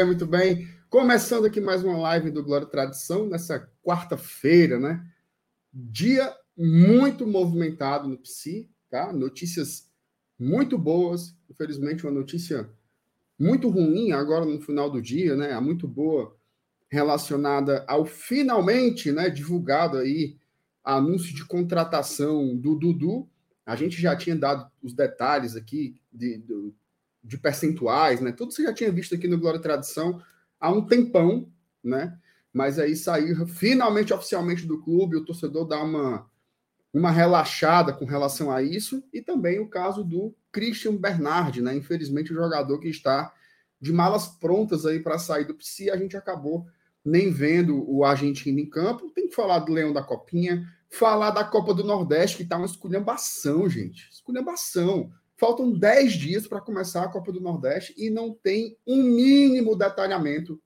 Bem, muito bem. Começando aqui mais uma live do Glória Tradição, nessa quarta-feira, né? Dia muito movimentado no PSI, tá? Notícias muito boas. Infelizmente, uma notícia muito ruim agora no final do dia, né? A muito boa relacionada ao finalmente, né? Divulgado aí anúncio de contratação do Dudu. A gente já tinha dado os detalhes aqui de, de de percentuais, né? Tudo você já tinha visto aqui no Glória e Tradição há um tempão, né? Mas aí saiu finalmente oficialmente do clube, o torcedor dá uma, uma relaxada com relação a isso, e também o caso do Christian Bernard, né? Infelizmente, o jogador que está de malas prontas aí para sair do PSI, a gente acabou nem vendo o argentino em campo. Tem que falar do Leão da Copinha, falar da Copa do Nordeste, que tá uma esculhambação, gente. Esculhambação. Faltam 10 dias para começar a Copa do Nordeste e não tem um mínimo detalhamento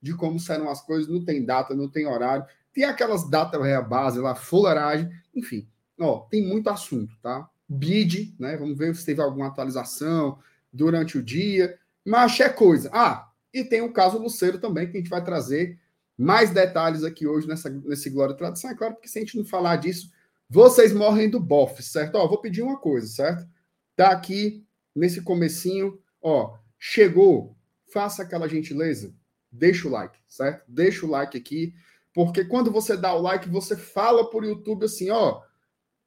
de como serão as coisas, não tem data, não tem horário. Tem aquelas datas base lá, fularagem, enfim. Ó, tem muito assunto, tá? Bid, né? Vamos ver se teve alguma atualização durante o dia. Mas é coisa. Ah, e tem o caso Luceiro também, que a gente vai trazer mais detalhes aqui hoje nessa, nesse Glória e Tradição. É claro, porque se a gente não falar disso, vocês morrem do bofe, certo? Ó, vou pedir uma coisa, certo? Tá aqui nesse comecinho, ó, chegou, faça aquela gentileza, deixa o like, certo? Deixa o like aqui, porque quando você dá o like, você fala por YouTube assim, ó,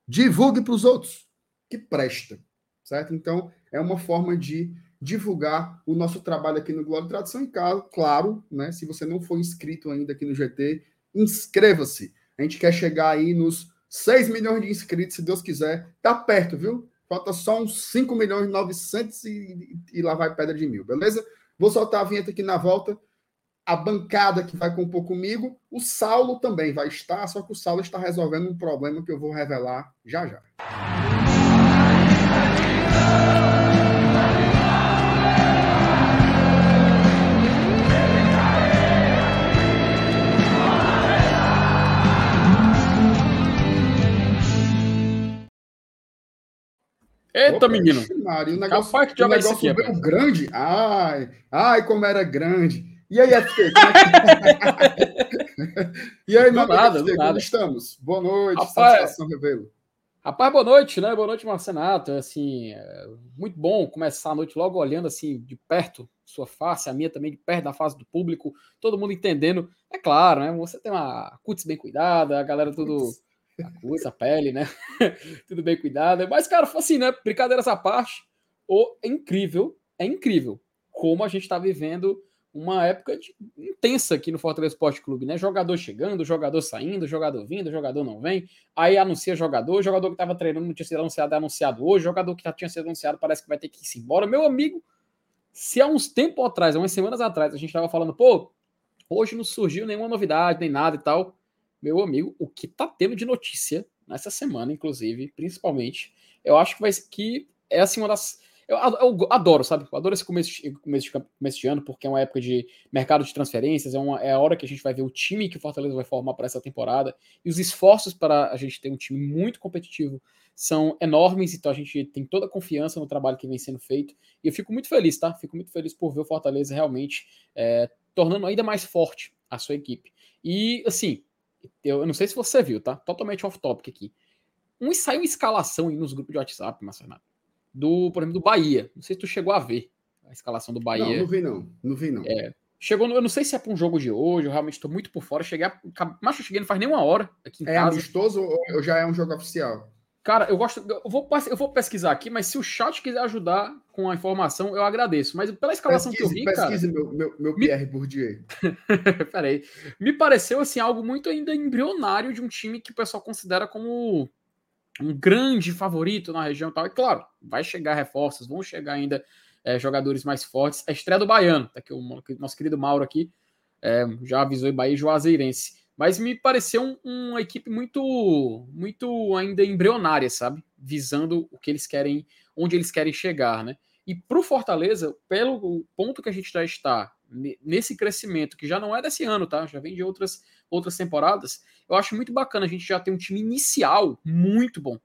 divulgue para os outros, que presta, certo? Então, é uma forma de divulgar o nosso trabalho aqui no Glória e Tradição. E claro, né, se você não for inscrito ainda aqui no GT, inscreva-se. A gente quer chegar aí nos 6 milhões de inscritos, se Deus quiser. Tá perto, viu? Falta só uns 5 milhões e 900 e, e lá vai pedra de mil, beleza? Vou soltar a vinheta aqui na volta. A bancada que vai compor comigo, o Saulo também vai estar, só que o Saulo está resolvendo um problema que eu vou revelar já já. Eita, Opa, menino. Maria, o negócio, Capaz que o negócio aqui, veio grande. Ai, ai, como era grande. E aí, FT? É e aí, meu nada, FT, como estamos? Boa noite, Rapaz, satisfação, Revelo. Rapaz, boa noite, né? Boa noite, Marcenato. Assim, é muito bom começar a noite logo olhando assim de perto sua face, a minha também de perto da face do público, todo mundo entendendo. É claro, né? Você tem uma cutis bem cuidada, a galera tudo a coisa, a pele, né? Tudo bem cuidado. Mas, cara, assim, né? Brincadeiras à parte, o, é incrível, é incrível como a gente está vivendo uma época de, intensa aqui no Fortaleza Esporte Clube, né? Jogador chegando, jogador saindo, jogador vindo, jogador não vem. Aí anuncia jogador, jogador que estava treinando não tinha sido anunciado, é anunciado hoje, jogador que já tinha sido anunciado parece que vai ter que ir embora. Meu amigo, se há uns tempos atrás, há umas semanas atrás, a gente estava falando, pô, hoje não surgiu nenhuma novidade, nem nada e tal meu amigo, o que tá tendo de notícia nessa semana, inclusive, principalmente, eu acho que vai que é assim uma das. Eu, adoro, sabe? Eu adoro esse começo de, começo, de, começo de ano, porque é uma época de mercado de transferências, é, uma, é a hora que a gente vai ver o time que o Fortaleza vai formar para essa temporada. E os esforços para a gente ter um time muito competitivo são enormes, então a gente tem toda a confiança no trabalho que vem sendo feito. E eu fico muito feliz, tá? Fico muito feliz por ver o Fortaleza realmente é, tornando ainda mais forte a sua equipe. E, assim, eu não sei se você viu, tá? Totalmente off-topic aqui. Um, saiu uma escalação aí nos grupos de WhatsApp, Marcelo, do, por exemplo, do Bahia. Não sei se tu chegou a ver a escalação do Bahia. Não, não vi não. Não vi não. É, chegou, no, eu não sei se é para um jogo de hoje, eu realmente estou muito por fora. Cheguei a, mas eu cheguei não faz nem uma hora aqui em é casa. É amistoso ou já é um jogo oficial? Cara, eu gosto. Eu vou, eu vou pesquisar aqui, mas se o chat quiser ajudar com a informação, eu agradeço. Mas pela escalação pesquise, que eu vi, pesquise cara. Pesquise meu, meu, meu Pierre Bourdieu. Peraí. Me pareceu assim algo muito ainda embrionário de um time que o pessoal considera como um grande favorito na região e tal. E claro, vai chegar reforços, vão chegar ainda é, jogadores mais fortes. A estreia do Baiano, tá aqui o nosso querido Mauro aqui é, já avisou em Bahia Juazeirense. Mas me pareceu um, uma equipe muito, muito ainda embrionária, sabe? Visando o que eles querem, onde eles querem chegar, né? E para o Fortaleza, pelo ponto que a gente já está nesse crescimento, que já não é desse ano, tá? Já vem de outras, outras temporadas, eu acho muito bacana a gente já ter um time inicial muito bom.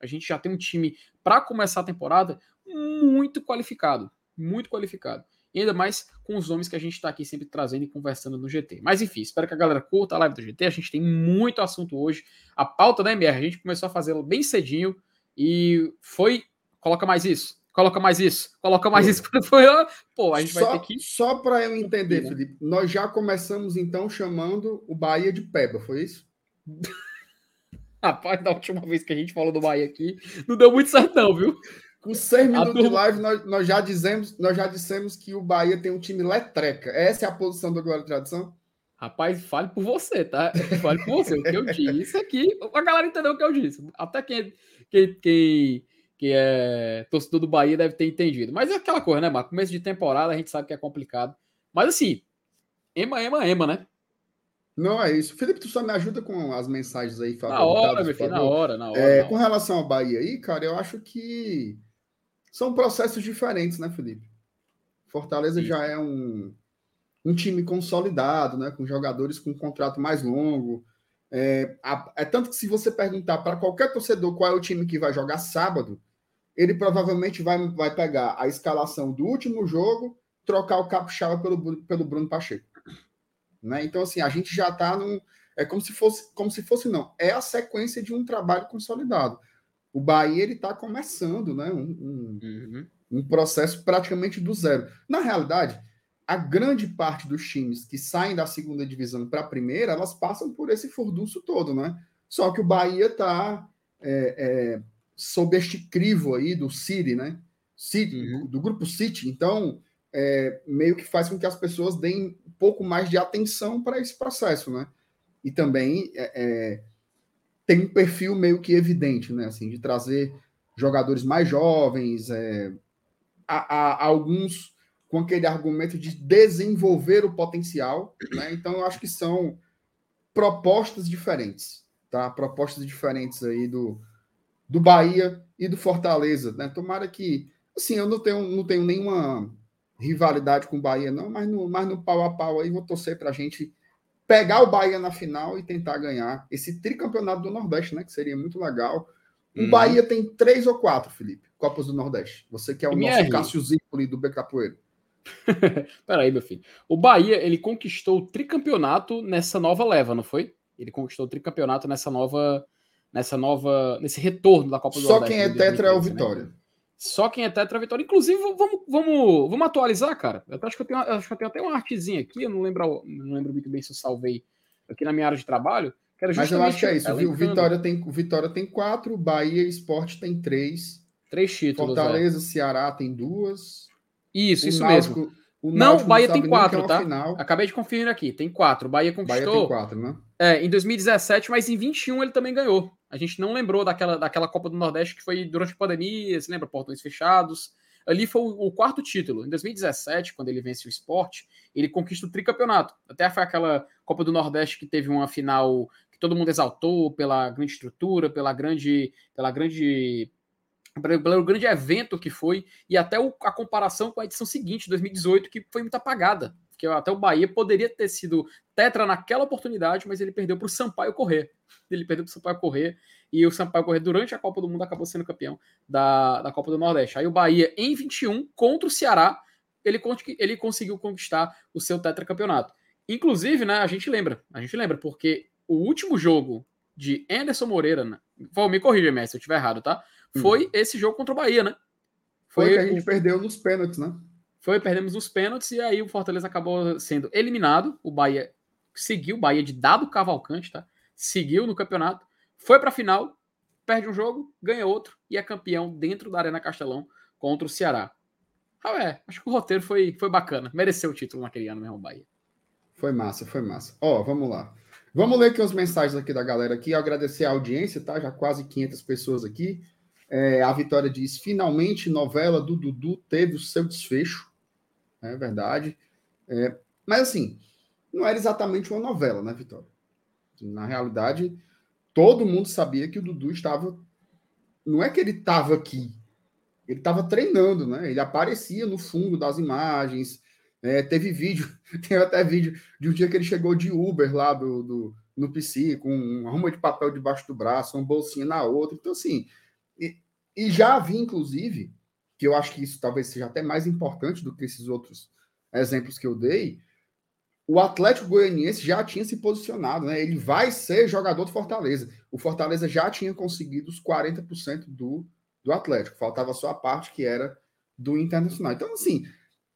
A gente já tem um time, para começar a temporada, muito qualificado. Muito qualificado. E ainda mais com os nomes que a gente está aqui sempre trazendo e conversando no GT. Mas enfim, espero que a galera curta a live do GT. A gente tem muito assunto hoje. A pauta da MR, a gente começou a fazê-la bem cedinho e foi. Coloca mais isso, coloca mais isso, coloca mais isso. Pô, a gente só, vai ter que. Só para eu entender, Felipe, nós já começamos então chamando o Bahia de Peba, foi isso? Rapaz, da última vez que a gente falou do Bahia aqui, não deu muito certo, não, viu? Com seis minutos turma... de live, nós, nós, já dizemos, nós já dissemos que o Bahia tem um time letreca. Essa é a posição do Glória Tradição? Rapaz, fale por você, tá? Fale por você. o que eu disse aqui, a galera entendeu o que eu disse. Até quem, quem, quem, quem é torcedor do Bahia deve ter entendido. Mas é aquela coisa, né, Marco? Começo de temporada, a gente sabe que é complicado. Mas assim, ema, ema, ema, né? Não é isso. Felipe, tu só me ajuda com as mensagens aí. Na hora, meu filho, na hora, na hora. É, na com relação ao Bahia aí, cara, eu acho que são processos diferentes, né, Felipe? Fortaleza já é um, um time consolidado, né, com jogadores com um contrato mais longo. É, é tanto que se você perguntar para qualquer torcedor qual é o time que vai jogar sábado, ele provavelmente vai, vai pegar a escalação do último jogo, trocar o Capixaba pelo, pelo Bruno Pacheco. Né? Então, assim, a gente já está num. É como se fosse, como se fosse, não. É a sequência de um trabalho consolidado. O Bahia ele está começando, né? Um, um, uhum. um, processo praticamente do zero. Na realidade, a grande parte dos times que saem da segunda divisão para a primeira, elas passam por esse furdunço todo, né? Só que o Bahia está é, é, sob este crivo aí do City, né? City, uhum. do grupo City. Então, é, meio que faz com que as pessoas deem um pouco mais de atenção para esse processo, né? E também é, é, tem um perfil meio que evidente, né? Assim, de trazer jogadores mais jovens, é, a, a, alguns com aquele argumento de desenvolver o potencial, né? Então eu acho que são propostas diferentes, tá? Propostas diferentes aí do, do Bahia e do Fortaleza, né? Tomara que, assim, eu não tenho, não tenho nenhuma rivalidade com o Bahia, não, mas no, mas no pau a pau aí vou torcer para a gente pegar o Bahia na final e tentar ganhar esse tricampeonato do Nordeste, né? Que seria muito legal. O hum. Bahia tem três ou quatro, Felipe, Copas do Nordeste. Você que é o MR. nosso Cássio Zirpoli do Becapoeiro. Peraí, meu filho. O Bahia, ele conquistou o tricampeonato nessa nova leva, não foi? Ele conquistou o tricampeonato nessa nova nessa nova nesse retorno da Copa do Só Nordeste. Só quem é tetra é o Vitória. Né? Só quem é tetra vitória. Inclusive, vamos, vamos, vamos atualizar, cara. Eu acho que eu tenho, acho que eu tenho até uma artezinha aqui. Eu não lembro, não lembro muito bem se eu salvei aqui na minha área de trabalho. Mas eu acho que é isso. O Vitória tem, Vitória tem quatro, Bahia Esporte tem três. Três títulos. Fortaleza, é. Ceará tem duas. Isso, o isso Náutico, mesmo. O não, o Bahia tem quatro, é tá? Final. Acabei de conferir aqui. Tem quatro. O Bahia conquistou. Bahia tem quatro, né? É, em 2017, mas em 21 ele também ganhou. A gente não lembrou daquela, daquela Copa do Nordeste que foi durante a pandemia, se lembra? Portões fechados. Ali foi o, o quarto título. Em 2017, quando ele vence o esporte, ele conquista o tricampeonato. Até foi aquela Copa do Nordeste que teve uma final que todo mundo exaltou pela grande estrutura, pela grande, pela grande pelo grande evento que foi, e até o, a comparação com a edição seguinte, 2018, que foi muito apagada. Porque até o Bahia poderia ter sido tetra naquela oportunidade, mas ele perdeu para o Sampaio correr. Ele perdeu para o Sampaio correr, e o Sampaio correr durante a Copa do Mundo acabou sendo campeão da, da Copa do Nordeste. Aí o Bahia, em 21, contra o Ceará, ele, ele conseguiu conquistar o seu tetracampeonato. Inclusive, né, a gente lembra, a gente lembra, porque o último jogo de Anderson Moreira, né, me corrija, Messi, se eu estiver errado, tá? Foi hum. esse jogo contra o Bahia, né? Foi, foi que a gente o... perdeu nos pênaltis, né? Foi, perdemos nos pênaltis e aí o Fortaleza acabou sendo eliminado. O Bahia seguiu, o Bahia de dado Cavalcante, tá? Seguiu no campeonato, foi para a final, perde um jogo, ganha outro e é campeão dentro da Arena Castelão contra o Ceará. Ah, é, acho que o roteiro foi, foi bacana, mereceu o título naquele ano mesmo, Bahia. Foi massa, foi massa. Ó, vamos lá. Vamos ler aqui as mensagens aqui da galera aqui, agradecer a audiência, tá? Já quase 500 pessoas aqui. É, a Vitória diz: finalmente, novela do Dudu teve o seu desfecho. É verdade. É, mas assim, não era exatamente uma novela, né, Vitória? Na realidade, todo mundo sabia que o Dudu estava. Não é que ele estava aqui, ele estava treinando, né? Ele aparecia no fundo das imagens. É, teve vídeo, tem até vídeo de um dia que ele chegou de Uber lá do, do no PC, com uma ruma de papel debaixo do braço, uma bolsinha na outra. Então, assim, e já havia, inclusive, que eu acho que isso talvez seja até mais importante do que esses outros exemplos que eu dei, o Atlético Goianiense já tinha se posicionado, né? Ele vai ser jogador do Fortaleza. O Fortaleza já tinha conseguido os 40% do, do Atlético. Faltava só a parte que era do Internacional. Então, assim,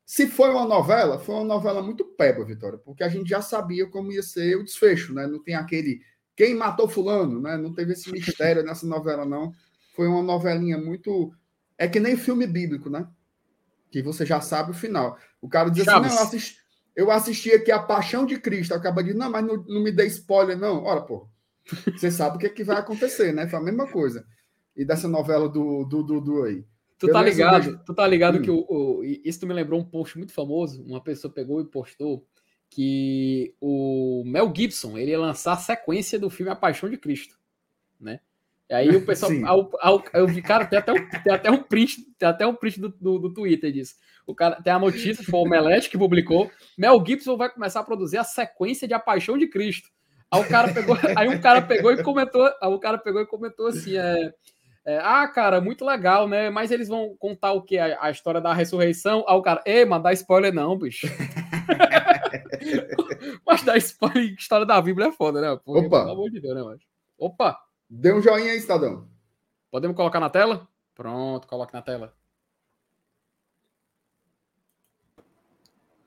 se foi uma novela, foi uma novela muito peba, Vitória, porque a gente já sabia como ia ser o desfecho, né? Não tem aquele quem matou fulano, né? Não teve esse mistério nessa novela, não. Foi uma novelinha muito. É que nem filme bíblico, né? Que você já sabe o final. O cara diz assim: não, eu assisti, eu assisti aqui a Paixão de Cristo. Acaba de, não, mas não, não me dê spoiler, não. Ora, pô, você sabe o que, é que vai acontecer, né? Foi a mesma coisa. E dessa novela do Dudu do, do aí. Tu tá ligado, tu tá ligado hum. que o, o, isso me lembrou um post muito famoso. Uma pessoa pegou e postou que o Mel Gibson ele ia lançar a sequência do filme A Paixão de Cristo, né? E aí o pessoal, ao, ao, eu vi, cara, tem até um, tem até um print, tem até um print do, do, do Twitter disso. O cara tem a notícia, foi o Melete que publicou. Mel Gibson vai começar a produzir a sequência de A Paixão de Cristo. Aí o cara pegou, aí um cara pegou e comentou, aí o cara pegou e comentou assim, é, é, ah, cara, muito legal, né? Mas eles vão contar o que? A, a, história da ressurreição? Aí o cara, ei, mas dá spoiler não, bicho. mas dar spoiler história da Bíblia é foda, né? Opa! Pelo amor de Deus, né, mas... Opa! Dê um joinha aí, Estadão. Podemos colocar na tela? Pronto, coloque na tela.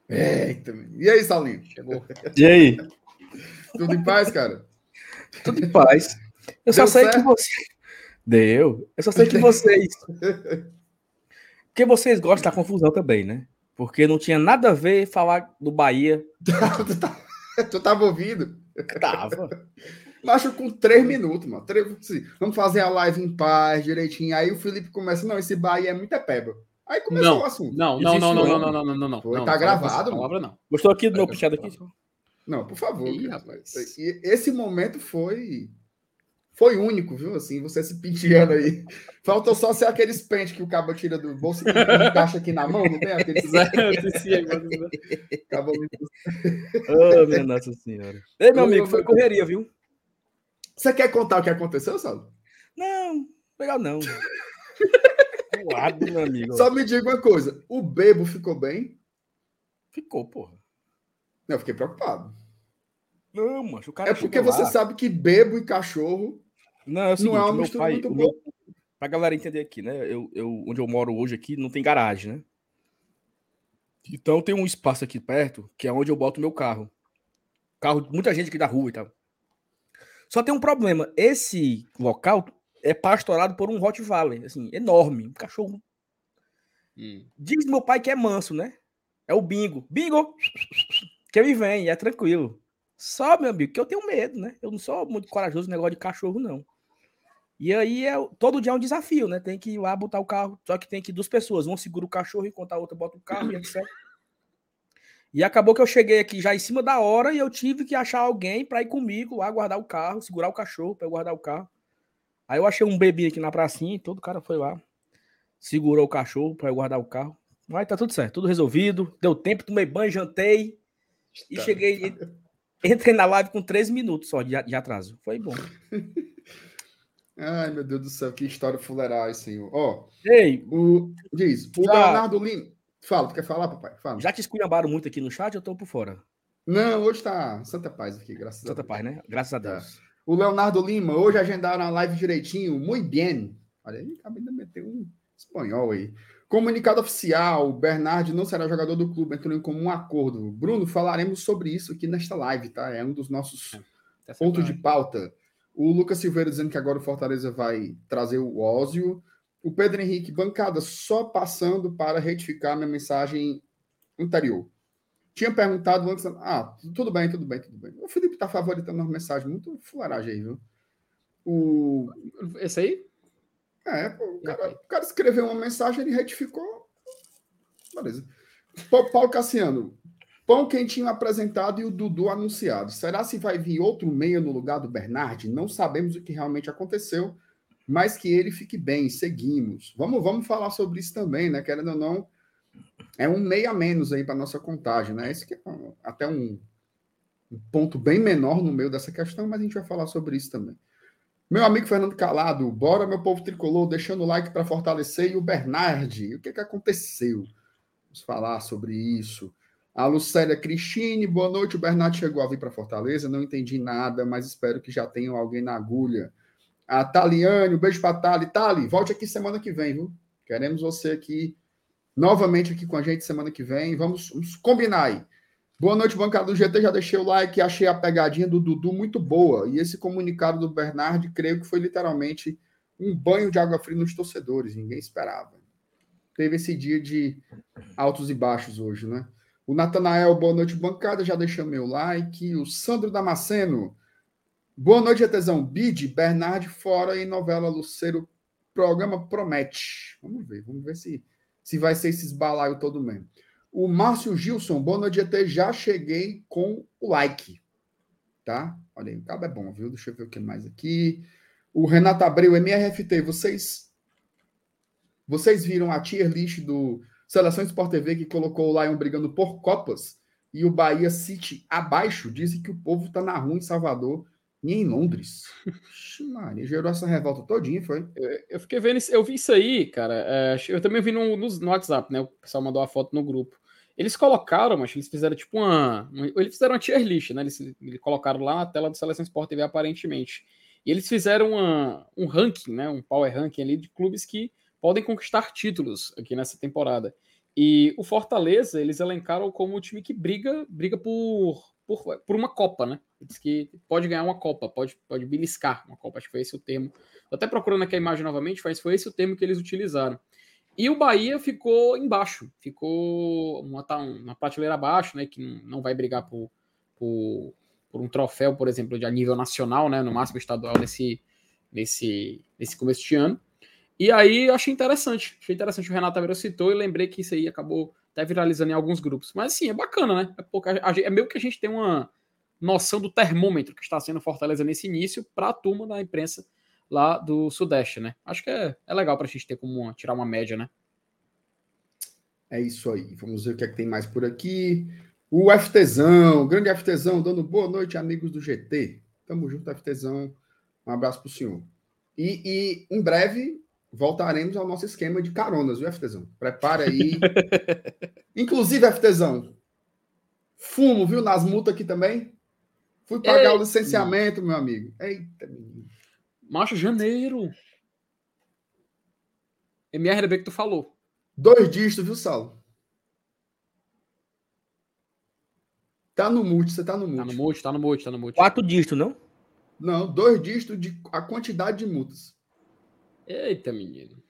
Eita, e aí, Salinho? Chegou. E aí? Tudo em paz, cara? Tudo em paz. Eu Deu só sei certo? que você. Deu. Eu só sei que vocês. Porque vocês gostam da confusão também, né? Porque não tinha nada a ver falar do Bahia. tu, tá... tu tava ouvindo? Tava. Macho com três minutos, mano. Três... Assim, vamos fazer a live em paz, direitinho. Aí o Felipe começa, não, esse Bahia é muita peba. Aí começou não, o assunto. Não, não, não, não, não, não, não, não, não, Foi, não. Tá gravado, palavra, não. Gostou aqui do meu puxado aqui? Não, por favor. Ih, rapaz. Esse momento foi foi único, viu? Assim, você se penteando aí. Faltou só ser aqueles pentes que o cabo tira do bolso e encaixa aqui na mão, não tem aqueles. oh, minha Nossa Senhora. Ei, meu amigo, foi correria, viu? Você quer contar o que aconteceu, Saulo? Não, legal não. Meu amigo. Só me diga uma coisa: o bebo ficou bem? Ficou, porra. Não, eu fiquei preocupado. Não, mas o cara É porque você lá. sabe que bebo e cachorro não, é, o seguinte, não é uma mistura pai, muito boa. Meu, pra galera entender aqui, né? Eu, eu, onde eu moro hoje aqui não tem garagem, né? Então tem um espaço aqui perto que é onde eu boto meu carro. Carro, muita gente aqui da rua e tal. Só tem um problema. Esse local é pastorado por um Rottweiler, assim, enorme, um cachorro. Hum. Diz meu pai que é manso, né? É o bingo. Bingo! Que ele vem, é tranquilo. Só, meu amigo, que eu tenho medo, né? Eu não sou muito corajoso no negócio de cachorro, não. E aí, é, todo dia é um desafio, né? Tem que ir lá botar o carro. Só que tem que duas pessoas. Um segura o cachorro enquanto a outra bota o carro e etc. E acabou que eu cheguei aqui já em cima da hora e eu tive que achar alguém para ir comigo lá guardar o carro, segurar o cachorro para guardar o carro. Aí eu achei um bebê aqui na pracinha e todo cara foi lá. Segurou o cachorro para guardar o carro. Mas tá tudo certo, tudo resolvido. Deu tempo, tomei banho, jantei. E cheguei. Entrei na live com três minutos só de, de atraso. Foi bom. Ai, meu Deus do céu, que história fuleirais, senhor. Ó, Ei, o, diz, o já, Leonardo Lima. Fala, tu quer falar, papai? Fala. Já te esculhambaram muito aqui no chat, eu tô por fora. Não, hoje tá Santa Paz aqui, graças Santa a Deus. Santa Paz, né? Graças a Deus. É. O Leonardo Lima, hoje agendaram a live direitinho, muito bem. Olha aí, acabei de meter um espanhol aí. Comunicado oficial: Bernard não será jogador do clube, entrou em comum acordo. Bruno, falaremos sobre isso aqui nesta live, tá? É um dos nossos é, pontos de pauta. O Lucas Silveira dizendo que agora o Fortaleza vai trazer o Ósio. O Pedro Henrique, bancada, só passando para retificar minha mensagem anterior. Tinha perguntado antes. Ah, tudo bem, tudo bem, tudo bem. O Felipe está favoritando uma mensagem muito fularagem aí, viu? O... Esse aí? É, pô, o, cara, o cara escreveu uma mensagem, ele retificou. Beleza. Paulo Cassiano, pão quentinho apresentado e o Dudu anunciado. Será se vai vir outro meia no lugar do Bernard? Não sabemos o que realmente aconteceu, mas que ele fique bem. Seguimos. Vamos, vamos falar sobre isso também, né? Querendo ou não, é um meia menos aí para nossa contagem, né? Esse que é até um, um ponto bem menor no meio dessa questão, mas a gente vai falar sobre isso também. Meu amigo Fernando Calado, bora, meu povo tricolor, deixando o like para fortalecer. E o Bernard, o que, que aconteceu? Vamos falar sobre isso. A Lucélia Cristine, boa noite. O Bernardo chegou a vir para Fortaleza, não entendi nada, mas espero que já tenham alguém na agulha. A Taliane, um beijo para Tali. Tali, volte aqui semana que vem, viu? Queremos você aqui novamente aqui com a gente semana que vem. Vamos, vamos combinar aí. Boa noite, bancada do GT. Já deixei o like, achei a pegadinha do Dudu muito boa. E esse comunicado do Bernard, creio que foi literalmente um banho de água fria nos torcedores. Ninguém esperava. Teve esse dia de altos e baixos hoje, né? O Natanael, boa noite, bancada. Já deixou meu like. O Sandro Damasceno, boa noite, Etesão. Bid, Bernard fora em novela Luceiro. Programa promete. Vamos ver, vamos ver se, se vai ser esses balaio todo mesmo. O Márcio Gilson, boa noite, ET. Já cheguei com o like. Tá? Olha aí, o cabo é bom, viu? Deixa eu ver o que mais aqui. O Renato Abreu, MRFT, vocês vocês viram a tier list do Seleção Sport TV que colocou o Lion brigando por Copas e o Bahia City abaixo? Dizem que o povo tá na rua em Salvador e em Londres. Maria, gerou essa revolta todinha, foi? Eu, eu, fiquei vendo isso, eu vi isso aí, cara. É, eu também vi no, no, no, WhatsApp, né? O pessoal mandou a foto no grupo. Eles colocaram, mas eles fizeram tipo uma. Eles fizeram uma tier list, né? Eles, eles colocaram lá na tela do Seleção Sport TV, aparentemente. E eles fizeram uma, um ranking, né? Um power ranking ali de clubes que podem conquistar títulos aqui nessa temporada. E o Fortaleza, eles elencaram como o time que briga, briga por, por, por uma Copa, né? Diz que pode ganhar uma Copa, pode, pode beliscar uma Copa, acho que foi esse o termo. Tô até procurando aqui a imagem novamente, mas foi esse o termo que eles utilizaram. E o Bahia ficou embaixo, ficou uma, tá uma prateleira abaixo, né? Que não vai brigar por, por, por, um troféu, por exemplo, de a nível nacional, né? No máximo estadual nesse, nesse, nesse começo de ano. E aí achei interessante. Achei interessante. O Renato Aveiro citou e lembrei que isso aí acabou até viralizando em alguns grupos. Mas sim, é bacana, né? É, é meio que a gente tem uma noção do termômetro que está sendo Fortaleza nesse início para a turma da imprensa lá do Sudeste, né? Acho que é, é legal para a gente ter como uma, tirar uma média, né? É isso aí. Vamos ver o que é que tem mais por aqui. O FTzão, grande FTzão, dando boa noite, amigos do GT. Tamo junto, FTzão. Um abraço pro senhor. E, e em breve voltaremos ao nosso esquema de caronas, viu, FTzão? Prepare aí. Inclusive, FTzão, fumo, viu, nas multas aqui também. Fui pagar Ei, o licenciamento, meu amigo. Eita, menino. Macho, janeiro. MRB que tu falou. Dois dígitos, viu, Saulo? Tá no mute, você tá no mute. Tá no mute, tá no mute, tá no mute. Quatro dígitos, não? Não, dois dígitos de a quantidade de multas. Eita, menino.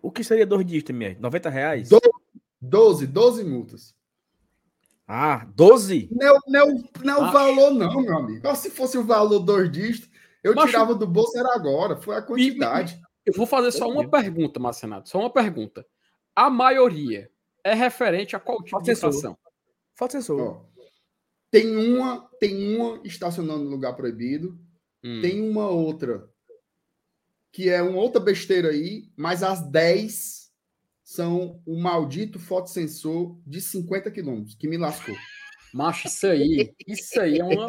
O que seria dois dígitos, minha? 90 reais? Doze, doze multas. Ah, 12? Não, é não, não é o valor, não, meu amigo. Se fosse o valor dois dígitos, eu Macho... tirava do bolso, era agora. Foi a quantidade. Eu vou fazer só uma pergunta, Marcenato. Só uma pergunta. A maioria é referente a qual tipo Falta de estação? Falta sensor. tem uma, tem uma estacionando no lugar proibido. Hum. Tem uma outra que é uma outra besteira aí, mas as 10 são o maldito fotossensor de 50 quilômetros, que me lascou. Macho, isso aí, isso aí é uma,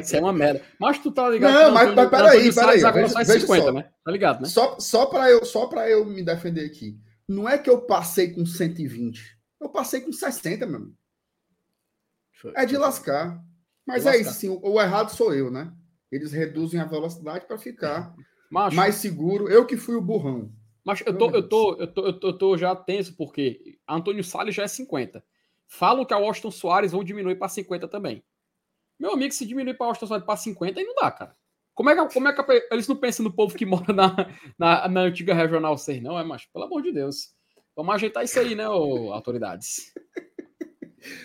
isso é uma merda. Mas tu tá ligado? Não, mas, mas peraí, peraí. Veja, 50, só. né? Tá ligado, né? Só, só para eu, só eu me defender aqui. Não é que eu passei com 120. Eu passei com 60, meu amigo. É de lascar. Mas de é lascar. isso, sim. O, o errado sou eu, né? Eles reduzem a velocidade para ficar Macho, mais seguro. Eu que fui o burrão. Mas eu tô, eu, tô, eu, tô, eu, tô, eu tô já tenso, porque Antônio Salles já é 50. Falam que a Washington Soares vão diminuir para 50 também. Meu amigo, se diminuir para Washington Soares para 50, aí não dá, cara. Como é que, como é que eles não pensam no povo que mora na, na, na antiga Regional 6, não? É, macho? Pelo amor de Deus. Vamos ajeitar isso aí, né, ô, autoridades?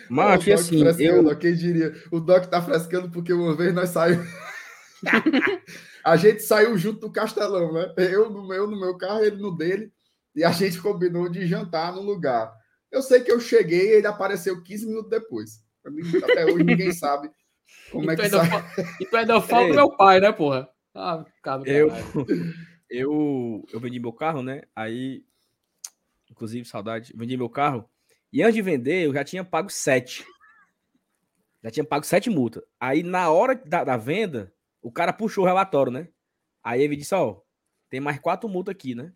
Mas, assim, eu... Quem diria? O Doc tá frescando porque uma vez nós saímos... a gente saiu junto do Castelão, né? Eu no meu, no meu carro, ele no dele, e a gente combinou de jantar no lugar. Eu sei que eu cheguei e ele apareceu 15 minutos depois. Até hoje ninguém sabe como é que sai. E tu ainda fala do meu pai, né, porra? Ah, cara, eu, eu, eu vendi meu carro, né? Aí, inclusive, saudade, vendi meu carro. E antes de vender, eu já tinha pago sete. Já tinha pago sete multas. Aí, na hora da, da venda, o cara puxou o relatório, né? Aí ele disse: Ó, tem mais quatro multas aqui, né?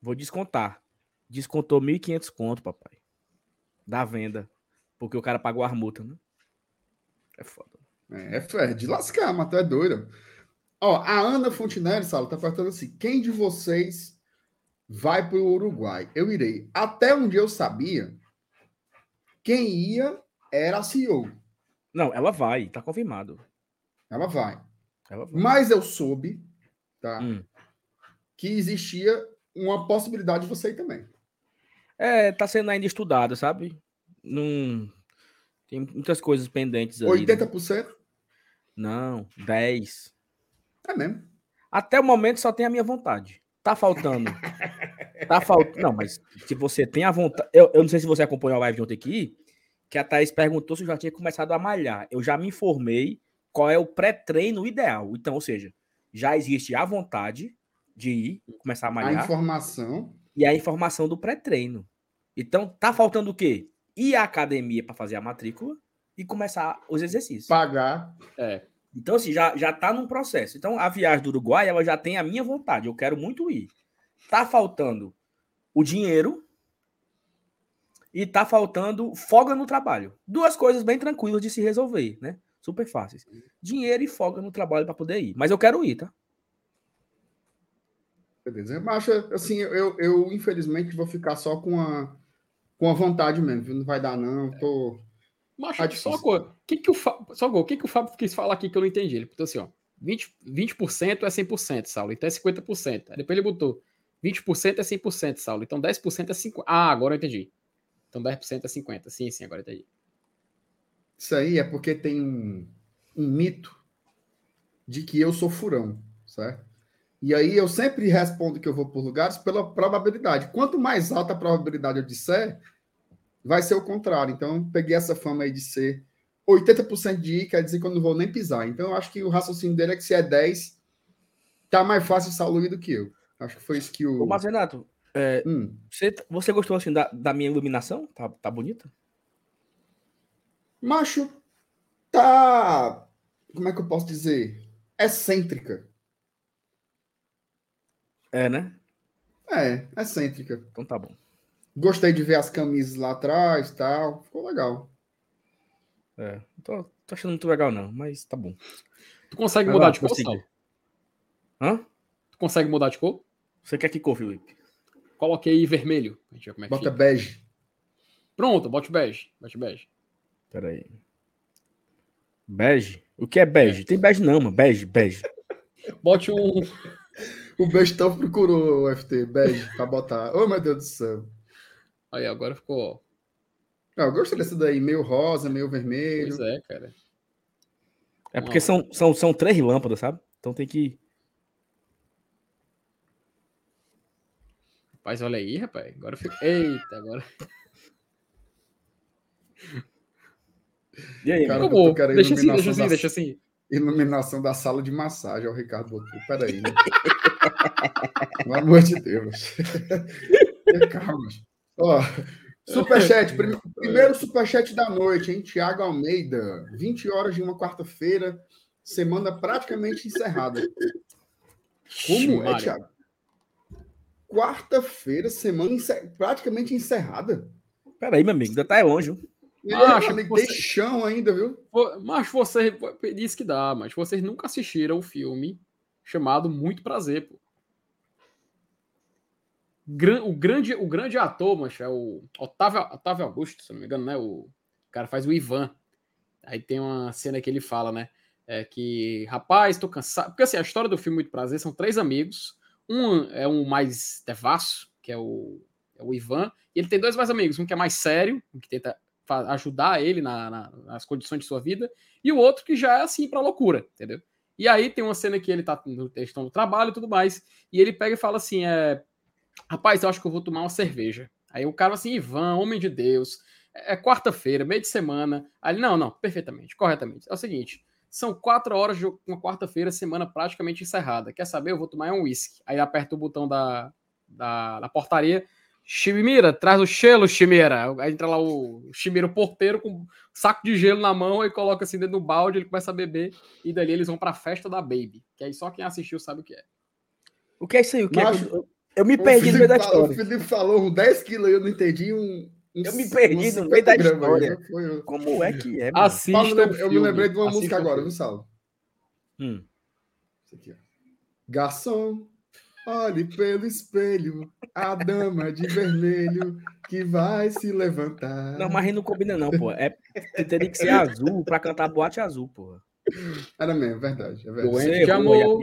Vou descontar. Descontou 1.500 conto, papai. da venda. Porque o cara pagou a multa, né? É foda. É, é, é de lascar, mas tu é doido. Ó, a Ana Fontinelli, Salo, tá perguntando assim: quem de vocês vai para o Uruguai? Eu irei. Até onde eu sabia, quem ia era a CEO. Não, ela vai, tá confirmado. Ela vai. Mas eu soube, tá? Hum. Que existia uma possibilidade de você ir também. É, tá sendo ainda estudado, sabe? Não. Tem muitas coisas pendentes ali. 80%? Né? Não, 10%. É mesmo. Até o momento só tem a minha vontade. Tá faltando. tá faltando. Não, mas se você tem a vontade. Eu, eu não sei se você acompanhou a live de ontem aqui, que a Thaís perguntou se eu já tinha começado a malhar. Eu já me informei qual é o pré-treino ideal. Então, ou seja, já existe a vontade de ir, começar a malhar. A informação. E a informação do pré-treino. Então, tá faltando o quê? Ir à academia para fazer a matrícula e começar os exercícios. Pagar. É. Então, assim, já, já tá num processo. Então, a viagem do Uruguai, ela já tem a minha vontade. Eu quero muito ir. Tá faltando o dinheiro e tá faltando folga no trabalho. Duas coisas bem tranquilas de se resolver, né? Super fáceis. Dinheiro e folga no trabalho para poder ir. Mas eu quero ir, tá? Beleza. Mas, assim, eu, eu infelizmente vou ficar só com a, com a vontade mesmo. Não vai dar, não. Tô... Macho, tá só uma. Que que o Fábio, só o que, que o Fábio quis falar aqui que eu não entendi? Ele botou assim, ó. 20%, 20% é 100%, Saulo. Então é 50%. Aí depois ele botou 20% é 100%, Saulo. Então 10% é 50%. Ah, agora eu entendi. Então 10% é 50%. Sim, sim, agora eu entendi. Isso aí é porque tem um, um mito de que eu sou furão, certo? E aí eu sempre respondo que eu vou por lugares pela probabilidade. Quanto mais alta a probabilidade eu disser, vai ser o contrário. Então, peguei essa fama aí de ser 80% de ir, quer dizer que eu não vou nem pisar. Então, eu acho que o raciocínio dele é que se é 10, tá mais fácil sair do que eu. Acho que foi isso que o. Ô, mas, Renato, é, hum. você, você gostou assim da, da minha iluminação? Tá, tá bonita? Macho, tá. Como é que eu posso dizer? Excêntrica. É, né? É, excêntrica. Então tá bom. Gostei de ver as camisas lá atrás tal. Ficou legal. É, não tô, tô achando muito legal, não, mas tá bom. Tu consegue mudar de cor? Hã? Tu consegue mudar de cor? Você quer que cor, Felipe? Coloquei vermelho. A gente ver como é que Bota fica. bege. Pronto, bote bege. Bote bege. Pera aí. Bege? O que é bege? É. Tem bege não, mano. Bege, bege. Bote um... o Bestão procurou o FT, bege, pra botar. Oh, meu Deus do céu. Aí, agora ficou. Ah, eu gostei dessa daí, meio rosa, meio vermelho. Pois é, cara. É porque são, são, são três lâmpadas, sabe? Então tem que. Rapaz, olha aí, rapaz. Agora fica. Eita, agora. E aí, cara, deixa assim, deixa assim, da... deixa assim. Iluminação da sala de massagem, é o Ricardo botou. Peraí, né? Pelo amor de Deus. Calma. Ó, superchat, prim primeiro superchat da noite, hein? Tiago Almeida, 20 horas de uma quarta-feira, semana praticamente encerrada. Como é, Tiago? Quarta-feira, semana encer... praticamente encerrada. Peraí, meu amigo, ainda tá longe. Macho, ah, você... tem chão ainda, viu? Mas você disse que dá, mas vocês nunca assistiram o filme chamado Muito Prazer, pô o grande, o grande ator, mancha, é o Otávio, Otávio Augusto, se não me engano, né? O cara faz o Ivan. Aí tem uma cena que ele fala, né? É que, rapaz, tô cansado. Porque assim, a história do filme Muito Prazer são três amigos. Um é um mais devasso, que é o, é o Ivan, e ele tem dois mais amigos. Um que é mais sério, um que tenta ajudar ele na, na, nas condições de sua vida, e o outro que já é assim pra loucura, entendeu? E aí tem uma cena que ele tá no, eles estão no trabalho e tudo mais, e ele pega e fala assim: é, Rapaz, eu acho que eu vou tomar uma cerveja. Aí o cara assim, Ivan, homem de Deus, é, é quarta-feira, meio de semana. Aí não, não, perfeitamente, corretamente. É o seguinte, são quatro horas de uma quarta-feira, semana praticamente encerrada. Quer saber? Eu vou tomar um uísque. Aí aperta o botão da, da, da portaria. Chimira, traz o gelo, Chimira. Aí entra lá o Chimira, o porteiro, com um saco de gelo na mão e coloca assim dentro do balde, ele começa a beber. E dali eles vão pra festa da Baby. Que aí só quem assistiu sabe o que é. O que é isso aí? O que é? Eu me perdi no meio da história. O Felipe falou 10 quilos aí, eu não entendi um, Eu me perdi no meio da história. Como é que é? Assista eu, eu me lembrei de uma Assista música agora, viu, Saulo? Hum. Isso aqui, ó. Garçom, olhe pelo espelho, a dama de vermelho que vai se levantar. Não, mas não combina não, pô. É, teria que ser azul para cantar boate azul, pô. Era mesmo, verdade. É verdade. Doente de amor.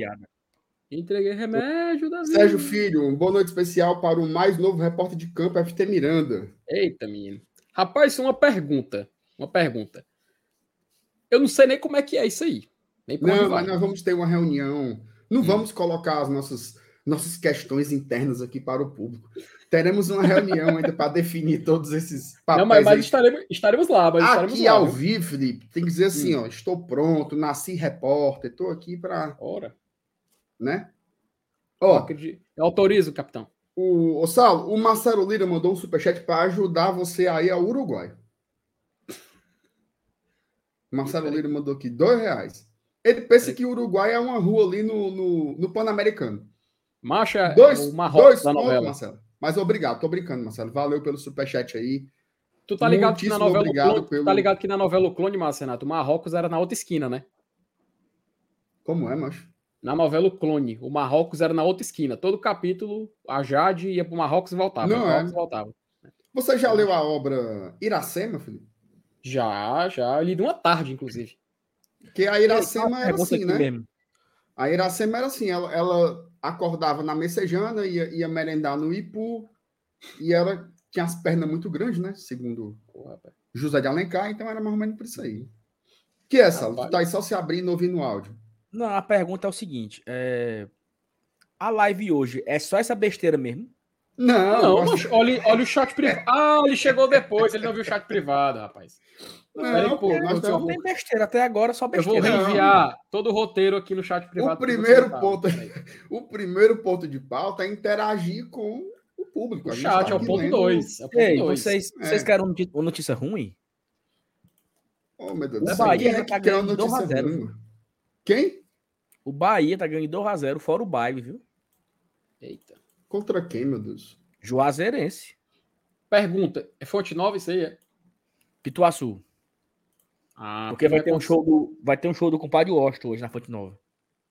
Entreguei remédio da vida. Sérgio Filho, um boa noite especial para o mais novo repórter de campo, FT Miranda. Eita, menino. Rapaz, uma pergunta. Uma pergunta. Eu não sei nem como é que é isso aí. não, mas nós vamos ter uma reunião. Não hum. vamos colocar as nossas, nossas questões internas aqui para o público. Teremos uma reunião ainda para definir todos esses papéis. Não, mas, mas estaremos, estaremos lá. Mas aqui estaremos lá, ao vivo, Felipe, tem que dizer assim: hum. ó, estou pronto, nasci repórter, estou aqui para. Ora né? Ó, eu autorizo, capitão. O, o Sal, o Marcelo Lira mandou um superchat para ajudar você aí ao Uruguai. Marcelo Lira mandou aqui dois reais. Ele pensa que o Uruguai é uma rua ali no, no, no Pan-Americano. Marcha dois, o Marrocos dois da novela. Marcelo. Mas obrigado, tô brincando, Marcelo. Valeu pelo superchat aí. Tu tá ligado que na novela Clone, pelo... tá ligado que na novela o Clone, Marcelo, o Marrocos era na outra esquina, né? Como é, macho? na novela o Clone. O Marrocos era na outra esquina. Todo capítulo, a Jade ia para o Marrocos e voltava. Não Marrocos é. voltava. Você já leu a obra Iracema, Felipe? Já, já. Eu li de uma tarde, inclusive. Que a Iracema era assim, né? Mesmo. A Iracema era assim, ela, ela acordava na Messejana, ia, ia merendar no Ipu, e ela tinha as pernas muito grandes, né? Segundo José de Alencar, então era mais ou menos por isso aí. Que é essa? Tu tá aí só se abrindo ouvindo o áudio. Não, a pergunta é o seguinte: é... a live hoje é só essa besteira mesmo? Não, não mas olha, olha o chat privado. Ah, ele chegou depois, ele não viu o chat privado, rapaz. Não, pô, nós não tem besteira até agora, só besteira. Eu vou reenviar todo o roteiro aqui no chat privado. O primeiro ponto, o primeiro ponto de pauta é interagir com o público. O chat tá é o ponto 2. É vocês, é. vocês querem uma notícia ruim? Oh, meu Deus. O Bahia já tá ganhando 2 a 0. Quem? O Bahia tá ganhando 2x0, fora o baile, viu? Contra quem, meu Deus? Juazeirense. Pergunta: é fonte nova isso aí? É? Pituaçu. Ah, Porque vai ter, um show do, vai ter um show do compadre Washington hoje na Fonte Nova.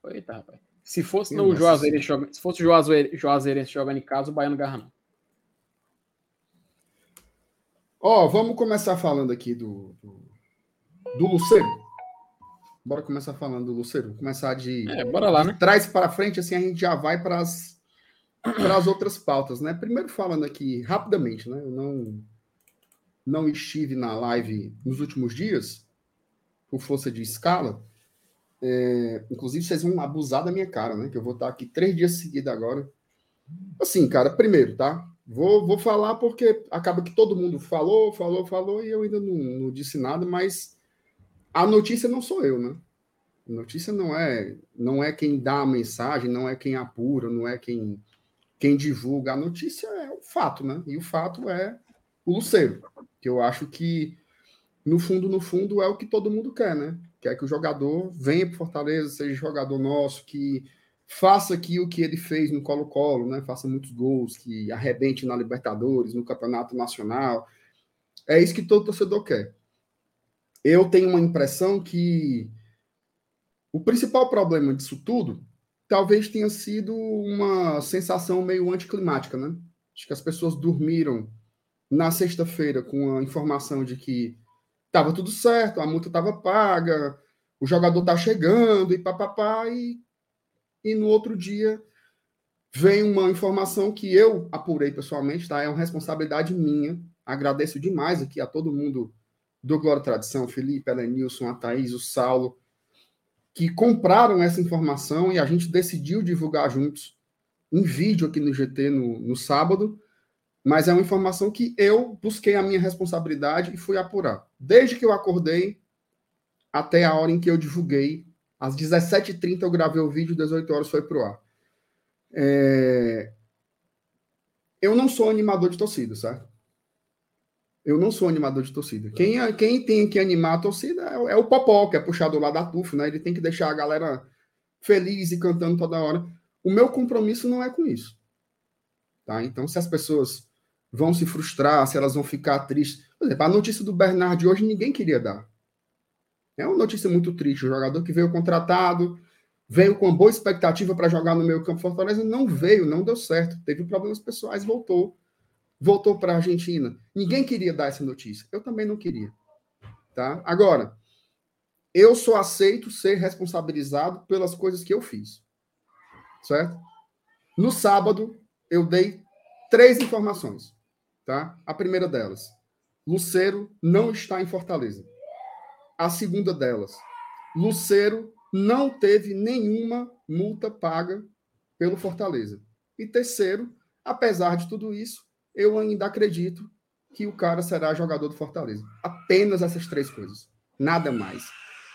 Eita, rapaz. Se fosse no Juazeirense jogando, se fosse o Juazeirense jogando em casa, o Baiano garra não. Ó, oh, vamos começar falando aqui do, do, do Luceiro. Bora começar falando do Lucero. Começar de, é, bora lá, né? trás para frente, assim a gente já vai para as para as outras pautas, né? Primeiro falando aqui rapidamente, né? Eu não não estive na live nos últimos dias por força de escala. É, inclusive vocês vão abusar da minha cara, né? Que eu vou estar aqui três dias seguidos agora. Assim, cara, primeiro, tá? Vou, vou falar porque acaba que todo mundo falou, falou, falou e eu ainda não, não disse nada, mas a notícia não sou eu, né? A notícia não é não é quem dá a mensagem, não é quem apura, não é quem quem divulga. A notícia é o fato, né? E o fato é o Luceiro, que eu acho que no fundo, no fundo, é o que todo mundo quer, né? Quer que o jogador venha para Fortaleza, seja jogador nosso, que faça aqui o que ele fez no Colo-Colo, né? Faça muitos gols, que arrebente na Libertadores, no Campeonato Nacional. É isso que todo torcedor quer eu tenho uma impressão que o principal problema disso tudo talvez tenha sido uma sensação meio anticlimática, né? Acho que as pessoas dormiram na sexta-feira com a informação de que estava tudo certo, a multa estava paga, o jogador está chegando e papapá, e, e no outro dia vem uma informação que eu apurei pessoalmente, tá? É uma responsabilidade minha. Agradeço demais aqui a todo mundo do Glória Tradição, Felipe, Elenilson, a Thaís, o Saulo, que compraram essa informação e a gente decidiu divulgar juntos em vídeo aqui no GT no, no sábado, mas é uma informação que eu busquei a minha responsabilidade e fui apurar. Desde que eu acordei até a hora em que eu divulguei, às 17h30 eu gravei o vídeo, 18 horas foi pro ar. É... Eu não sou animador de torcida, certo? Eu não sou animador de torcida. Quem, quem tem que animar a torcida é, é o Popó, que é puxado lá da TUF, né? Ele tem que deixar a galera feliz e cantando toda hora. O meu compromisso não é com isso. Tá? Então, se as pessoas vão se frustrar, se elas vão ficar tristes. Por exemplo, a notícia do Bernard de hoje ninguém queria dar. É uma notícia muito triste. O jogador que veio contratado, veio com boa expectativa para jogar no meio campo Fortaleza, não veio, não deu certo. Teve problemas pessoais, voltou. Voltou para a Argentina. Ninguém queria dar essa notícia. Eu também não queria. Tá? Agora, eu só aceito ser responsabilizado pelas coisas que eu fiz. Certo? No sábado, eu dei três informações. Tá? A primeira delas, Luceiro não está em Fortaleza. A segunda delas, Luceiro não teve nenhuma multa paga pelo Fortaleza. E terceiro, apesar de tudo isso, eu ainda acredito que o cara será jogador do Fortaleza. Apenas essas três coisas. Nada mais.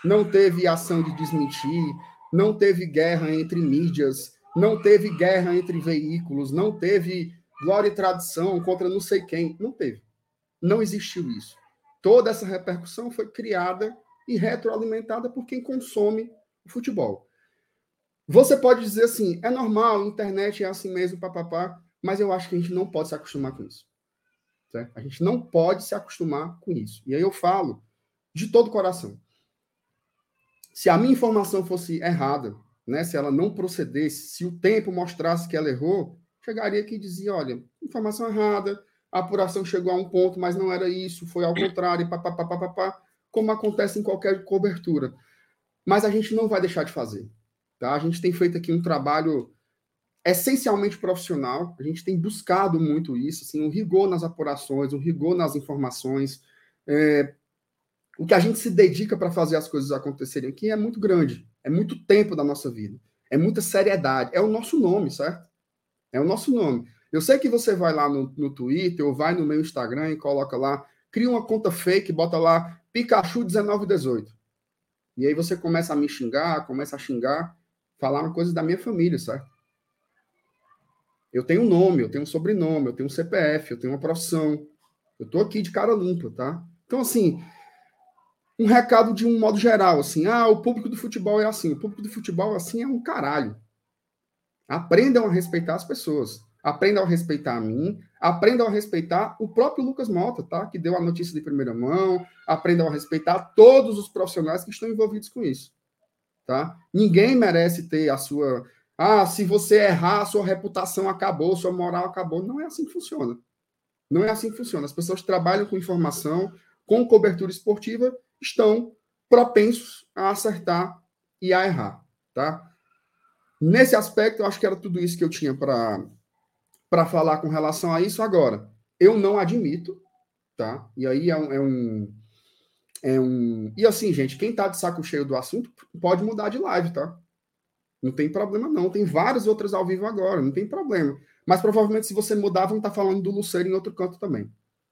Não teve ação de desmentir, não teve guerra entre mídias, não teve guerra entre veículos, não teve glória e tradição contra não sei quem. Não teve. Não existiu isso. Toda essa repercussão foi criada e retroalimentada por quem consome o futebol. Você pode dizer assim, é normal, internet é assim mesmo, papapá, mas eu acho que a gente não pode se acostumar com isso. Certo? A gente não pode se acostumar com isso. E aí eu falo de todo o coração. Se a minha informação fosse errada, né, se ela não procedesse, se o tempo mostrasse que ela errou, chegaria aqui e dizia, olha, informação errada, a apuração chegou a um ponto, mas não era isso, foi ao contrário, papapá, papapá, como acontece em qualquer cobertura. Mas a gente não vai deixar de fazer. Tá? A gente tem feito aqui um trabalho essencialmente profissional, a gente tem buscado muito isso, assim, um rigor nas apurações, um rigor nas informações. É, o que a gente se dedica para fazer as coisas acontecerem aqui é muito grande, é muito tempo da nossa vida, é muita seriedade, é o nosso nome, certo? É o nosso nome. Eu sei que você vai lá no, no Twitter ou vai no meu Instagram e coloca lá, cria uma conta fake, bota lá Pikachu 1918. E aí você começa a me xingar, começa a xingar, falar uma coisa da minha família, certo? Eu tenho um nome, eu tenho um sobrenome, eu tenho um CPF, eu tenho uma profissão. Eu tô aqui de cara limpa, tá? Então, assim, um recado de um modo geral, assim, ah, o público do futebol é assim, o público do futebol assim é um caralho. Aprendam a respeitar as pessoas. Aprendam a respeitar a mim, aprendam a respeitar o próprio Lucas Mota, tá? Que deu a notícia de primeira mão, aprendam a respeitar todos os profissionais que estão envolvidos com isso, tá? Ninguém merece ter a sua, ah, se você errar, sua reputação acabou, sua moral acabou. Não é assim que funciona. Não é assim que funciona. As pessoas que trabalham com informação, com cobertura esportiva, estão propensos a acertar e a errar, tá? Nesse aspecto, eu acho que era tudo isso que eu tinha para falar com relação a isso agora. Eu não admito, tá? E aí é um, é um, é um... E assim, gente, quem tá de saco cheio do assunto pode mudar de live, tá? Não tem problema, não. Tem várias outras ao vivo agora, não tem problema. Mas provavelmente, se você mudar, vão estar tá falando do Luceiro em outro canto também.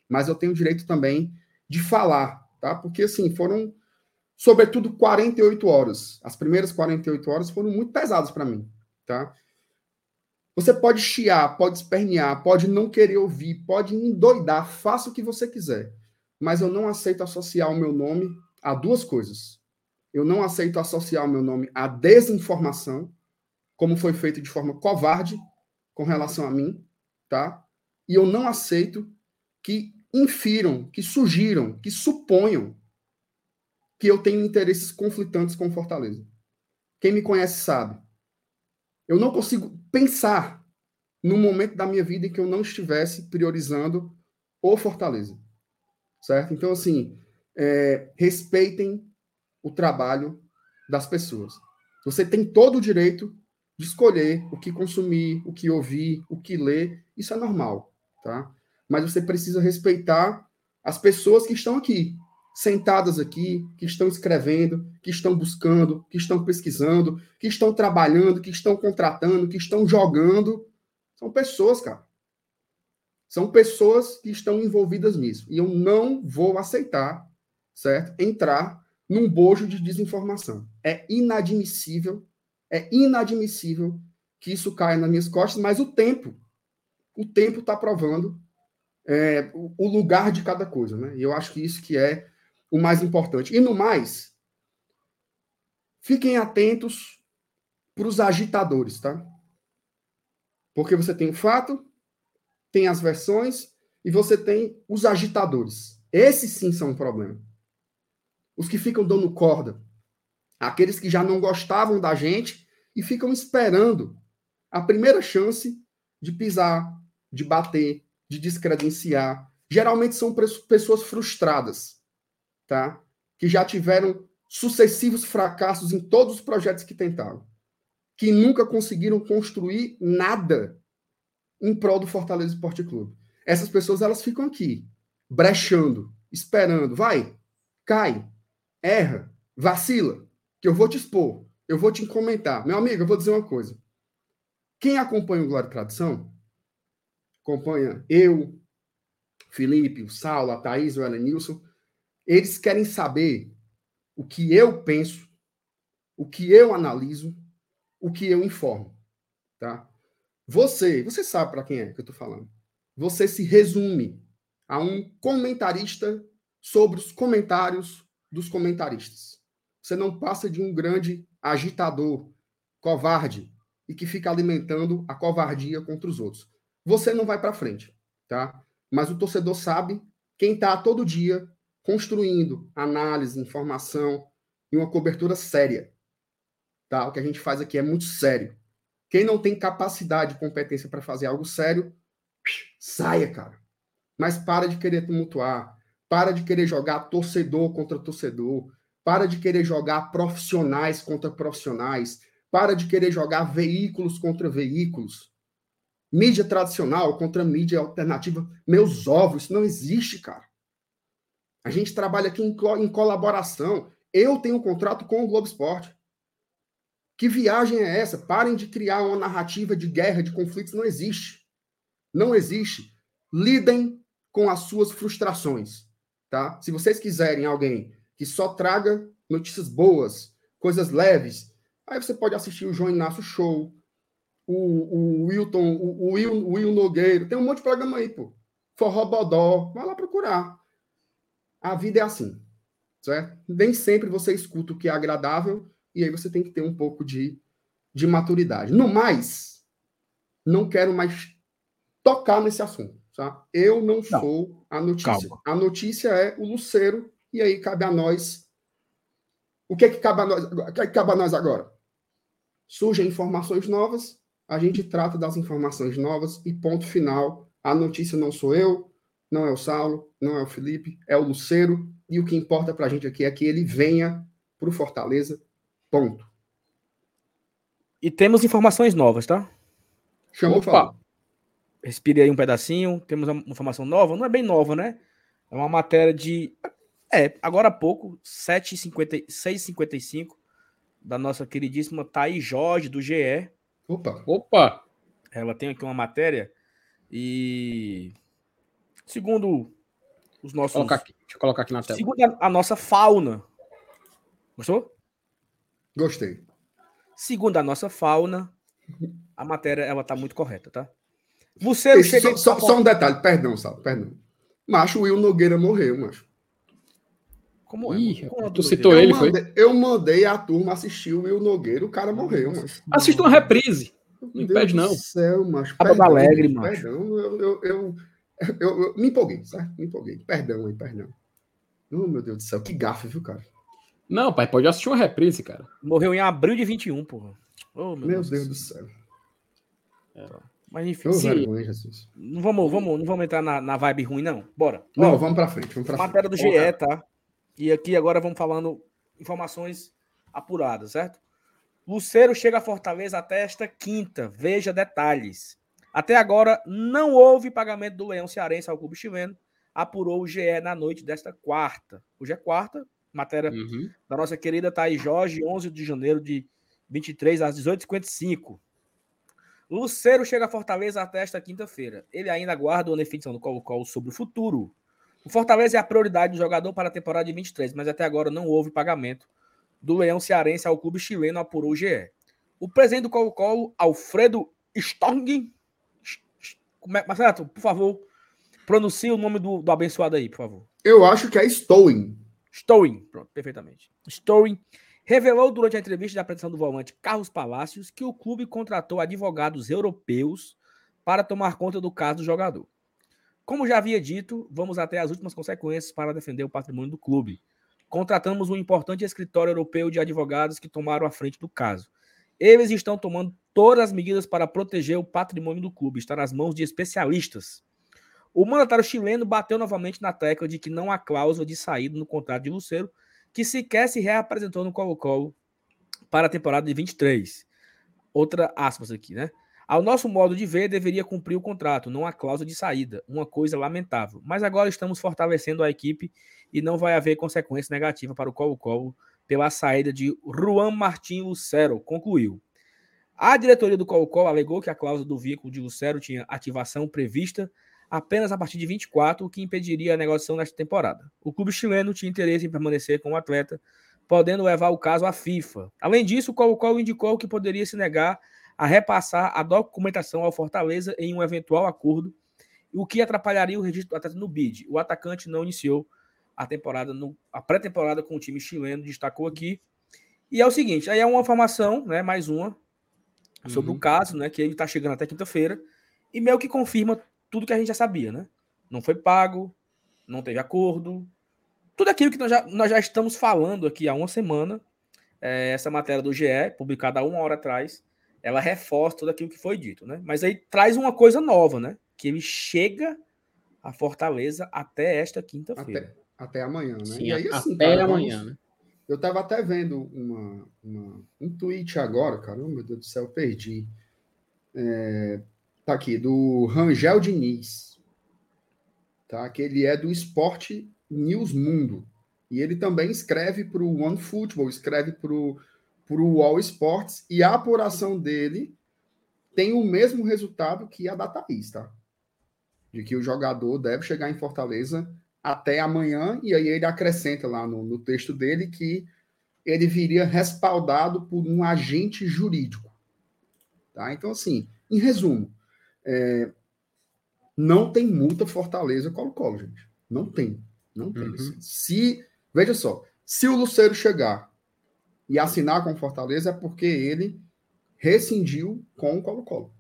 Mas eu tenho direito também de falar, tá? Porque, assim, foram, sobretudo, 48 horas. As primeiras 48 horas foram muito pesadas para mim, tá? Você pode chiar, pode espernear, pode não querer ouvir, pode endoidar, faça o que você quiser. Mas eu não aceito associar o meu nome a duas coisas. Eu não aceito associar o meu nome à desinformação, como foi feito de forma covarde com relação a mim, tá? E eu não aceito que infiram, que sugiram, que suponham que eu tenho interesses conflitantes com Fortaleza. Quem me conhece sabe. Eu não consigo pensar num momento da minha vida em que eu não estivesse priorizando o Fortaleza. Certo? Então, assim, é, respeitem o trabalho das pessoas. Você tem todo o direito de escolher o que consumir, o que ouvir, o que ler. Isso é normal, tá? Mas você precisa respeitar as pessoas que estão aqui, sentadas aqui, que estão escrevendo, que estão buscando, que estão pesquisando, que estão trabalhando, que estão contratando, que estão jogando. São pessoas, cara. São pessoas que estão envolvidas nisso. E eu não vou aceitar, certo? Entrar num bojo de desinformação. É inadmissível, é inadmissível que isso caia nas minhas costas, mas o tempo, o tempo está provando é, o lugar de cada coisa, né? E eu acho que isso que é o mais importante. E no mais, fiquem atentos para os agitadores, tá? Porque você tem o fato, tem as versões, e você tem os agitadores. Esses sim são um problema. Os que ficam dando corda. Aqueles que já não gostavam da gente e ficam esperando a primeira chance de pisar, de bater, de descredenciar. Geralmente são pessoas frustradas, tá? Que já tiveram sucessivos fracassos em todos os projetos que tentaram, que nunca conseguiram construir nada em prol do Fortaleza Esporte Clube. Essas pessoas elas ficam aqui, brechando, esperando, vai, cai, erra, vacila, que eu vou te expor, eu vou te comentar. Meu amigo, eu vou dizer uma coisa. Quem acompanha o Glória e Tradição, acompanha eu, Felipe, o Saulo, a Thaís, o Elenilson, eles querem saber o que eu penso, o que eu analiso, o que eu informo, tá? Você, você sabe para quem é que eu estou falando. Você se resume a um comentarista sobre os comentários dos comentaristas. Você não passa de um grande agitador, covarde, e que fica alimentando a covardia contra os outros. Você não vai para frente, tá? Mas o torcedor sabe quem está todo dia construindo análise, informação e uma cobertura séria. Tá? O que a gente faz aqui é muito sério. Quem não tem capacidade competência para fazer algo sério, saia, cara. Mas para de querer tumultuar, para de querer jogar torcedor contra torcedor, para de querer jogar profissionais contra profissionais, para de querer jogar veículos contra veículos. Mídia tradicional contra mídia alternativa. Meus ovos, isso não existe, cara. A gente trabalha aqui em, em colaboração. Eu tenho um contrato com o Globo Esporte. Que viagem é essa? Parem de criar uma narrativa de guerra, de conflitos. Não existe. Não existe. Lidem com as suas frustrações. Tá? Se vocês quiserem alguém que só traga notícias boas, coisas leves, aí você pode assistir o João Inácio Show, o, o Wilton, o, o, Will, o Will Nogueiro. Tem um monte de programa aí, pô. Forró Bodó. Vai lá procurar. A vida é assim, certo? Nem sempre você escuta o que é agradável e aí você tem que ter um pouco de, de maturidade. No mais, não quero mais tocar nesse assunto, tá? Eu não, não. sou a notícia. Calma. A notícia é o Luceiro e aí cabe a nós. O que é que cabe a nós, o que é que cabe a nós agora? Surgem informações novas, a gente trata das informações novas e ponto final. A notícia não sou eu, não é o Saulo, não é o Felipe, é o Luceiro. E o que importa para a gente aqui é que ele venha para o Fortaleza. Ponto. E temos informações novas, tá? Chamou Opa. Respire aí um pedacinho. Temos uma informação nova. Não é bem nova, né? É uma matéria de. É, agora há pouco, 6h55, da nossa queridíssima Thaís Jorge, do GE. Opa! Opa! Ela tem aqui uma matéria e Segundo os nossos. Colocar aqui, deixa eu colocar aqui na tela. Segundo a, a nossa fauna. Gostou? Gostei. Segundo a nossa fauna, a matéria ela tá muito correta, tá? Você chega só, só, só, um detalhe, perdão, Sal, perdão. Macho, o Will Nogueira morreu, macho. Como é? Ih, Como tu citou ele, mandei, foi? Eu mandei a turma assistir o Will Nogueira, o cara morreu, macho. Assista uma reprise. Não impede, não. céu, macho. Perdão, alegre, macho. Perdão, eu, eu, eu eu, eu, me empolguei, certo? Me empolguei. Perdão aí, perdão. Oh, meu Deus do céu, que gafe, viu, cara? Não, pai, pode assistir uma reprise, cara. Morreu em abril de 21, porra. Oh, meu, meu Deus, Deus, do céu. É. Mas enfim, vergonha, Jesus. Não vamos, vamos, não vamos entrar na, na vibe ruim, não. Bora. Não, Ó, vamos pra frente. Vamos pra matéria frente. do GE, tá? E aqui agora vamos falando informações apuradas, certo? Luceiro chega a Fortaleza até esta quinta. Veja detalhes. Até agora, não houve pagamento do Leão Cearense ao clube chileno, apurou o GE na noite desta quarta. Hoje é quarta, matéria uhum. da nossa querida Thaís Jorge, 11 de janeiro de 23 às 18h55. Luceiro chega a Fortaleza até esta quinta-feira. Ele ainda aguarda uma definição do Colo-Colo sobre o futuro. O Fortaleza é a prioridade do jogador para a temporada de 23, mas até agora não houve pagamento do Leão Cearense ao clube chileno, apurou o GE. O presidente do Colo-Colo, Alfredo Storng, como é, Marcelo, por favor, pronuncie o nome do, do abençoado aí, por favor. Eu acho que é Stowing. Stowing, pronto, perfeitamente. Stowing revelou durante a entrevista de apresentação do volante Carlos Palácios que o clube contratou advogados europeus para tomar conta do caso do jogador. Como já havia dito, vamos até as últimas consequências para defender o patrimônio do clube. Contratamos um importante escritório europeu de advogados que tomaram a frente do caso. Eles estão tomando todas as medidas para proteger o patrimônio do clube, está nas mãos de especialistas. O mandatário chileno bateu novamente na tecla de que não há cláusula de saída no contrato de Lucero, que sequer se reapresentou no Colo-Colo para a temporada de 23. Outra aspas aqui, né? Ao nosso modo de ver, deveria cumprir o contrato, não a cláusula de saída, uma coisa lamentável. Mas agora estamos fortalecendo a equipe e não vai haver consequência negativa para o Colo-Colo pela saída de Juan Martin Lucero, concluiu. A diretoria do Colo-Colo alegou que a cláusula do vínculo de Lucero tinha ativação prevista apenas a partir de 24, o que impediria a negociação nesta temporada. O clube chileno tinha interesse em permanecer com o atleta, podendo levar o caso à FIFA. Além disso, o Colo-Colo indicou que poderia se negar a repassar a documentação ao Fortaleza em um eventual acordo, o que atrapalharia o registro do atleta no BID. O atacante não iniciou a temporada, no, a pré-temporada com o time chileno, destacou aqui. E é o seguinte, aí é uma informação, né, mais uma, sobre uhum. o caso, né, que ele está chegando até quinta-feira, e meio que confirma tudo que a gente já sabia, né? Não foi pago, não teve acordo, tudo aquilo que nós já, nós já estamos falando aqui há uma semana, é, essa matéria do GE, publicada há uma hora atrás, ela reforça tudo aquilo que foi dito, né? Mas aí traz uma coisa nova, né? Que ele chega a Fortaleza até esta quinta-feira. Até, até, amanhã, né? Sim, e aí, assim, até cara, amanhã, vamos... né? Eu tava até vendo uma, uma, um tweet agora, cara, oh, meu Deus do céu, perdi. É, tá aqui, do Rangel Diniz, tá? Que ele é do Esporte News Mundo. E ele também escreve para o One Football, escreve para o All Sports e a apuração dele tem o mesmo resultado que a da Thaís, tá? De que o jogador deve chegar em Fortaleza até amanhã, e aí ele acrescenta lá no, no texto dele que ele viria respaldado por um agente jurídico. Tá? Então, assim, em resumo, é, não tem multa Fortaleza Colo-Colo, gente. Não tem. Não tem. Uhum. Se, veja só, se o Luceiro chegar e assinar com Fortaleza é porque ele rescindiu com o Colo-Colo.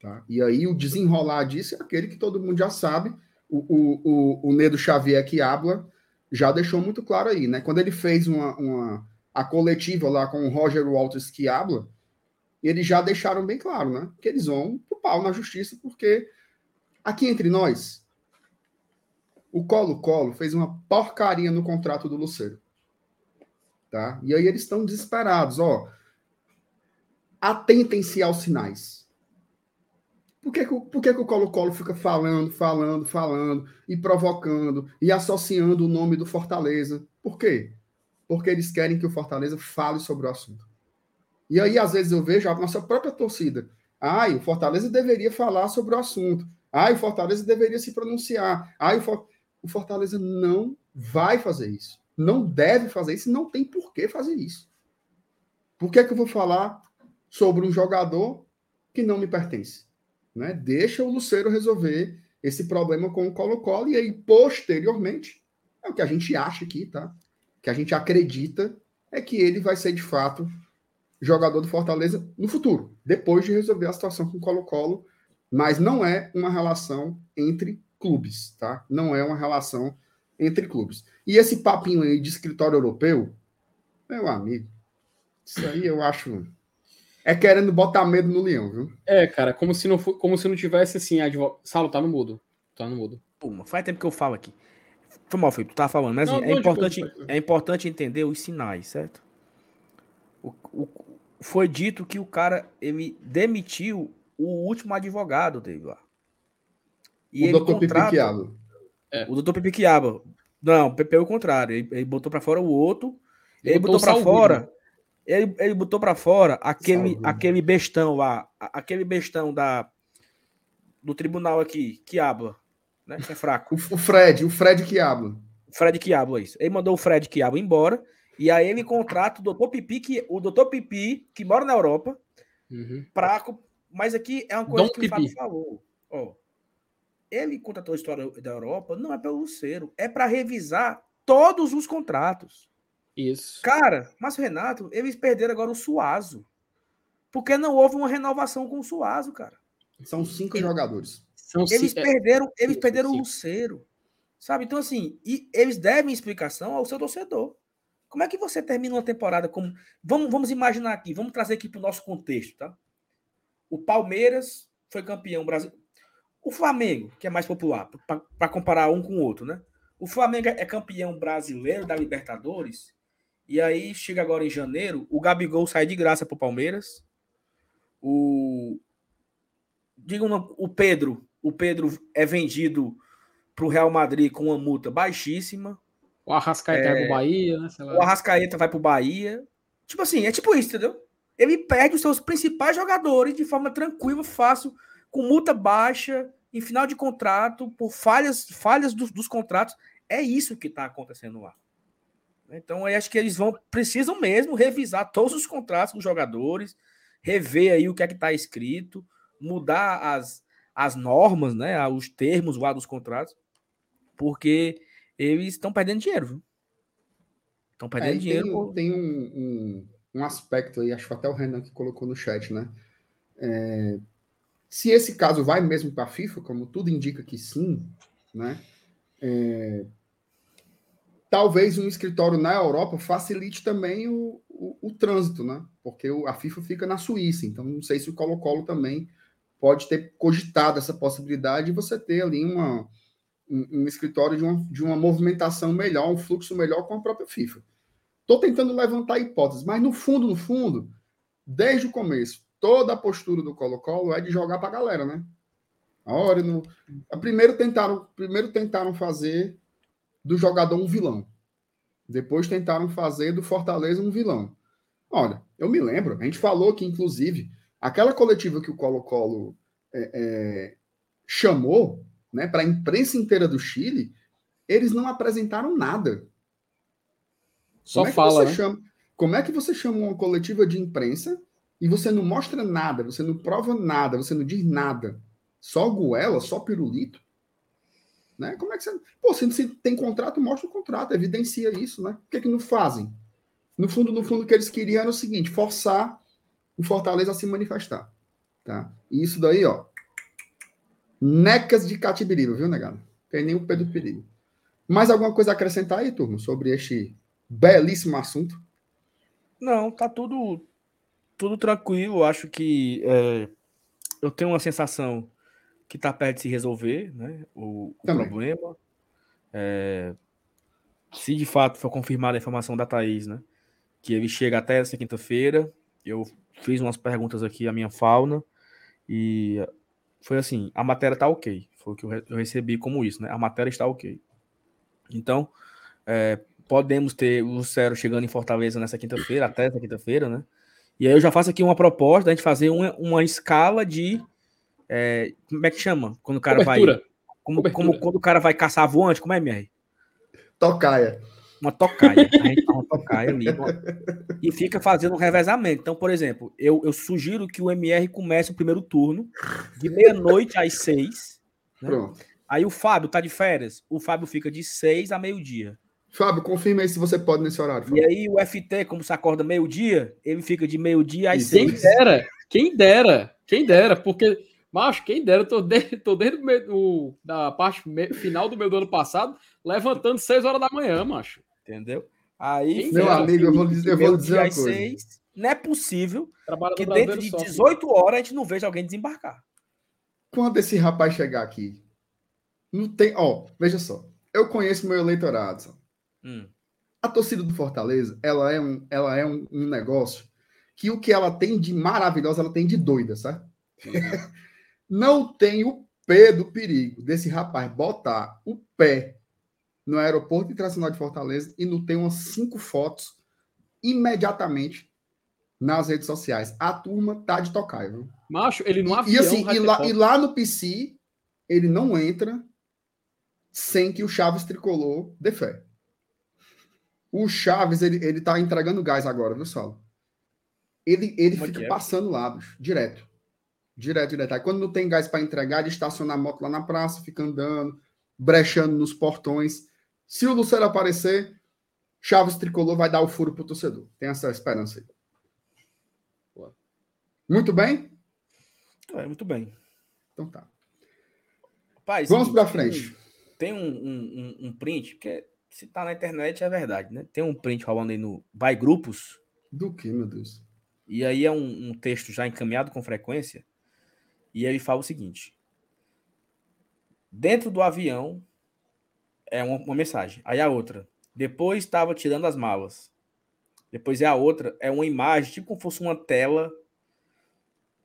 Tá? E aí o desenrolar disso é aquele que todo mundo já sabe. O, o, o, o Nedo Xavier que habla já deixou muito claro aí, né? Quando ele fez uma, uma a coletiva lá com o Roger Walters que habla, eles já deixaram bem claro, né? Que eles vão pau na justiça, porque aqui entre nós, o Colo-Colo fez uma porcaria no contrato do Luceiro. Tá? E aí eles estão desesperados, ó. Atentem-se aos sinais. Por que, que, por que, que o Colo-Colo fica falando, falando, falando, e provocando, e associando o nome do Fortaleza? Por quê? Porque eles querem que o Fortaleza fale sobre o assunto. E aí, às vezes, eu vejo a nossa própria torcida. Ai, o Fortaleza deveria falar sobre o assunto. Ai, o Fortaleza deveria se pronunciar. Ai, o, For... o Fortaleza não vai fazer isso não deve fazer isso, não tem por que fazer isso. Por que, que eu vou falar sobre um jogador que não me pertence? Né? Deixa o Luceiro resolver esse problema com o Colo-Colo e aí, posteriormente, é o que a gente acha aqui, tá? Que a gente acredita é que ele vai ser, de fato, jogador do Fortaleza no futuro, depois de resolver a situação com o Colo-Colo, mas não é uma relação entre clubes, tá? Não é uma relação entre clubes. E esse papinho aí de escritório europeu, meu amigo, isso aí eu acho. É querendo botar medo no leão, viu? É, cara, como se não, for, como se não tivesse assim, advogado. Salo, tá no mudo. Tá no mudo. Puma, faz tempo que eu falo aqui. Foi mal feito, tu tava falando, mas não, é, importante, é importante entender os sinais, certo? O, o, foi dito que o cara ele demitiu o último advogado dele lá. E o ele doutor contrata... É. O doutor Pipiquiaba. Não, Pepe é o contrário. Ele, ele, botou para fora o outro. Ele, ele botou, para fora. Ele, ele botou para fora aquele, aquele bestão lá. Aquele bestão da, do tribunal aqui, Quiaba. Né? Que é fraco. o, Fred, o Fred Quiaba. Fred Quiabo, é isso. Ele mandou o Fred Quiabo embora. E aí ele contrata o doutor Pipi, que, o doutor Pipi, que mora na Europa, uhum. pra, mas aqui é uma coisa Dom que Pipi. o Fábio falou. Ó, ele contratou a história da Europa não é pelo Luceiro, é para revisar todos os contratos. Isso. Cara, mas Renato, eles perderam agora o Suazo. Porque não houve uma renovação com o Suazo, cara. São cinco jogadores. São eles é, perderam, eles perderam o Luceiro. Sabe? Então, assim, e eles devem explicação ao seu torcedor. Como é que você termina uma temporada como. Vamos, vamos imaginar aqui, vamos trazer aqui para o nosso contexto, tá? O Palmeiras foi campeão brasileiro. O Flamengo, que é mais popular, para comparar um com o outro, né? O Flamengo é campeão brasileiro da Libertadores. E aí chega agora em janeiro, o Gabigol sai de graça para o Palmeiras. O digam o Pedro, o Pedro é vendido para o Real Madrid com uma multa baixíssima. O Arrascaeta é, vai pro Bahia, né? O Arrascaeta vai pro Bahia. Tipo assim, é tipo isso, entendeu? Ele perde os seus principais jogadores de forma tranquila, fácil, com multa baixa, em final de contrato, por falhas, falhas dos, dos contratos. É isso que está acontecendo lá. Então, eu acho que eles vão precisam mesmo revisar todos os contratos dos jogadores, rever aí o que é que está escrito, mudar as, as normas, né, os termos lá dos contratos, porque eles estão perdendo dinheiro, viu? Estão perdendo é, dinheiro. Tem, por... tem um, um, um, aspecto aí, acho que até o Renan que colocou no chat, né? É, se esse caso vai mesmo para a FIFA, como tudo indica que sim, né? É, talvez um escritório na Europa facilite também o, o, o trânsito, né? Porque a FIFA fica na Suíça, então não sei se o Colo-Colo também pode ter cogitado essa possibilidade de você ter ali uma, um, um, escritório de uma, de uma movimentação melhor, um fluxo melhor com a própria FIFA. Estou tentando levantar hipóteses, mas no fundo, no fundo, desde o começo, toda a postura do Colo-Colo é de jogar para a galera, né? A hora no... primeiro tentaram, primeiro tentaram fazer do jogador um vilão. Depois tentaram fazer do Fortaleza um vilão. Olha, eu me lembro, a gente falou que, inclusive, aquela coletiva que o Colo-Colo é, é, chamou né, para a imprensa inteira do Chile, eles não apresentaram nada. Só como é fala. Né? Chama, como é que você chama uma coletiva de imprensa e você não mostra nada, você não prova nada, você não diz nada? Só goela, só pirulito? Né? Como é que você. Pô, se, tem contrato, mostra o contrato, evidencia isso, né? Por que, que não fazem? No fundo, no fundo, o que eles queriam era o seguinte: forçar o Fortaleza a se manifestar. Tá? E isso daí, ó, necas de catibirível, viu, negado? Tem nem o pé do perigo. Mais alguma coisa a acrescentar aí, turma, sobre este belíssimo assunto? Não, tá tudo tudo tranquilo. Acho que é, eu tenho uma sensação que tá perto de se resolver, né? O, o problema. É, se de fato for confirmada a informação da Thaís, né? Que ele chega até essa quinta-feira. Eu fiz umas perguntas aqui à minha fauna e foi assim, a matéria tá ok. Foi o que eu recebi como isso, né? A matéria está ok. Então, é, podemos ter o Lucero chegando em Fortaleza nessa quinta-feira, até essa quinta-feira, né? E aí eu já faço aqui uma proposta da gente fazer uma, uma escala de. É, como é que chama? Quando o cara Cobertura. vai. Como, como quando o cara vai caçar voante, como é, MR? Tocaia uma tocaia. A gente uma tocaia ali uma... e fica fazendo um revezamento. Então, por exemplo, eu, eu sugiro que o MR comece o primeiro turno de meia-noite às seis. Né? Pronto. Aí o Fábio tá de férias. O Fábio fica de seis a meio-dia. Fábio, confirma aí se você pode nesse horário. Fábio. E aí o FT, como se acorda meio-dia, ele fica de meio-dia às seis. Quem dera, quem dera, quem dera, porque Macho, quem dera, eu tô desde, tô desde o, da parte final do meu do ano passado, levantando 6 horas da manhã, macho. Entendeu? Aí, meu amigo, eu vou dizer, eu vou dizer uma coisa. Seis, não é possível que dentro de 18 horas a gente não veja alguém desembarcar. Quando esse rapaz chegar aqui, não tem. Ó, veja só. Eu conheço meu eleitorado. Hum. A torcida do Fortaleza, ela é, um, ela é um, um, negócio que o que ela tem de maravilhosa, ela tem de doida, sabe? Uhum. não tem o pé do perigo desse rapaz botar o pé no Aeroporto Internacional de Fortaleza e não tem umas cinco fotos imediatamente nas redes sociais. A turma tá de tocar, viu? Macho, ele não E, e assim, e lá, e lá no PC, ele não entra sem que o Chaves tricolor dê fé. O Chaves, ele, ele tá entregando gás agora, viu, Saulo? Ele, ele fica é? passando lados, direto. Direto, direto. Aí quando não tem gás para entregar, ele estaciona a moto lá na praça, fica andando, brechando nos portões. Se o Lucero aparecer, Chaves Tricolor vai dar o furo para o torcedor. Tem essa esperança aí. Muito bem? É, muito bem. Então tá. Rapaz, Vamos para frente. Tem um, um, um, print, porque se tá na internet é verdade, né? Tem um print rolando aí no Vai Grupos. Do que, meu Deus? E aí é um, um texto já encaminhado com frequência. E ele fala o seguinte: Dentro do avião é uma, uma mensagem. Aí a outra. Depois estava tirando as malas. Depois é a outra, é uma imagem, tipo como fosse uma tela.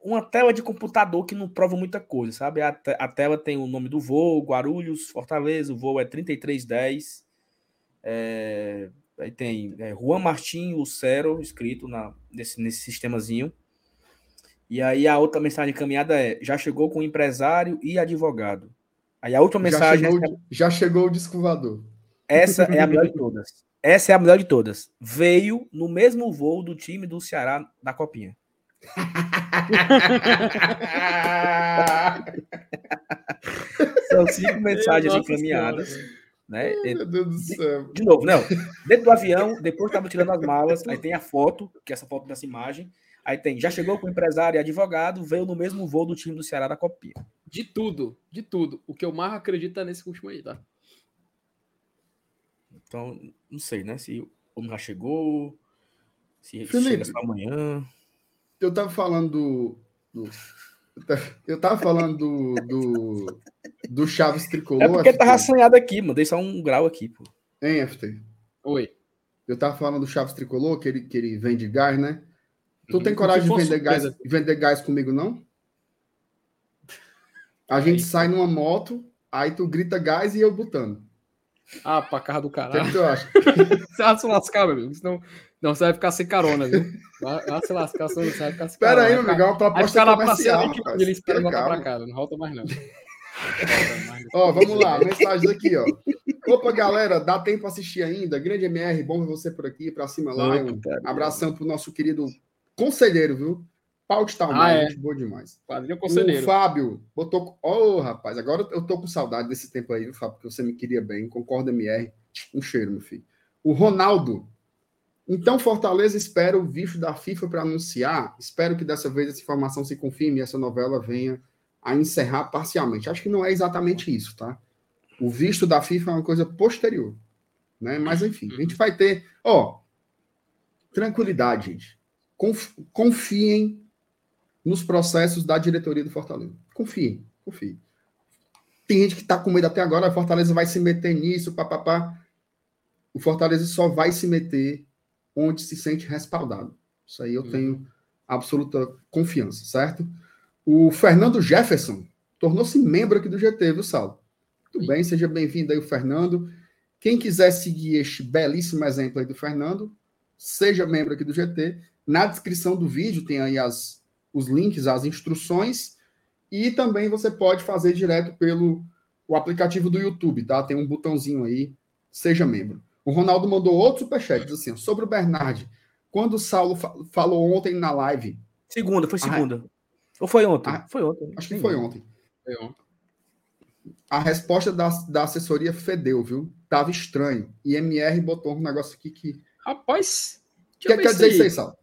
Uma tela de computador que não prova muita coisa, sabe? A, a tela tem o nome do voo, Guarulhos, Fortaleza, o voo é 3310. É, aí tem é, Juan Martim Lucero escrito na, nesse, nesse sistemazinho. E aí a outra mensagem encaminhada é: já chegou com empresário e advogado. Aí a última mensagem. Já chegou, é, já chegou o disco voador. Essa é a melhor de todas. Essa é a melhor de todas. Veio no mesmo voo do time do Ceará na Copinha. São cinco mensagens Nossa encaminhadas. Né? Meu Deus do céu. De, de novo, não. Dentro do avião, depois estava tirando as malas, aí tem a foto, que é essa foto dessa imagem. Aí tem, já chegou com empresário e advogado, veio no mesmo voo do time do Ceará da Copinha. De tudo, de tudo. O que eu mais acredito é nesse último aí, tá? Então, não sei, né? Se o homem já chegou, se Felipe, chega só amanhã. Eu tava falando do. do eu tava falando do, do, do Chaves Tricolor. É porque FT. tava assanhado aqui, mandei só um grau aqui, pô. Hein, FT? Oi. Eu tava falando do Chaves Tricolor, que ele, que ele vende gás, né? Tu tem coragem de vender gás, vender gás comigo, não? A gente sai numa moto, aí tu grita gás e eu botando. Ah, pra carro do caralho. O que, tu acha? você vai se lascar, meu amigo. Senão, não, você vai ficar sem carona, viu? Vai, vai se lascar, você vai ficar sem Pera aí, meu amigo, é uma proposta comercial. Que ele espera voltar pra casa, não volta mais não. ó, vamos lá, mensagens aqui, ó. Opa, galera, dá tempo pra assistir ainda? Grande MR, bom ver você por aqui, pra cima lá. Um abração pro nosso querido conselheiro, viu? Pau de tal ah, é. boa demais. Padrinho conselheiro. O Fábio botou. Ô, oh, rapaz, agora eu tô com saudade desse tempo aí, viu, Fábio? Porque você me queria bem. Concorda, MR. Um cheiro, meu filho. O Ronaldo. Então, Fortaleza espera o visto da FIFA para anunciar. Espero que dessa vez essa informação se confirme e essa novela venha a encerrar parcialmente. Acho que não é exatamente isso, tá? O visto da FIFA é uma coisa posterior. Né? Mas, enfim, a gente vai ter. Ó, oh, tranquilidade, gente. Confiem nos processos da diretoria do Fortaleza. Confie, confie. Tem gente que está com medo até agora, a Fortaleza vai se meter nisso, papapá. O Fortaleza só vai se meter onde se sente respaldado. Isso aí eu uhum. tenho absoluta confiança, certo? O Fernando Jefferson tornou-se membro aqui do GT, viu, Sal? Tudo bem, seja bem-vindo aí, o Fernando. Quem quiser seguir este belíssimo exemplo aí do Fernando, seja membro aqui do GT. Na descrição do vídeo tem aí as, os links, as instruções, e também você pode fazer direto pelo o aplicativo do YouTube, tá? Tem um botãozinho aí, seja membro. O Ronaldo mandou outro superchat, diz assim, sobre o Bernard. Quando o Saulo fa falou ontem na live... Segunda, foi segunda. A... Ou foi ontem? A... Foi ontem. Acho que foi ontem. Foi ontem. A resposta da, da assessoria fedeu, viu? Tava estranho. E MR botou um negócio aqui que... Rapaz... O que quer dizer isso aí, Saulo?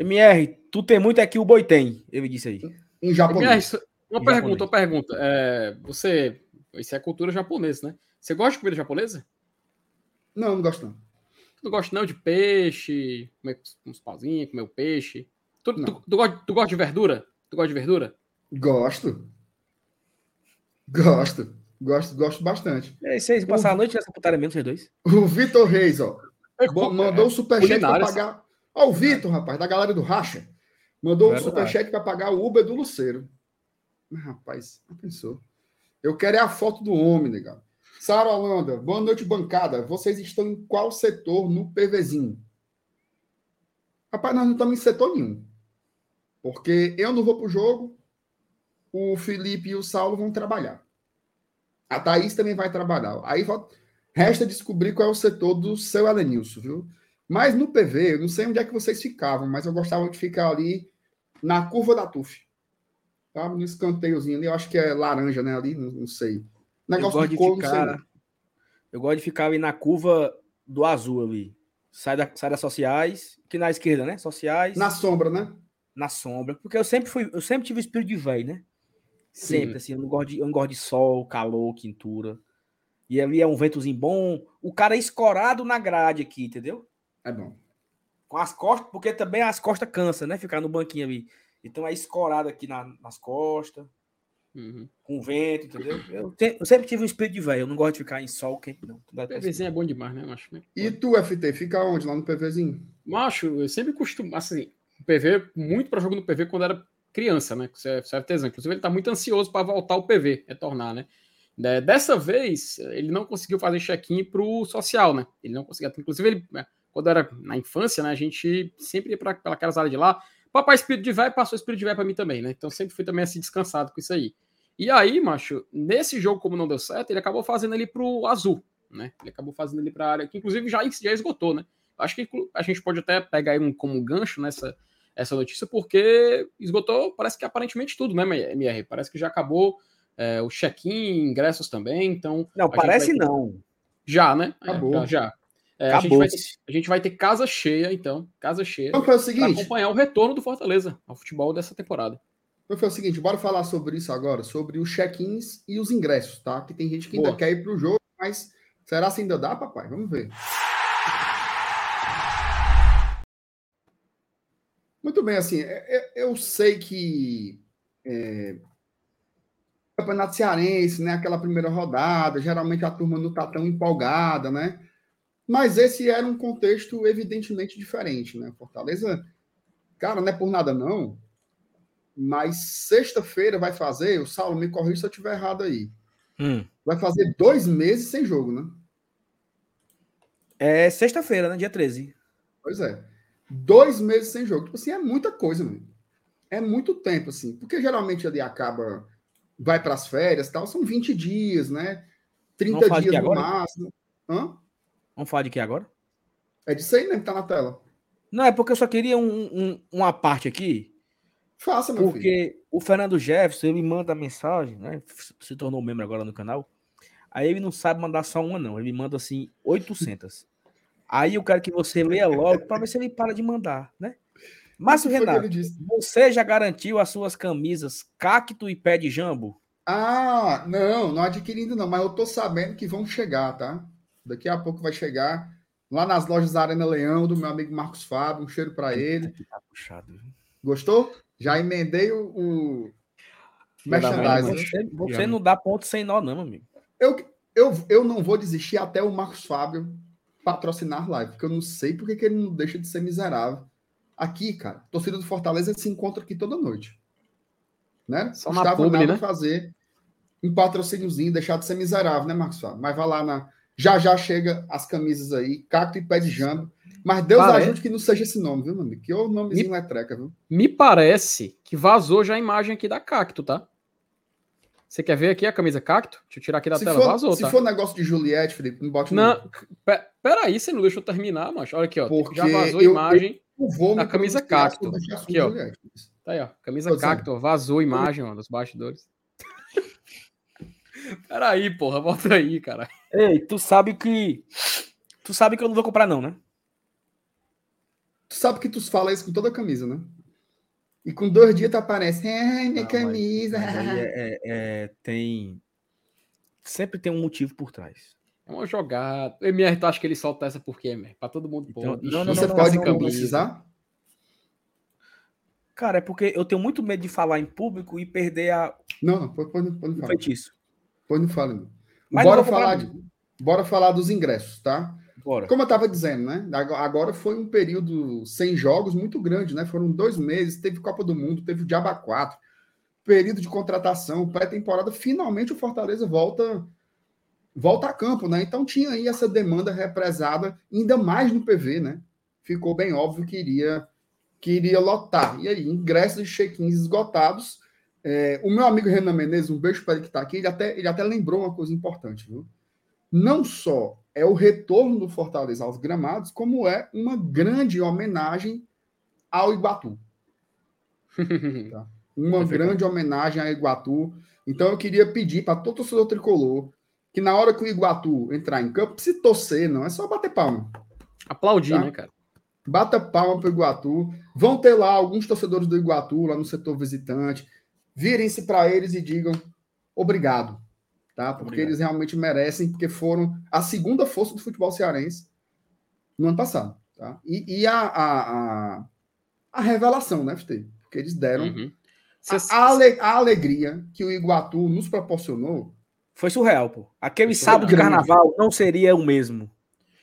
MR, tu tem muito aqui, o boi tem. Ele disse aí. Em japonês. MR, uma em pergunta, japonês. uma pergunta. É, você. Isso é cultura japonesa, né? Você gosta de comida japonesa? Não, não gosto não. Tu não gosta não de peixe, comer uns pauzinhos, comer o peixe? Tu, tu, tu, tu, gosta, tu gosta de verdura? Tu gosta de verdura? Gosto. Gosto. Gosto, gosto bastante. É isso aí, passar o... a noite nessa putaria mesmo, vocês dois? O Vitor Reis, ó. É, mandou o um superchat para pagar Ó, o Vitor, rapaz, da galera do Racha, mandou um superchat para pagar o Uber do Luceiro. Mas, rapaz, não pensou. Eu quero é a foto do homem, negado. Sara Holanda, boa noite, bancada. Vocês estão em qual setor no PVzinho? Rapaz, nós não estamos em setor nenhum. Porque eu não vou para o jogo, o Felipe e o Saulo vão trabalhar. A Thaís também vai trabalhar. Aí resta descobrir qual é o setor do seu Elenilson, viu? Mas no PV, eu não sei onde é que vocês ficavam, mas eu gostava de ficar ali na curva da TUF. Tá? No escanteiozinho ali, eu acho que é laranja, né? Ali, não, não sei. Negócio de, cor, ficar, Eu gosto de ficar ali na curva do azul ali. Sai, da, sai das sociais, que na esquerda, né? Sociais. Na sombra, né? Na sombra. Porque eu sempre fui, eu sempre tive espírito de velho, né? Sempre, assim, eu não, gosto de, eu não gosto de sol, calor, quintura. E ali é um ventozinho bom. O cara é escorado na grade aqui, entendeu? É bom. Com as costas, porque também as costas cansa, né? Ficar no banquinho ali. Então é escorado aqui na, nas costas. Uhum. Com vento, entendeu? Eu, te, eu, sempre tive um espírito de velho. Eu não gosto de ficar em sol quente, não. PVzinho é bom demais, né, macho? E tu, FT, fica onde? Lá no PVzinho? Macho, eu sempre costumo. Assim, PV, muito para jogo no PV quando era criança, né? É artesão. Inclusive, ele tá muito ansioso para voltar o PV, retornar, né? Dessa vez, ele não conseguiu fazer check-in pro social, né? Ele não conseguia. Inclusive, ele, né, quando era na infância, né? A gente sempre ia para aquelas áreas de lá Papai Espírito de Velho passou Espírito de Velho para mim também, né? Então sempre fui também assim descansado com isso aí. E aí, macho, nesse jogo, como não deu certo, ele acabou fazendo ele pro azul, né? Ele acabou fazendo ele pra área, que inclusive já, já esgotou, né? Acho que a gente pode até pegar aí um, como gancho nessa essa notícia, porque esgotou, parece que aparentemente tudo, né, MR? Parece que já acabou é, o check-in, ingressos também, então... Não, parece não. Já, né? Acabou. É, já. É, a, gente vai ter, a gente vai ter casa cheia, então, casa cheia. Então foi o seguinte: acompanhar o retorno do Fortaleza ao futebol dessa temporada. Então foi o seguinte, bora falar sobre isso agora, sobre os check-ins e os ingressos, tá? Que tem gente que ainda Boa. quer ir para o jogo, mas será se ainda dá, papai? Vamos ver. Muito bem, assim, é, é, eu sei que é, Campeonato Cearense, né? Aquela primeira rodada, geralmente a turma não tá tão empolgada, né? Mas esse era um contexto evidentemente diferente, né? Fortaleza, cara, não é por nada não, mas sexta-feira vai fazer, o Saulo me corrija se eu estiver errado aí. Hum. Vai fazer dois meses sem jogo, né? É sexta-feira, né? Dia 13. Pois é. Dois meses sem jogo. Tipo assim, é muita coisa, mano. É muito tempo, assim. Porque geralmente ele acaba, vai para as férias tal, são 20 dias, né? 30 dias no máximo. Hã? Vamos falar de que agora? É disso aí, né? Que tá na tela. Não, é porque eu só queria um, um, uma parte aqui. Faça, meu Porque filho. o Fernando Jefferson, ele manda mensagem, né? Se tornou membro agora no canal. Aí ele não sabe mandar só uma, não. Ele manda assim, 800. Aí eu quero que você leia logo para ver se ele para de mandar, né? Márcio Renato, você já garantiu as suas camisas cacto e pé de jambo? Ah, não, não adquirindo não, mas eu tô sabendo que vão chegar, tá? Daqui a pouco vai chegar lá nas lojas da Arena Leão, do meu amigo Marcos Fábio. Um cheiro para ele. Tá puxado, Gostou? Já emendei o, o merchandising. Você, você não dá ponto sem nó, não, amigo. Eu, eu, eu não vou desistir até o Marcos Fábio patrocinar live, porque eu não sei porque que ele não deixa de ser miserável. Aqui, cara, torcida do Fortaleza se encontra aqui toda noite. Né? Só na publi, né? fazer um patrocíniozinho, deixar de ser miserável, né, Marcos Fábio? Mas vai lá na já já chega as camisas aí, cacto e pé de jambo. Mas Deus parece... ajude que não seja esse nome, viu, meu amigo? Que o nomezinho me... é treca, viu? Me parece que vazou já a imagem aqui da cacto, tá? Você quer ver aqui a camisa cacto? Deixa eu tirar aqui da se tela. For, vazou, se tá? for negócio de Juliette, Felipe, não bote Não, peraí, você não deixou terminar, macho. Olha aqui, ó. Porque já vazou a imagem eu, eu da camisa cacto. Aqui, ó. Tá aí, ó. Camisa cacto, ó, vazou a imagem, ó, dos bastidores. Peraí, porra, volta aí, cara. Ei, tu sabe que. Tu sabe que eu não vou comprar, não, né? Tu sabe que tu fala isso com toda a camisa, né? E com dois dias tu aparece. Ai, minha não, camisa. Mas, mas é, é, é, tem. Sempre tem um motivo por trás. É uma jogada. O MR, tu acha que ele solta essa por quê, MR? Pra todo mundo. Então, pô, não, não, você não, pode não, precisar? Cara, é porque eu tenho muito medo de falar em público e perder a. Não, não, pode, pode, pode falar. feitiço. Pois não. Mas bora, falar de, bora falar dos ingressos, tá? Bora. Como eu estava dizendo, né? Agora foi um período sem jogos muito grande, né? Foram dois meses, teve Copa do Mundo, teve o Diaba 4, período de contratação, pré-temporada. Finalmente o Fortaleza volta volta a campo, né? Então tinha aí essa demanda represada, ainda mais no PV, né? Ficou bem óbvio que iria, que iria lotar. E aí, ingressos e check-ins esgotados é, o meu amigo Renan Menezes, um beijo para ele que está aqui, ele até, ele até lembrou uma coisa importante, viu? Não só é o retorno do Fortaleza aos gramados, como é uma grande homenagem ao Iguatu. tá? Uma grande homenagem ao Iguatu. Então eu queria pedir para todo torcedor tricolor que na hora que o Iguatu entrar em campo, se torcer, não, é só bater palma. Aplaudir, tá? né, cara? Bata palma para o Iguatu. Vão ter lá alguns torcedores do Iguatu, lá no setor visitante virem-se para eles e digam obrigado, tá? Porque obrigado. eles realmente merecem, porque foram a segunda força do futebol cearense no ano passado, tá? E, e a, a, a, a, revelação, né, FT? Porque eles deram uhum. a, a, ale, a alegria que o Iguatu nos proporcionou. Foi surreal, pô. Aquele sábado de carnaval não seria o mesmo.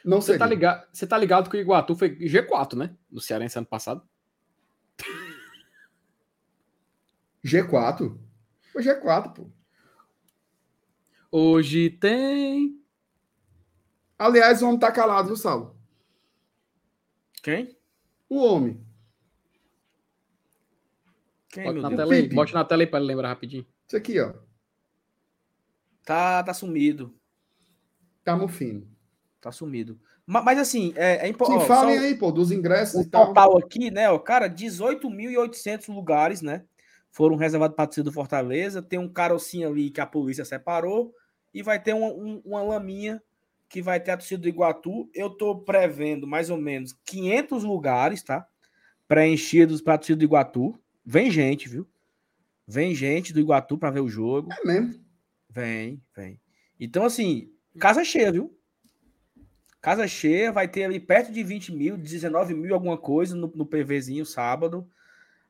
Não você, tá ligado, você tá ligado que o Iguatu foi G4, né? No Cearense ano passado. G4? Foi G4, pô. Hoje tem. Aliás, o homem tá calado, viu, Saulo? Quem? O homem. Quem, bote, na tela aí, bote na tela aí pra ele lembrar rapidinho. Isso aqui, ó. Tá, tá sumido. Tá mofino. Tá sumido. Mas, mas assim, é, é importante. Sim, falem aí, pô, dos ingressos o total aqui, né, ó, cara, 18.800 lugares, né? Foram reservados para a torcida do Fortaleza. Tem um carocinho ali que a polícia separou. E vai ter uma, um, uma laminha que vai ter a torcida do Iguatu. Eu tô prevendo mais ou menos 500 lugares, tá? Preenchidos para a torcida do Iguatu. Vem gente, viu? Vem gente do Iguatu para ver o jogo. É mesmo? Vem, vem. Então, assim, casa cheia, viu? Casa cheia, vai ter ali perto de 20 mil, 19 mil, alguma coisa no, no PVzinho sábado.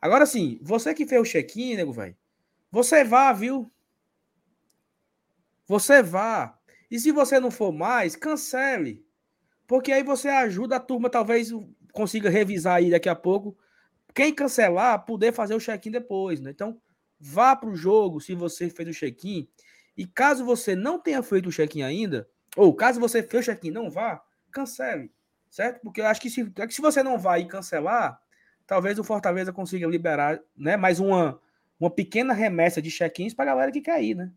Agora sim, você que fez o check-in, nego, velho, você vá, viu? Você vá. E se você não for mais, cancele. Porque aí você ajuda a turma, talvez consiga revisar aí daqui a pouco. Quem cancelar, poder fazer o check-in depois, né? Então, vá para o jogo se você fez o check-in. E caso você não tenha feito o check-in ainda, ou caso você fez o check-in não vá, cancele, certo? Porque eu acho que se, é se você não vai e cancelar, talvez o Fortaleza consiga liberar né, mais uma, uma pequena remessa de check-ins para a galera que quer ir, né?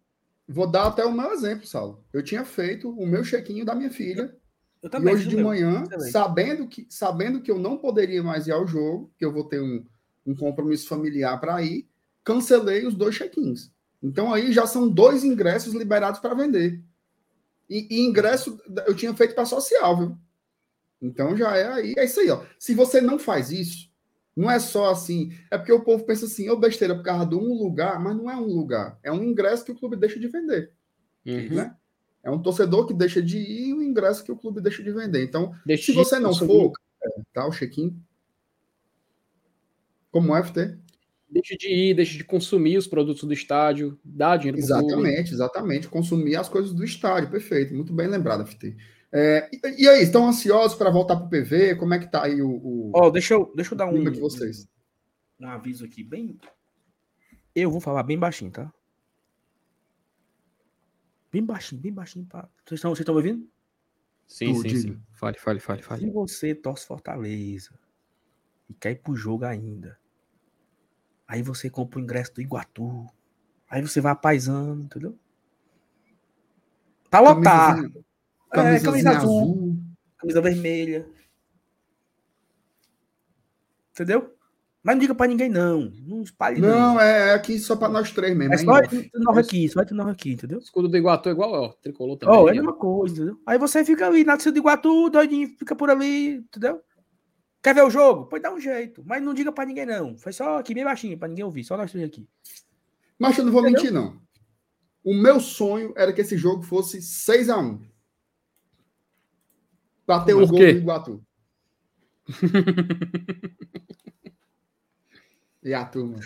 Vou dar até o meu exemplo, Saulo. Eu tinha feito o meu check-in da minha filha. Eu também, e hoje de meu. manhã, sabendo que, sabendo que eu não poderia mais ir ao jogo, que eu vou ter um, um compromisso familiar para ir, cancelei os dois check-ins. Então aí já são dois ingressos liberados para vender. E, e ingresso eu tinha feito para social, viu? Então já é aí, é isso aí, ó. Se você não faz isso, não é só assim, é porque o povo pensa assim, ô besteira por causa de um lugar, mas não é um lugar, é um ingresso que o clube deixa de vender. Uhum. Né? É um torcedor que deixa de ir e o ingresso que o clube deixa de vender. Então, deixa se você não for, é, tá, o check-in. Como é, FT? deixa de ir, deixa de consumir os produtos do estádio, dá dinheiro para Exatamente, exatamente. Consumir as coisas do estádio, perfeito. Muito bem lembrado, FT. É, e, e, aí, estão ansiosos para voltar para o PV? Como é que tá aí o. o... Oh, deixa, eu, deixa eu dar um, de vocês. Um, um aviso aqui, bem. Eu vou falar bem baixinho, tá? Bem baixinho, bem baixinho. Pra... Vocês estão vocês estão me ouvindo? Sim, sim, sim. Fale, fale, fale, fale. Se você torce Fortaleza e quer ir pro jogo ainda, Aí você compra o ingresso do Iguatu. Aí você vai apaisando, entendeu? Tá lotado. Camisa, é, camisa azul, azul, camisa vermelha. Entendeu? Mas não diga pra ninguém, não. Não espalhe, não. Não, é aqui só pra nós três mesmo. É só entre nós aqui, só entre nós aqui, entendeu? O escudo do Iguatu é igual, ó. Tricolor também. Ó, é a mesma coisa, entendeu? Aí você fica ali na do Iguatu, doidinho, fica por ali, entendeu? Quer ver o jogo? Pode dar um jeito. Mas não diga para ninguém, não. Foi só aqui bem baixinho, para ninguém ouvir. Só nós três aqui. Mas eu não vou Entendeu? mentir, não. O meu sonho era que esse jogo fosse 6 x 1 Ter o gol do Iguatu. e a turma.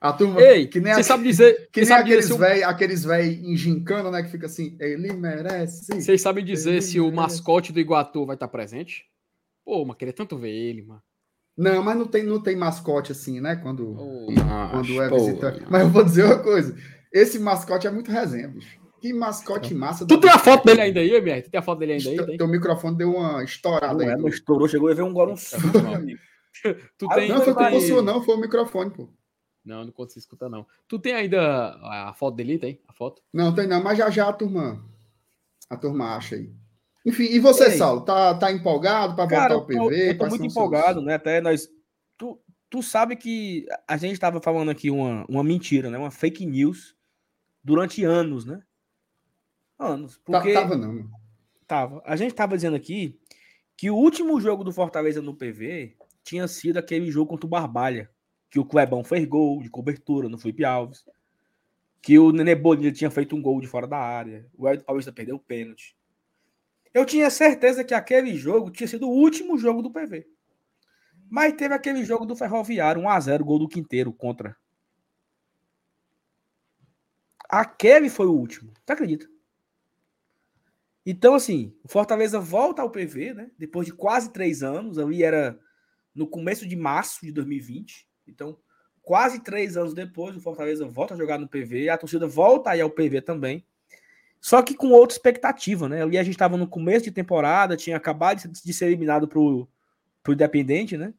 A turma. Ei, que nem você a, sabe dizer. Que nem aqueles velhos aqueles véi engincando, né? Que fica assim, ele merece. Vocês sabem dizer se merece. o mascote do Iguatu vai estar presente? Pô, mas queria tanto ver ele, mano. Não, mas não tem, não tem mascote assim, né? Quando, oh, quando é visitante. Mas eu vou dizer uma coisa: esse mascote é muito resenha, bicho. Que mascote massa. Tu tem a foto dele ainda aí, MR? Tu tem a foto dele ainda aí? Tem? Teu microfone deu uma estourada não aí. É, não estourou, chegou a ver um agora um tu tem... Não, foi culpa sua, não, foi o microfone, pô. Não, não consigo escutar, não. Tu tem ainda a foto dele, tem? A foto? Não, tem não, mas já já a turma. A turma acha aí. Enfim, e você, Ei, Saulo, tá, tá empolgado para voltar ao PV? Eu tô, muito empolgado, seus... né? Até nós. Tu, tu sabe que a gente estava falando aqui uma, uma mentira, né? Uma fake news durante anos, né? Anos. Porque... Tava não. Tava. A gente tava dizendo aqui que o último jogo do Fortaleza no PV tinha sido aquele jogo contra o Barbalha, que o Clebão fez gol de cobertura no Felipe Alves, que o Nenê Bonilha tinha feito um gol de fora da área, o Edson Paulista perdeu o pênalti. Eu tinha certeza que aquele jogo tinha sido o último jogo do PV. Mas teve aquele jogo do Ferroviário, 1x0, gol do Quinteiro contra. Aquele foi o último. Tu acredita? Então, assim, o Fortaleza volta ao PV, né? Depois de quase três anos. Ali era no começo de março de 2020. Então, quase três anos depois, o Fortaleza volta a jogar no PV. A torcida volta aí ao PV também. Só que com outra expectativa, né? Ali a gente estava no começo de temporada, tinha acabado de ser eliminado pro, pro Independente, né?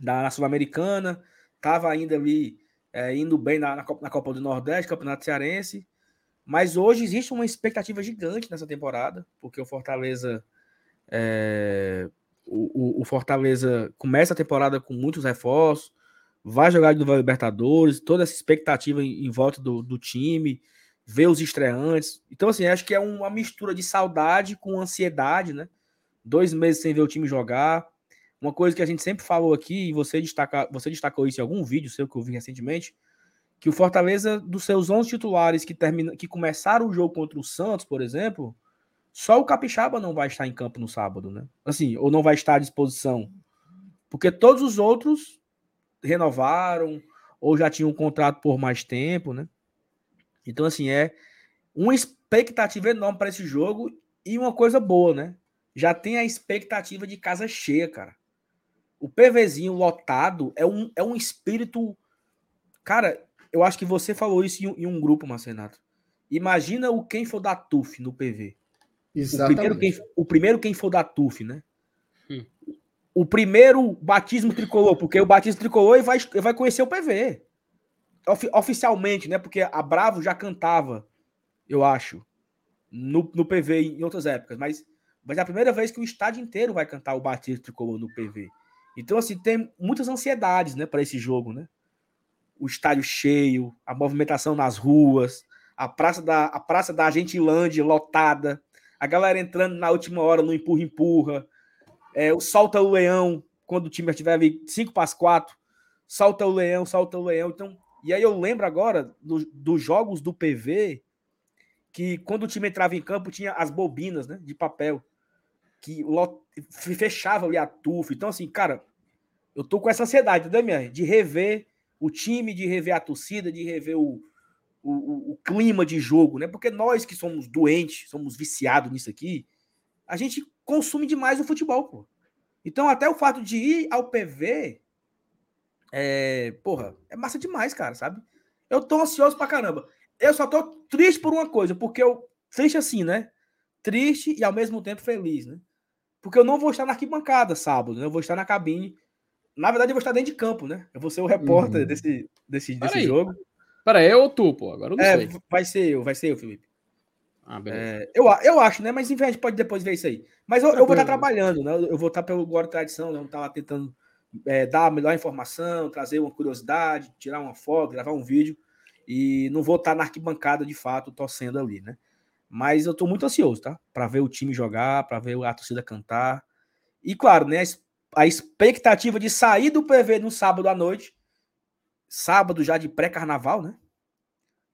Da Sul-Americana. Tava ainda ali é, indo bem na, na Copa do Nordeste, Campeonato Cearense. Mas hoje existe uma expectativa gigante nessa temporada, porque o Fortaleza é, o, o, Fortaleza começa a temporada com muitos reforços, vai jogar a Libertadores, toda essa expectativa em, em volta do, do, time, ver os estreantes. Então, assim, acho que é uma mistura de saudade com ansiedade, né? Dois meses sem ver o time jogar. Uma coisa que a gente sempre falou aqui, e você, destaca, você destacou isso em algum vídeo seu que eu vi recentemente, que o Fortaleza, dos seus 11 titulares que, termina, que começaram o jogo contra o Santos, por exemplo, só o Capixaba não vai estar em campo no sábado, né? Assim, ou não vai estar à disposição. Porque todos os outros renovaram ou já tinham um contrato por mais tempo, né? Então, assim, é uma expectativa enorme para esse jogo e uma coisa boa, né? Já tem a expectativa de casa cheia, cara. O PVzinho lotado é um, é um espírito. Cara, eu acho que você falou isso em, em um grupo, Marcenato. Imagina o quem for da TUF no PV. Exatamente. O primeiro quem, o primeiro quem for da TUF, né? Hum. O primeiro batismo tricolor, porque o batismo tricolor ele vai, ele vai conhecer o PV. Ofi, oficialmente, né? Porque a Bravo já cantava, eu acho, no, no PV em outras épocas, mas, mas é a primeira vez que o estádio inteiro vai cantar o batismo tricolor no PV. Então, assim, tem muitas ansiedades, né, para esse jogo, né? O estádio cheio, a movimentação nas ruas, a praça da, a praça da Gentilândia lotada, a galera entrando na última hora no empurra-empurra, é, o solta o leão, quando o time estiver 5 para as 4, solta o leão, solta o leão. Então, e aí eu lembro agora do, dos jogos do PV, que quando o time entrava em campo tinha as bobinas né, de papel, que fechava ali a tufa. Então, assim, cara, eu tô com essa ansiedade, né, minha? De rever o time, de rever a torcida, de rever o, o, o, clima de jogo, né? Porque nós que somos doentes, somos viciados nisso aqui, a gente consome demais o futebol, pô. Então, até o fato de ir ao PV, é, porra, é massa demais, cara, sabe? Eu tô ansioso pra caramba. Eu só tô triste por uma coisa, porque eu. Triste assim, né? Triste e ao mesmo tempo feliz, né? Porque eu não vou estar na arquibancada sábado, né? Eu vou estar na cabine. Na verdade, eu vou estar dentro de campo, né? Eu vou ser o repórter uhum. desse, desse, desse jogo. Pera, eu ou tu, pô? Agora eu não é, sei. Vai ser eu, vai ser eu, Felipe. Ah, beleza. É, eu, eu acho, né? Mas enfim, a gente pode depois ver isso aí. Mas eu, eu vou estar trabalhando, né? Eu vou estar pelo Guarda Tradição, né? Eu estar lá tentando é, dar a melhor informação, trazer uma curiosidade, tirar uma foto, gravar um vídeo. E não vou estar na arquibancada de fato, torcendo ali, né? Mas eu estou muito ansioso, tá? Para ver o time jogar, para ver a torcida cantar. E claro, né? A expectativa de sair do PV no sábado à noite sábado já de pré-carnaval, né?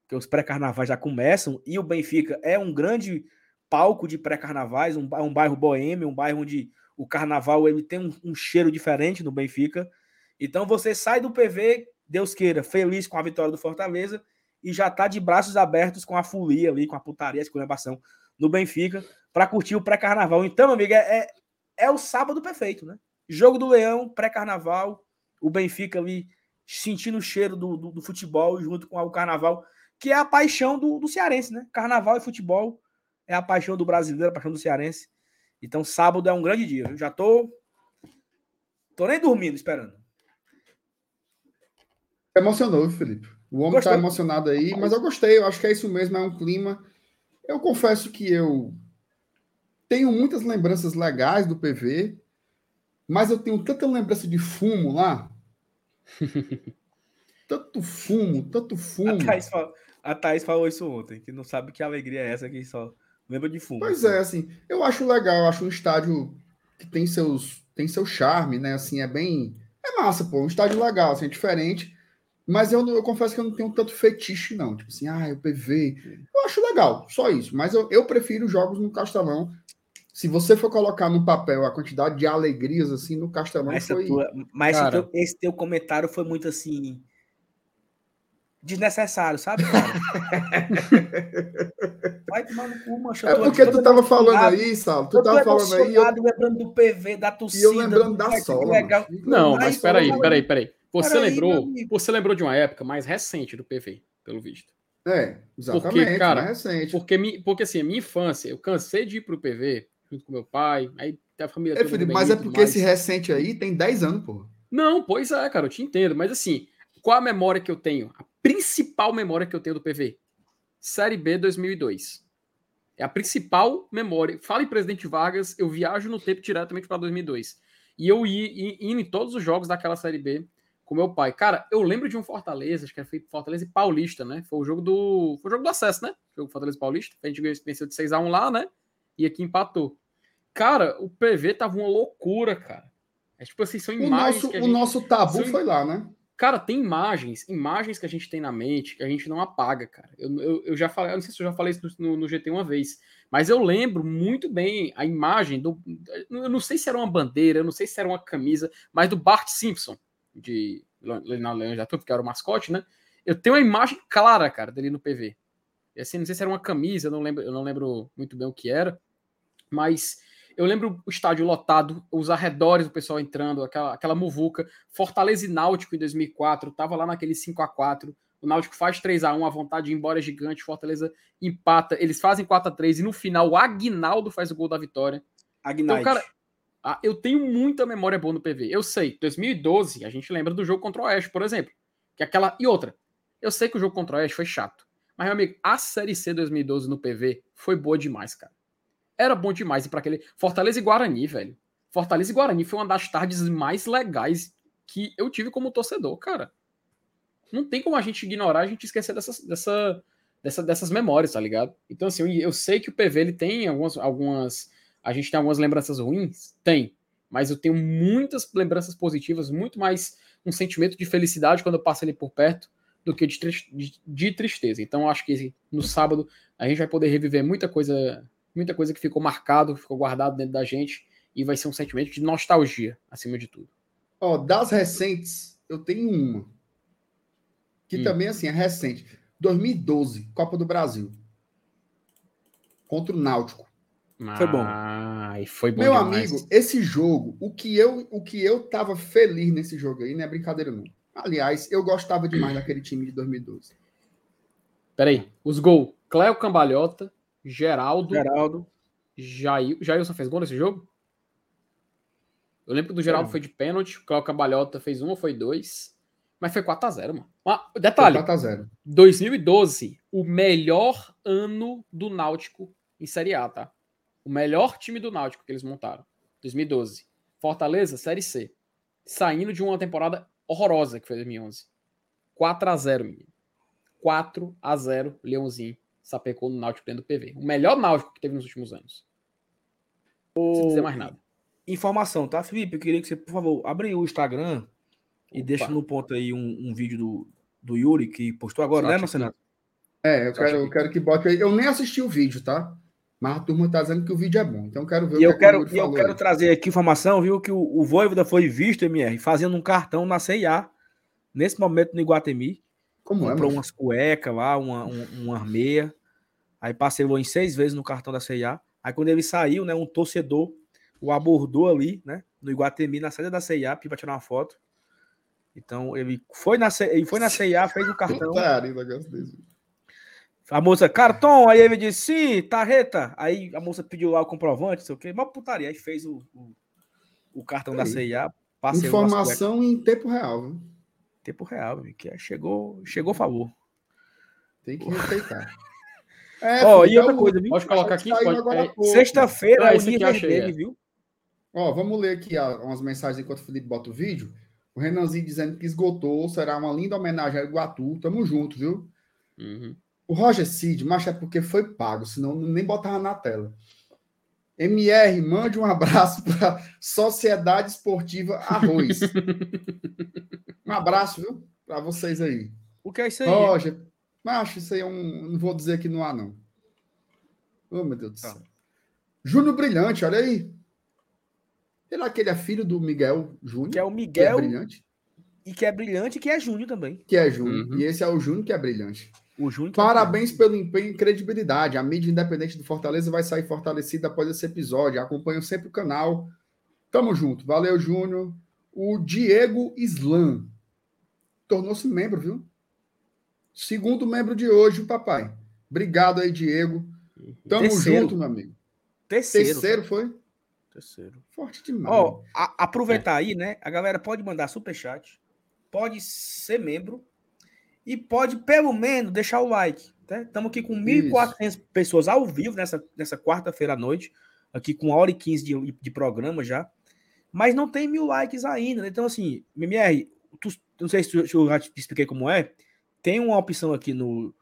Que os pré-carnavais já começam e o Benfica é um grande palco de pré-carnavais, um, um, bairro boêmio, um bairro onde o carnaval ele tem um, um, cheiro diferente no Benfica. Então você sai do PV, Deus queira, feliz com a vitória do Fortaleza e já tá de braços abertos com a folia ali, com a putaria, a esculhambação no Benfica para curtir o pré-carnaval. Então, amiga, é, é, é o sábado perfeito, né? Jogo do Leão, pré-carnaval, o Benfica ali sentindo o cheiro do, do, do, futebol junto com o carnaval, que é a paixão do, do cearense, né? Carnaval e futebol é a paixão do brasileiro, a paixão do cearense. Então, sábado é um grande dia. Eu já tô. Tô nem dormindo esperando. Emocionou, Felipe. O homem Gostou? tá emocionado aí, mas eu gostei, eu acho que é isso mesmo, é um clima. Eu confesso que eu tenho muitas lembranças legais do PV, mas eu tenho tanta lembrança de fumo lá tanto fumo, tanto fumo. A Thaís, falou, a Thaís, falou, isso ontem, que não sabe que alegria é essa que só lembra de fumo. Pois é, assim, eu acho legal, eu acho um estádio que tem seus tem seu charme, né? Assim, é bem é massa, pô, um estádio legal, assim, é diferente. Mas eu, eu confesso que eu não tenho tanto fetiche, não. Tipo assim, ah, o PV. Eu acho legal, só isso. Mas eu, eu prefiro jogos no Castelão. Se você for colocar no papel a quantidade de alegrias, assim, no Castelão mas foi... Tua, mas Cara... teu, esse teu comentário foi muito, assim, desnecessário, sabe, Vai tomar no cu, mancha. É porque tu tava falando aí, Sal. Tu tava falando aí. Eu... lembrando do PV, da torcida. E eu lembrando da sola. Legal. Não, mas peraí, peraí, peraí. Você peraí, lembrou, você lembrou de uma época mais recente do PV, pelo visto. É, exatamente, porque, cara, mais recente. Porque, porque assim, a minha infância, eu cansei de ir pro PV junto com meu pai, aí a família é, Felipe, Mas é porque mais. esse recente aí tem 10 anos, pô. Não, pois é, cara, eu te entendo. Mas assim, qual a memória que eu tenho? A principal memória que eu tenho do PV? Série B 2002. É a principal memória. Fala em Presidente Vargas, eu viajo no tempo diretamente para 2002. E eu ia indo em todos os jogos daquela Série B com meu pai. Cara, eu lembro de um Fortaleza, acho que era Fortaleza e Paulista, né? Foi o jogo do. Foi o jogo do acesso, né? O jogo Fortaleza e Paulista. A gente venceu de 6x1 lá, né? E aqui empatou. Cara, o PV tava uma loucura, cara. É tipo assim, são imagens. O nosso, gente... o nosso tabu são... foi lá, né? Cara, tem imagens, imagens que a gente tem na mente que a gente não apaga, cara. Eu, eu, eu já falei, eu não sei se eu já falei isso no, no, GT uma vez, mas eu lembro muito bem a imagem do. Eu não sei se era uma bandeira, eu não sei se era uma camisa, mas do Bart Simpson, de Leonardo da Turma, que era o mascote, né? Eu tenho uma imagem clara, cara, dele no PV. E assim, não sei se era uma camisa, eu não lembro, eu não lembro muito bem o que era, mas eu lembro o estádio lotado, os arredores do pessoal entrando, aquela, aquela muvuca. Fortaleza e Náutico em 2004, tava lá naquele 5 a 4 O Náutico faz 3 a 1 a vontade de ir embora é gigante. Fortaleza empata, eles fazem 4 a 3 e no final o Agnaldo faz o gol da vitória. Agnaldo. Então, cara, eu tenho muita memória boa no PV. Eu sei, 2012, a gente lembra do jogo contra o Oeste, por exemplo. Que é aquela. E outra, eu sei que o jogo contra o Oeste foi chato. Mas, meu amigo, a Série C 2012 no PV foi boa demais, cara era bom demais ir para aquele. Fortaleza e Guarani, velho. Fortaleza e Guarani foi uma das tardes mais legais que eu tive como torcedor, cara. Não tem como a gente ignorar, a gente esquecer dessas, dessa, dessa, dessas memórias, tá ligado? Então, assim, eu, sei que o PV ele tem algumas, algumas. A gente tem algumas lembranças ruins? Tem. Mas eu tenho muitas lembranças positivas, muito mais um sentimento de felicidade quando eu passo ali por perto do que de, de, de tristeza. Então, acho que no sábado a gente vai poder reviver muita coisa muita coisa que ficou marcado, ficou guardado dentro da gente e vai ser um sentimento de nostalgia, acima de tudo. Ó, das recentes, eu tenho uma. Que hum. também, assim, é recente. 2012, Copa do Brasil. Contra o Náutico. Ah, foi bom. E foi bom Meu demais. amigo, esse jogo, o que eu o que eu tava feliz nesse jogo aí, não é brincadeira não. Aliás, eu gostava demais daquele time de 2012. Peraí, os gols. Cléo Cambalhota, Geraldo. Geraldo. Jair. Jailson fez gol nesse jogo? Eu lembro que do Geraldo é. foi de pênalti, o Cláudio Cambalhota fez um ou foi dois. Mas foi 4x0, mano. Ah, detalhe: 4x0. 2012, o melhor ano do Náutico em Série A, tá? O melhor time do Náutico que eles montaram. 2012. Fortaleza, Série C. Saindo de uma temporada horrorosa que foi 2011. 4x0, menino. 4x0, Leãozinho sapecou no Náutico dentro do PV. O melhor Náutico que teve nos últimos anos. O... Sem dizer mais nada. Informação, tá, Felipe? Eu queria que você, por favor, abra o Instagram e deixe no ponto aí um, um, vídeo do, do Yuri que postou agora, né, Marcelo? É, eu quero, eu quero que bote aí. Eu nem assisti o vídeo, tá? Mas a turma tá dizendo que o vídeo é bom. Então eu quero ver e o eu que quero, E eu quero aí. trazer aqui informação, viu? Que o, o Voivoda foi visto, MR, fazendo um cartão na CIA, nesse momento no Iguatemi. Como Comprou é? Comprou umas cuecas lá, uma, uma, uma meia. Aí parcelou em seis vezes no cartão da CIA. Aí quando ele saiu, né, um torcedor o abordou ali, né, no Iguatemi, na saída da CIA, para tirar uma foto. Então ele foi na, ele foi na CIA, fez o cartão. A moça, cartão, aí ele disse, sim, tarreta. Aí a moça pediu lá o comprovante, não sei o quê, uma putaria. Aí fez o, o, o cartão aí. da CIA. Informação em tempo real. Viu? Tempo real, que é, chegou, chegou favor. Tem que respeitar. É, oh, e outra coisa, viu? Pode colocar aqui? É, Sexta-feira é o nível dele, viu? Ó, vamos ler aqui umas mensagens enquanto o Felipe bota o vídeo. O Renanzinho dizendo que esgotou, será uma linda homenagem ao Iguatu. Tamo junto, viu? Uhum. O Roger Cid, mas é porque foi pago, senão nem botava na tela. MR, mande um abraço para Sociedade Esportiva Arroz. um abraço, viu? Para vocês aí. O que é isso aí? Roger, macho, isso aí é um. Não vou dizer que não há, não. Oh, meu Deus do tá. céu. Júnior Brilhante, olha aí. Será que ele é filho do Miguel Júnior? Que é o Miguel. Que é brilhante. E que é brilhante, que é Júnior também. Que é Júnior. Uhum. E esse é o Júnior que é brilhante. O Júnior Parabéns é pelo empenho e credibilidade. A mídia independente do Fortaleza vai sair fortalecida após esse episódio. Acompanho sempre o canal. Tamo junto. Valeu, Júnior. O Diego Islam tornou-se membro, viu? Segundo membro de hoje, o papai. Obrigado aí, Diego. Tamo Terceiro. junto, meu amigo. Terceiro. Terceiro foi? Terceiro. Forte demais. Ó, a, aproveitar é. aí, né? A galera pode mandar superchat, pode ser membro e pode, pelo menos, deixar o like. Estamos né? aqui com 1.400 pessoas ao vivo nessa, nessa quarta-feira à noite, aqui com uma hora e 15 de, de programa já. Mas não tem mil likes ainda. Né? Então, assim, MMR, tu, não sei se eu já te expliquei como é. Tem uma opção aqui no,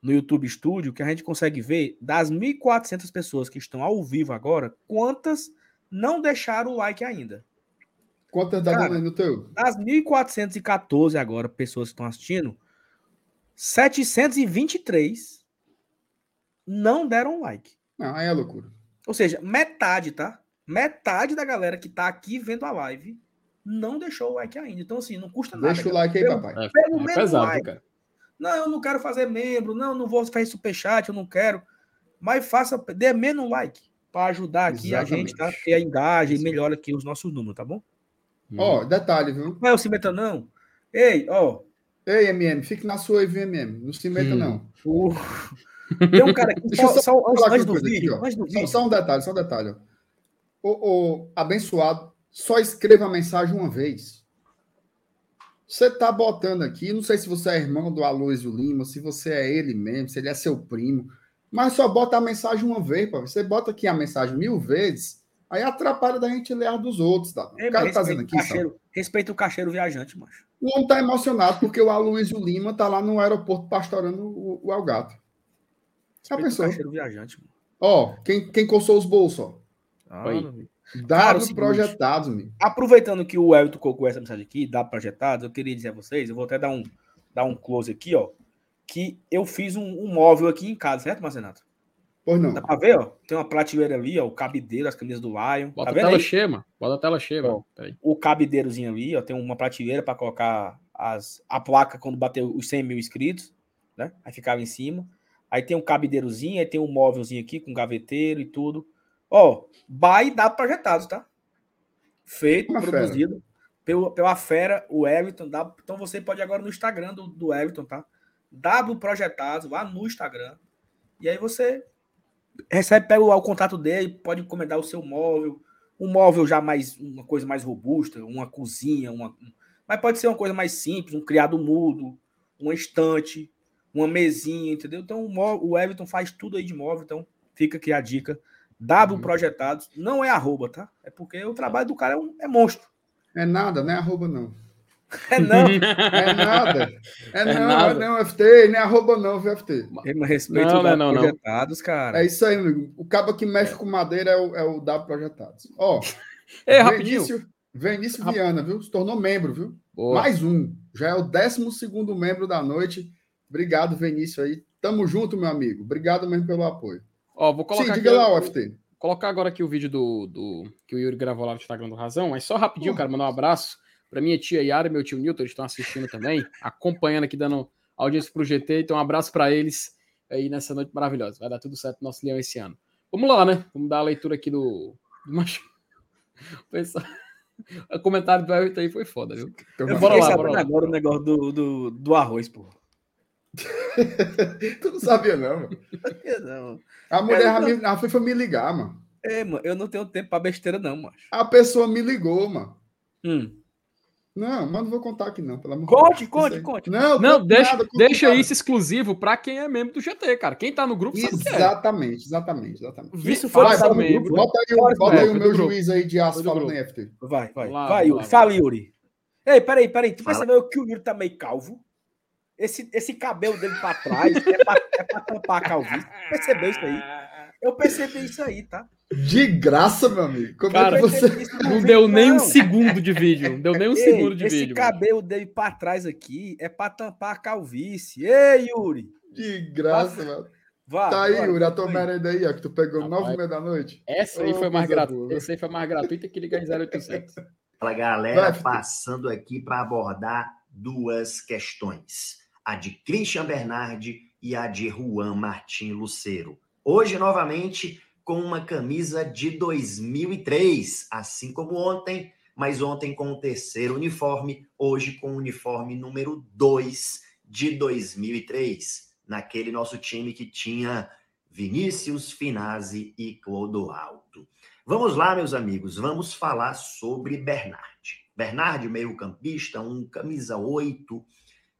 no YouTube Studio que a gente consegue ver das 1.400 pessoas que estão ao vivo agora, quantas não deixaram o like ainda. Quantas dá Cara, no teu? Das 1.414 agora, pessoas que estão assistindo, 723 não deram like. Não, aí é loucura. Ou seja, metade, tá? Metade da galera que tá aqui vendo a live não deixou o like ainda. Então, assim, não custa nada. Deixa o like aí, papai. É, pelo é pesado, like. Cara. Não, eu não quero fazer membro. Não, não vou fazer superchat, eu não quero. Mas faça, dê menos like para ajudar aqui Exatamente. a gente, tá? Que a e melhora aqui os nossos números, tá bom? Ó, oh, detalhe, viu? Não é o cimento, não. Ei, ó. Ei, MM, fique na sua aí, MM. Não se meta, hum. não. Uh. Tem um cara aqui. Deixa só, só, só antes, do vídeo, aqui, antes do vídeo. Só, só, um detalhe, só um detalhe. Ó. O, o abençoado, só escreva a mensagem uma vez. Você tá botando aqui, não sei se você é irmão do Aloysio Lima, se você é ele mesmo, se ele é seu primo, mas só bota a mensagem uma vez, pô. Você bota aqui a mensagem mil vezes, aí atrapalha da gente ler a dos outros. Tá? É, o cara tá fazendo aqui. Cacheiro, respeita o cacheiro viajante, macho. O homem tá emocionado porque o Aloysio Lima tá lá no aeroporto pastorando o, o Algato. Já pensou? O cacheiro viajante, mano. Ó, quem, quem coçou os bolsos, ó. Ah, Dados projetados, meu. Aproveitando que o Elton colocou essa mensagem aqui, dados projetados, eu queria dizer a vocês, eu vou até dar um, dar um close aqui, ó, que eu fiz um, um móvel aqui em casa, certo, Marcenato? Pois não. Dá pra ver, ó? Tem uma prateleira ali, ó, o cabideiro, as camisas do Lion. Bota tá a tela aí? cheia, mano. Bota a tela cheia, ó, O cabideirozinho ali, ó, tem uma prateleira para colocar as, a placa quando bater os 100 mil inscritos, né? Aí ficava em cima. Aí tem um cabideirozinho, aí tem um móvelzinho aqui com gaveteiro e tudo. Ó, by da projetados, tá? Feito, Uma produzido pelo, pela fera, o Everton. Dá, então você pode agora no Instagram do, do Everton, tá? W Projetados, lá no Instagram. E aí você recebe, pega o, o contato dele, pode encomendar o seu móvel. Um móvel já mais, uma coisa mais robusta, uma cozinha, uma, mas pode ser uma coisa mais simples, um criado mudo, uma estante, uma mesinha, entendeu? Então o, o Everton faz tudo aí de móvel, então fica aqui a dica. W uhum. Projetados, não é arroba, tá? É porque o trabalho do cara é, um, é monstro. É nada, não é arroba, não. É não. É nada. É, é não, nada. é não, FT, nem arroba não, FT. Respeito não, não, não, projetados, cara. É isso aí, amigo. O cabo que mexe é. com madeira é o, é o W Projetados. Ó, é, rapidinho. Vinícius, Vinícius Viana, viu? Se tornou membro, viu? Boa. Mais um. Já é o 12 segundo membro da noite. Obrigado, Vinícius aí. Tamo junto, meu amigo. Obrigado mesmo pelo apoio. Ó, vou colocar Sim, diga lá, o FT. Colocar agora aqui o vídeo do, do que o Yuri gravou lá no Instagram do Razão, mas só rapidinho, cara, mandar um abraço para minha tia Yara e meu tio Newton, eles estão assistindo também, acompanhando aqui, dando audiência pro GT, então um abraço para eles aí nessa noite maravilhosa. Vai dar tudo certo no nosso leão esse ano. Vamos lá, né? Vamos dar a leitura aqui do, do macho. O comentário do Everton aí foi foda, viu? Eu bora lá, bora lá. agora o negócio do, do, do arroz, pô. tu não sabia, não, mano. não. A mulher não... me, a foi me ligar, mano. É, mano, eu não tenho tempo pra besteira, não, mano. A pessoa me ligou, mano. Hum. Não, mas não vou contar aqui, não, pelo amor Conte, Deus. conte, conte. Não, não deixa, nada, deixa nada. isso exclusivo para quem é membro do GT, cara. Quem tá no grupo sabe Exatamente, é. exatamente, exatamente. Isso foi vai, membro. Bota aí, o, bota aí o meu juiz aí de aço falando em FT. Vai, vai. Lá, vai, Yuri. Fala, Yuri. Ei, peraí, peraí. Tu percebeu que o Yuri tá meio calvo? Esse, esse cabelo dele para trás é para é pra tampar a calvície. Percebeu isso aí? Eu percebi isso aí, tá? De graça, meu amigo. Como Cara, é que você. Não deu nem um segundo de vídeo. Não deu nem um Ei, segundo de esse vídeo. Esse cabelo mano. dele pra trás aqui é pra tampar a calvície. Ei, Yuri! De graça, Vá, mano. Vá, tá aí, Yuri, a tua merenda aí, ó, que tu pegou nove e meia da noite. Essa aí oh, foi mais gratuita. Essa aí foi mais gratuita que ligar em 0800. Fala, galera, Vai, passando aqui para abordar duas questões. A de Christian Bernardi e a de Juan Martin Lucero. Hoje, novamente, com uma camisa de 2003, assim como ontem, mas ontem com o terceiro uniforme, hoje com o uniforme número 2 de 2003, naquele nosso time que tinha Vinícius, Finazzi e Clodoaldo. Vamos lá, meus amigos, vamos falar sobre Bernard. Bernard, meio-campista, um camisa 8,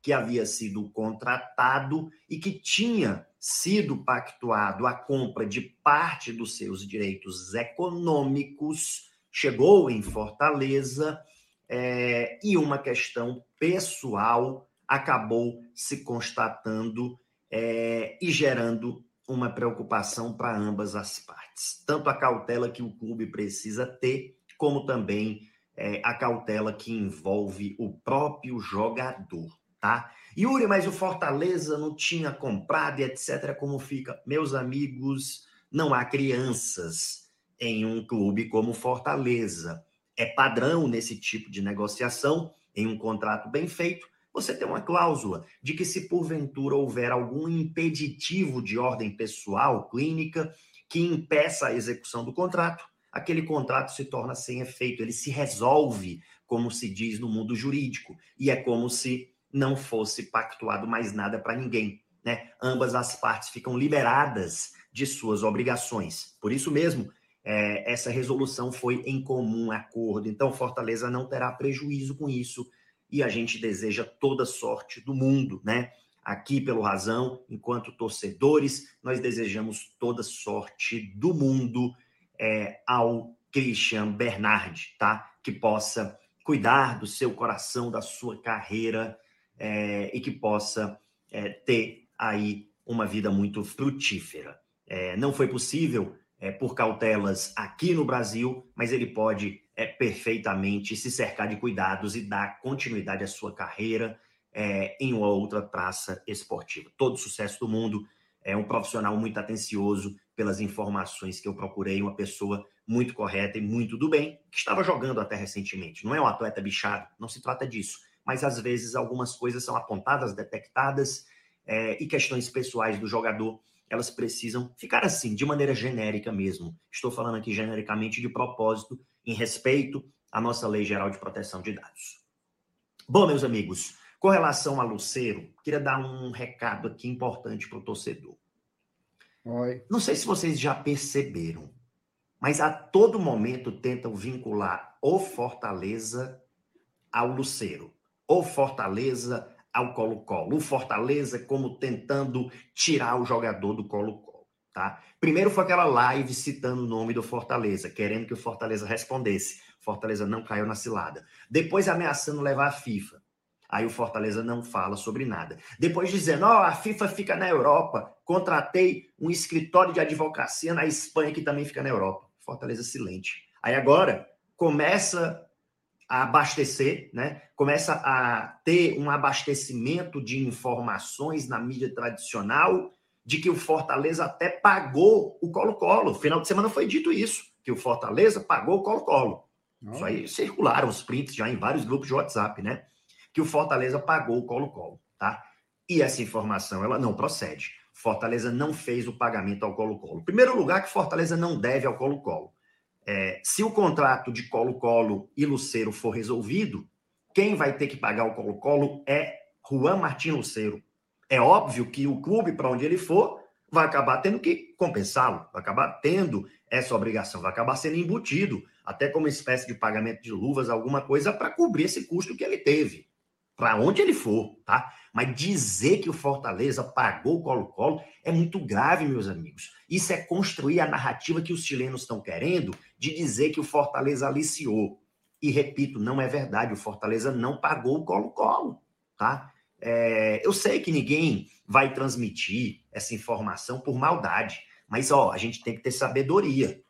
que havia sido contratado e que tinha sido pactuado a compra de parte dos seus direitos econômicos, chegou em Fortaleza é, e uma questão pessoal acabou se constatando é, e gerando uma preocupação para ambas as partes. Tanto a cautela que o clube precisa ter, como também é, a cautela que envolve o próprio jogador, tá? Yuri, mas o Fortaleza não tinha comprado e etc. Como fica? Meus amigos, não há crianças em um clube como Fortaleza. É padrão nesse tipo de negociação, em um contrato bem feito, você tem uma cláusula de que, se porventura houver algum impeditivo de ordem pessoal, clínica, que impeça a execução do contrato, aquele contrato se torna sem efeito, ele se resolve, como se diz no mundo jurídico, e é como se não fosse pactuado mais nada para ninguém. Né? Ambas as partes ficam liberadas de suas obrigações. Por isso mesmo, é, essa resolução foi em comum acordo. Então, Fortaleza não terá prejuízo com isso e a gente deseja toda sorte do mundo, né? Aqui pelo Razão, enquanto torcedores, nós desejamos toda sorte do mundo é, ao Christian Bernard, tá? Que possa cuidar do seu coração, da sua carreira é, e que possa é, ter aí uma vida muito frutífera. É, não foi possível é, por cautelas aqui no Brasil, mas ele pode é, perfeitamente se cercar de cuidados e dar continuidade à sua carreira é, em uma outra praça esportiva. Todo sucesso do mundo. É um profissional muito atencioso pelas informações que eu procurei, uma pessoa muito correta e muito do bem, que estava jogando até recentemente. Não é um atleta bichado, não se trata disso mas às vezes algumas coisas são apontadas, detectadas, é, e questões pessoais do jogador, elas precisam ficar assim, de maneira genérica mesmo. Estou falando aqui genericamente de propósito, em respeito à nossa Lei Geral de Proteção de Dados. Bom, meus amigos, com relação a Luceiro, queria dar um recado aqui importante para o torcedor. Oi. Não sei se vocês já perceberam, mas a todo momento tentam vincular o Fortaleza ao Luceiro o Fortaleza ao Colo-Colo. O Fortaleza como tentando tirar o jogador do Colo-Colo, tá? Primeiro foi aquela live citando o nome do Fortaleza, querendo que o Fortaleza respondesse. Fortaleza não caiu na cilada. Depois ameaçando levar a FIFA. Aí o Fortaleza não fala sobre nada. Depois dizendo, ó, oh, a FIFA fica na Europa, contratei um escritório de advocacia na Espanha que também fica na Europa. Fortaleza silente. Aí agora começa a abastecer, né? começa a ter um abastecimento de informações na mídia tradicional de que o Fortaleza até pagou o Colo-Colo. Final de semana foi dito isso, que o Fortaleza pagou o Colo-Colo. Isso aí circularam os prints já em vários grupos de WhatsApp, né? Que o Fortaleza pagou o Colo-Colo, tá? E essa informação, ela não procede. Fortaleza não fez o pagamento ao Colo-Colo. Primeiro lugar que Fortaleza não deve ao Colo-Colo. É, se o contrato de Colo-Colo e Luceiro for resolvido, quem vai ter que pagar o Colo-Colo é Juan Martin Luceiro. É óbvio que o clube, para onde ele for, vai acabar tendo que compensá-lo, vai acabar tendo essa obrigação, vai acabar sendo embutido, até como espécie de pagamento de luvas, alguma coisa para cobrir esse custo que ele teve, para onde ele for, tá? Mas dizer que o Fortaleza pagou o Colo-Colo é muito grave, meus amigos. Isso é construir a narrativa que os chilenos estão querendo de dizer que o Fortaleza aliciou. E repito, não é verdade. O Fortaleza não pagou o Colo-Colo, tá? É, eu sei que ninguém vai transmitir essa informação por maldade, mas ó, a gente tem que ter sabedoria.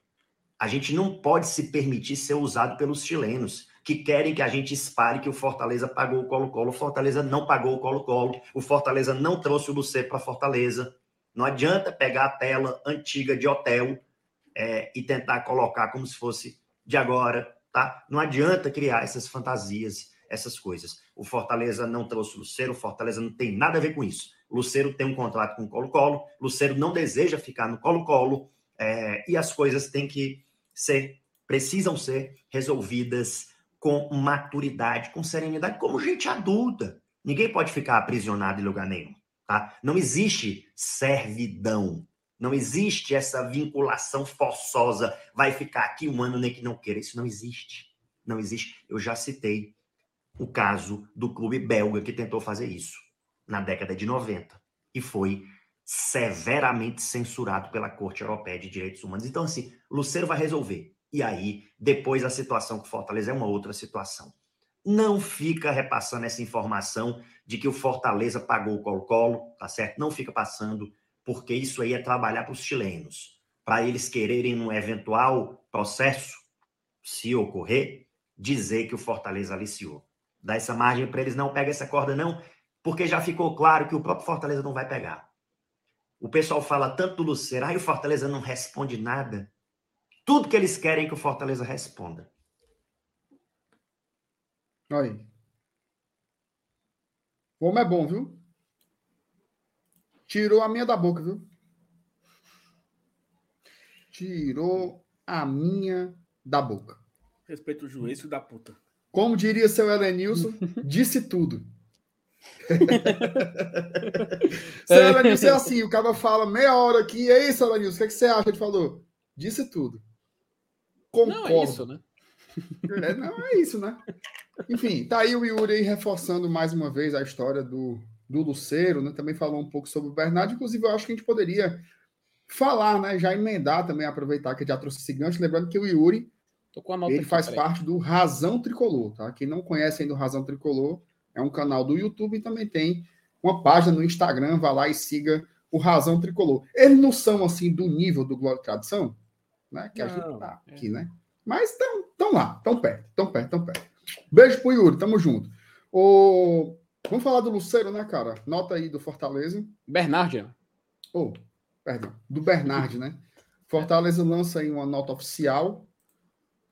A gente não pode se permitir ser usado pelos chilenos que querem que a gente espalhe que o Fortaleza pagou o Colo-Colo. O Fortaleza não pagou o Colo-Colo. O Fortaleza não trouxe o Lucê para Fortaleza. Não adianta pegar a tela antiga de hotel é, e tentar colocar como se fosse de agora, tá? Não adianta criar essas fantasias, essas coisas. O Fortaleza não trouxe o Luceiro, o Fortaleza não tem nada a ver com isso. O Luceiro tem um contrato com o Colo-Colo, Luceiro não deseja ficar no Colo-Colo, é, e as coisas têm que ser, precisam ser resolvidas com maturidade, com serenidade, como gente adulta. Ninguém pode ficar aprisionado em lugar nenhum. Tá? Não existe servidão. Não existe essa vinculação forçosa. Vai ficar aqui um ano nem que não queira. Isso não existe. Não existe. Eu já citei o caso do clube belga que tentou fazer isso na década de 90 e foi severamente censurado pela Corte Europeia de Direitos Humanos. Então, assim, Luceiro vai resolver. E aí, depois a situação com Fortaleza é uma outra situação. Não fica repassando essa informação de que o Fortaleza pagou o Colo-Colo, tá certo? Não fica passando, porque isso aí é trabalhar para os chilenos, para eles quererem, num eventual processo, se ocorrer, dizer que o Fortaleza aliciou. Dá essa margem para eles, não pega essa corda, não, porque já ficou claro que o próprio Fortaleza não vai pegar. O pessoal fala tanto do Luceiro, aí o Fortaleza não responde nada. Tudo que eles querem é que o Fortaleza responda. Olha aí. É bom, viu? Tirou a minha da boca, viu? Tirou a minha da boca. Respeito o juiz da puta. Como diria seu Elenilson, disse tudo. seu Elenilson é assim, o cara fala meia hora aqui, e aí, seu Elenilson, o que, é que você acha? Ele falou, disse tudo. Concordo. Não é isso, né? É, não é isso, né? Enfim, tá aí o Yuri reforçando mais uma vez a história do, do Luceiro, né? Também falou um pouco sobre o Bernardo. Inclusive, eu acho que a gente poderia falar, né? Já emendar também, aproveitar que já trouxe esse gancho. Lembrando que o Yuri ele aqui, faz parte do Razão Tricolor, tá? Quem não conhece ainda o Razão Tricolor, é um canal do YouTube e também tem uma página no Instagram. Vá lá e siga o Razão Tricolor. Eles não são assim do nível do Glória e Tradição, né? Que a não, gente tá aqui, é. né? Mas estão lá, estão perto, estão perto, estão perto. Beijo pro Yuri, tamo junto. O... Vamos falar do Luceiro, né, cara? Nota aí do Fortaleza. Bernard. Oh, perdão. Do Bernard, né? Fortaleza lança aí uma nota oficial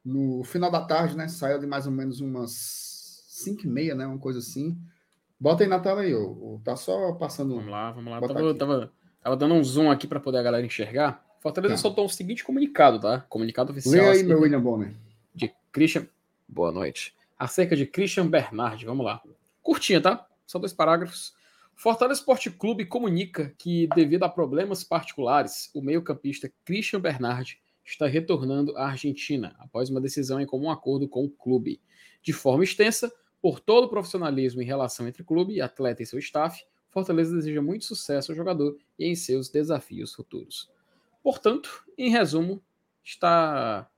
no final da tarde, né? Saiu de mais ou menos umas 5 e meia, né? Uma coisa assim. Bota aí na tela aí, ô. Tá só passando. Vamos lá, vamos lá. Tava, tava, tava, dando um zoom aqui para poder a galera enxergar. Fortaleza tá. soltou o seguinte comunicado, tá? Comunicado oficial. Lê aí, meu William Bonner. De Christian. Boa noite. Acerca de Christian Bernard. Vamos lá. Curtinha, tá? São dois parágrafos. Fortaleza Esporte Clube comunica que, devido a problemas particulares, o meio-campista Christian Bernard está retornando à Argentina após uma decisão em comum acordo com o clube. De forma extensa, por todo o profissionalismo em relação entre clube, atleta e seu staff, Fortaleza deseja muito sucesso ao jogador e em seus desafios futuros. Portanto, em resumo, está,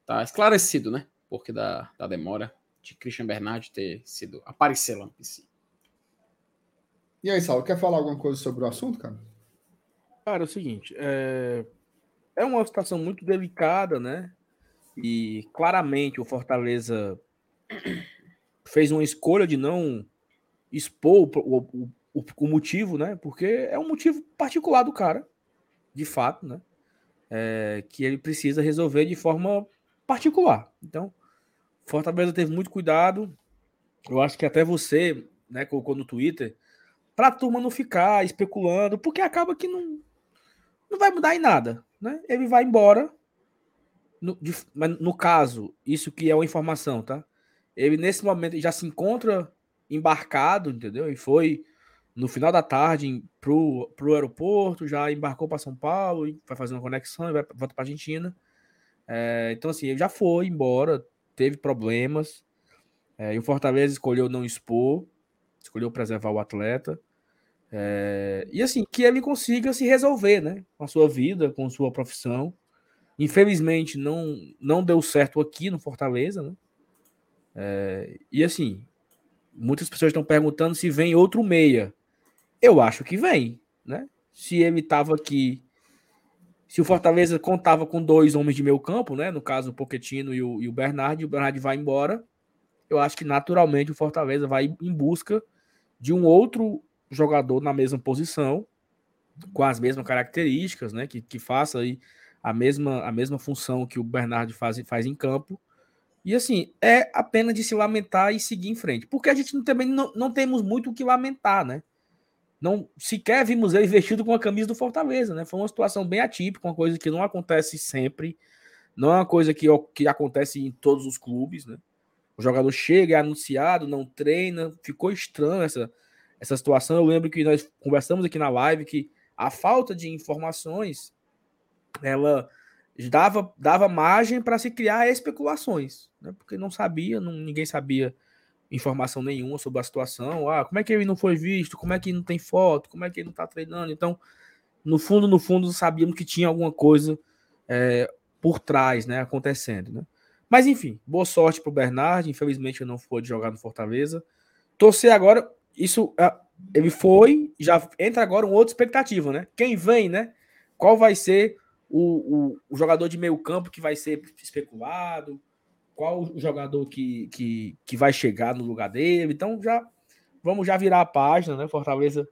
está esclarecido, né? Porque da, da demora de Christian Bernard ter sido aparecer lá no PC. E aí, Saulo, quer falar alguma coisa sobre o assunto, cara? Cara, é o seguinte, é, é uma situação muito delicada, né? E claramente o Fortaleza fez uma escolha de não expor o, o, o, o motivo, né? Porque é um motivo particular do cara de fato, né? É, que ele precisa resolver de forma particular. Então, Fortaleza teve muito cuidado. Eu acho que até você, né, colocou no Twitter, para a turma não ficar especulando, porque acaba que não, não vai mudar em nada, né? Ele vai embora. No, mas no caso, isso que é uma informação, tá? Ele nesse momento já se encontra teve problemas. É, e o Fortaleza escolheu não expor, escolheu preservar o atleta. É, e assim, que ele consiga se resolver, né? Com a sua vida, com a sua profissão. Infelizmente, não, não deu certo aqui no Fortaleza, né? É, e assim, muitas pessoas estão perguntando se vem outro meia. Eu acho que vem, né? Se ele estava aqui, se o Fortaleza contava com dois homens de meio campo, né? No caso, o Poquetino e o, e o Bernard, o Bernard vai embora, eu acho que naturalmente o Fortaleza vai em busca de um outro jogador na mesma posição, com as mesmas características, né? Que, que faça aí a mesma, a mesma função que o Bernard faz, faz em campo. E assim, é a pena de se lamentar e seguir em frente. Porque a gente também não, não temos muito o que lamentar, né? Não sequer vimos ele vestido com a camisa do Fortaleza, né? Foi uma situação bem atípica, uma coisa que não acontece sempre, não é uma coisa que, que acontece em todos os clubes, né? O jogador chega, é anunciado, não treina, ficou estranho essa, essa situação. Eu lembro que nós conversamos aqui na live que a falta de informações ela dava, dava margem para se criar especulações, né? Porque não sabia, não, ninguém sabia informação nenhuma sobre a situação. Ah, como é que ele não foi visto? Como é que não tem foto? Como é que ele não está treinando? Então, no fundo, no fundo, sabíamos que tinha alguma coisa é, por trás, né, acontecendo, né? Mas enfim, boa sorte para o Bernard. Infelizmente, eu não pude jogar no Fortaleza. Torcer agora, isso é, ele foi, já entra agora uma outra expectativa, né? Quem vem, né? Qual vai ser o, o, o jogador de meio campo que vai ser especulado? Qual o jogador que, que, que vai chegar no lugar dele. Então já vamos já virar a página, né? Fortaleza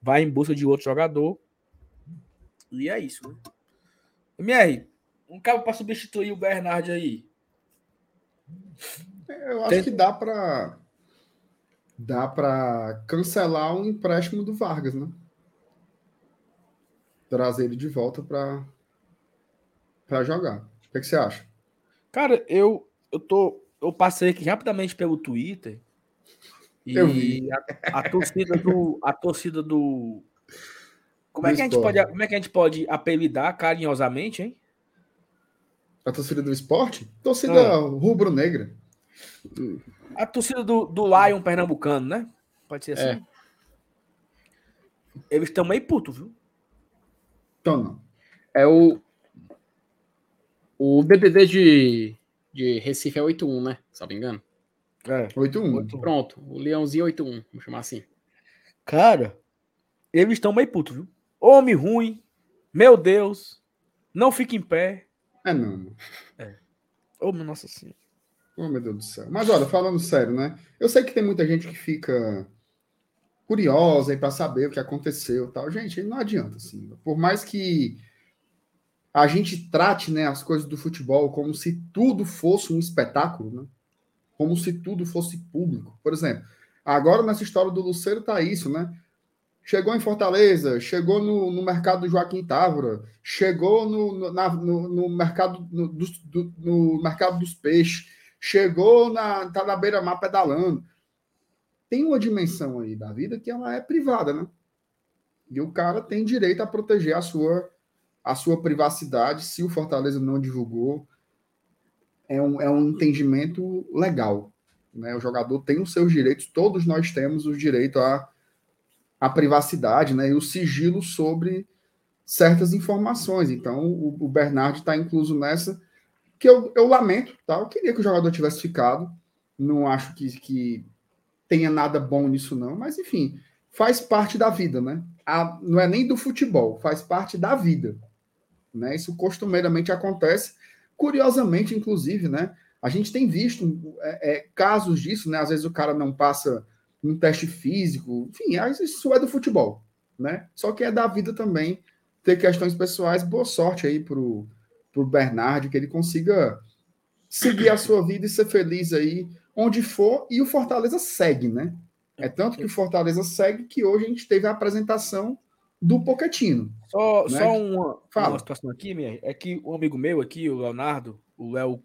vai em busca de outro jogador. E é isso, né? MR, um cabo para substituir o Bernard aí. Eu acho Tem... que dá para dá para cancelar o um empréstimo do Vargas, né? Trazer ele de volta para para jogar. O que, é que você acha? Cara, eu eu tô. Eu passei aqui rapidamente pelo Twitter. E a, a, torcida do. A torcida do. Como é, que a gente pode, como é que a gente pode apelidar carinhosamente, hein? A torcida do esporte? Torcida ah. rubro-negra. A torcida do, do Lion pernambucano, né? Pode ser assim. É. Eles estão meio putos, viu? Então não. É o. O DDD de de Recife é 8-1, né? Se não me engano. É, 8-1. Pronto, o Leãozinho 8-1, vamos chamar assim. Cara, eles estão meio putos, viu? Homem ruim, meu Deus, não fica em pé. É não. É. Ô, oh, nossa senhora. Oh, meu Deus do céu. Mas olha, falando sério, né? Eu sei que tem muita gente que fica curiosa aí para saber o que aconteceu tal. Gente, não adianta, assim. Por mais que a gente trate né, as coisas do futebol como se tudo fosse um espetáculo, né? como se tudo fosse público. Por exemplo, agora nessa história do Luceiro tá isso, né? Chegou em Fortaleza, chegou no, no mercado do Joaquim Távora, chegou no, na, no, no mercado, no, do, no mercado dos peixes, chegou na, tá na beira-mar pedalando. Tem uma dimensão aí da vida que ela é privada, né? E o cara tem direito a proteger a sua a sua privacidade, se o Fortaleza não divulgou, é um, é um entendimento legal. Né? O jogador tem os seus direitos, todos nós temos o direito à, à privacidade né? e o sigilo sobre certas informações. Então, o, o Bernard está incluso nessa, que eu, eu lamento, tá? Eu queria que o jogador tivesse ficado, não acho que, que tenha nada bom nisso, não, mas enfim, faz parte da vida, né? A, não é nem do futebol, faz parte da vida. Né? Isso costumeiramente acontece. Curiosamente, inclusive, né? A gente tem visto é, é, casos disso, né? Às vezes o cara não passa um teste físico, enfim, isso é do futebol, né? Só que é da vida também ter questões pessoais. Boa sorte aí pro, pro Bernard, que ele consiga seguir a sua vida e ser feliz aí onde for, e o Fortaleza segue, né? É tanto que o Fortaleza segue que hoje a gente teve a apresentação do Poquetino. Só, né? só uma, uma situação aqui, minha, é que um amigo meu aqui, o Leonardo, o Léo,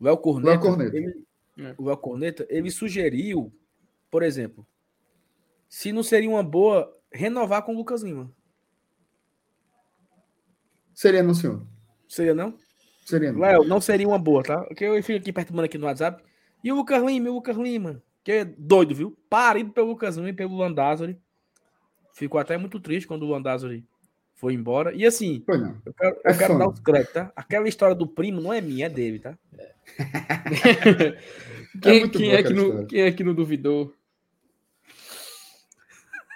Léo Corneta, Léo Corneta. Ele, é. o Léo Corneta, ele sugeriu, por exemplo, se não seria uma boa renovar com o Lucas Lima. Seria não, senhor? Seria não? Seria não. Léo, não seria uma boa, tá? Porque eu fico aqui perturbando aqui no WhatsApp. E o Lucas Lima, e o Lucas Lima, que é doido, viu? Parido pelo Lucas Lima e pelo Landázuri. Ficou até muito triste quando o Landázuri foi embora. E assim, foi não. eu quero, eu é quero dar os créditos, tá? Aquela história do primo não é minha, é dele, tá? É. quem, é, quem, é que não, quem é que não duvidou?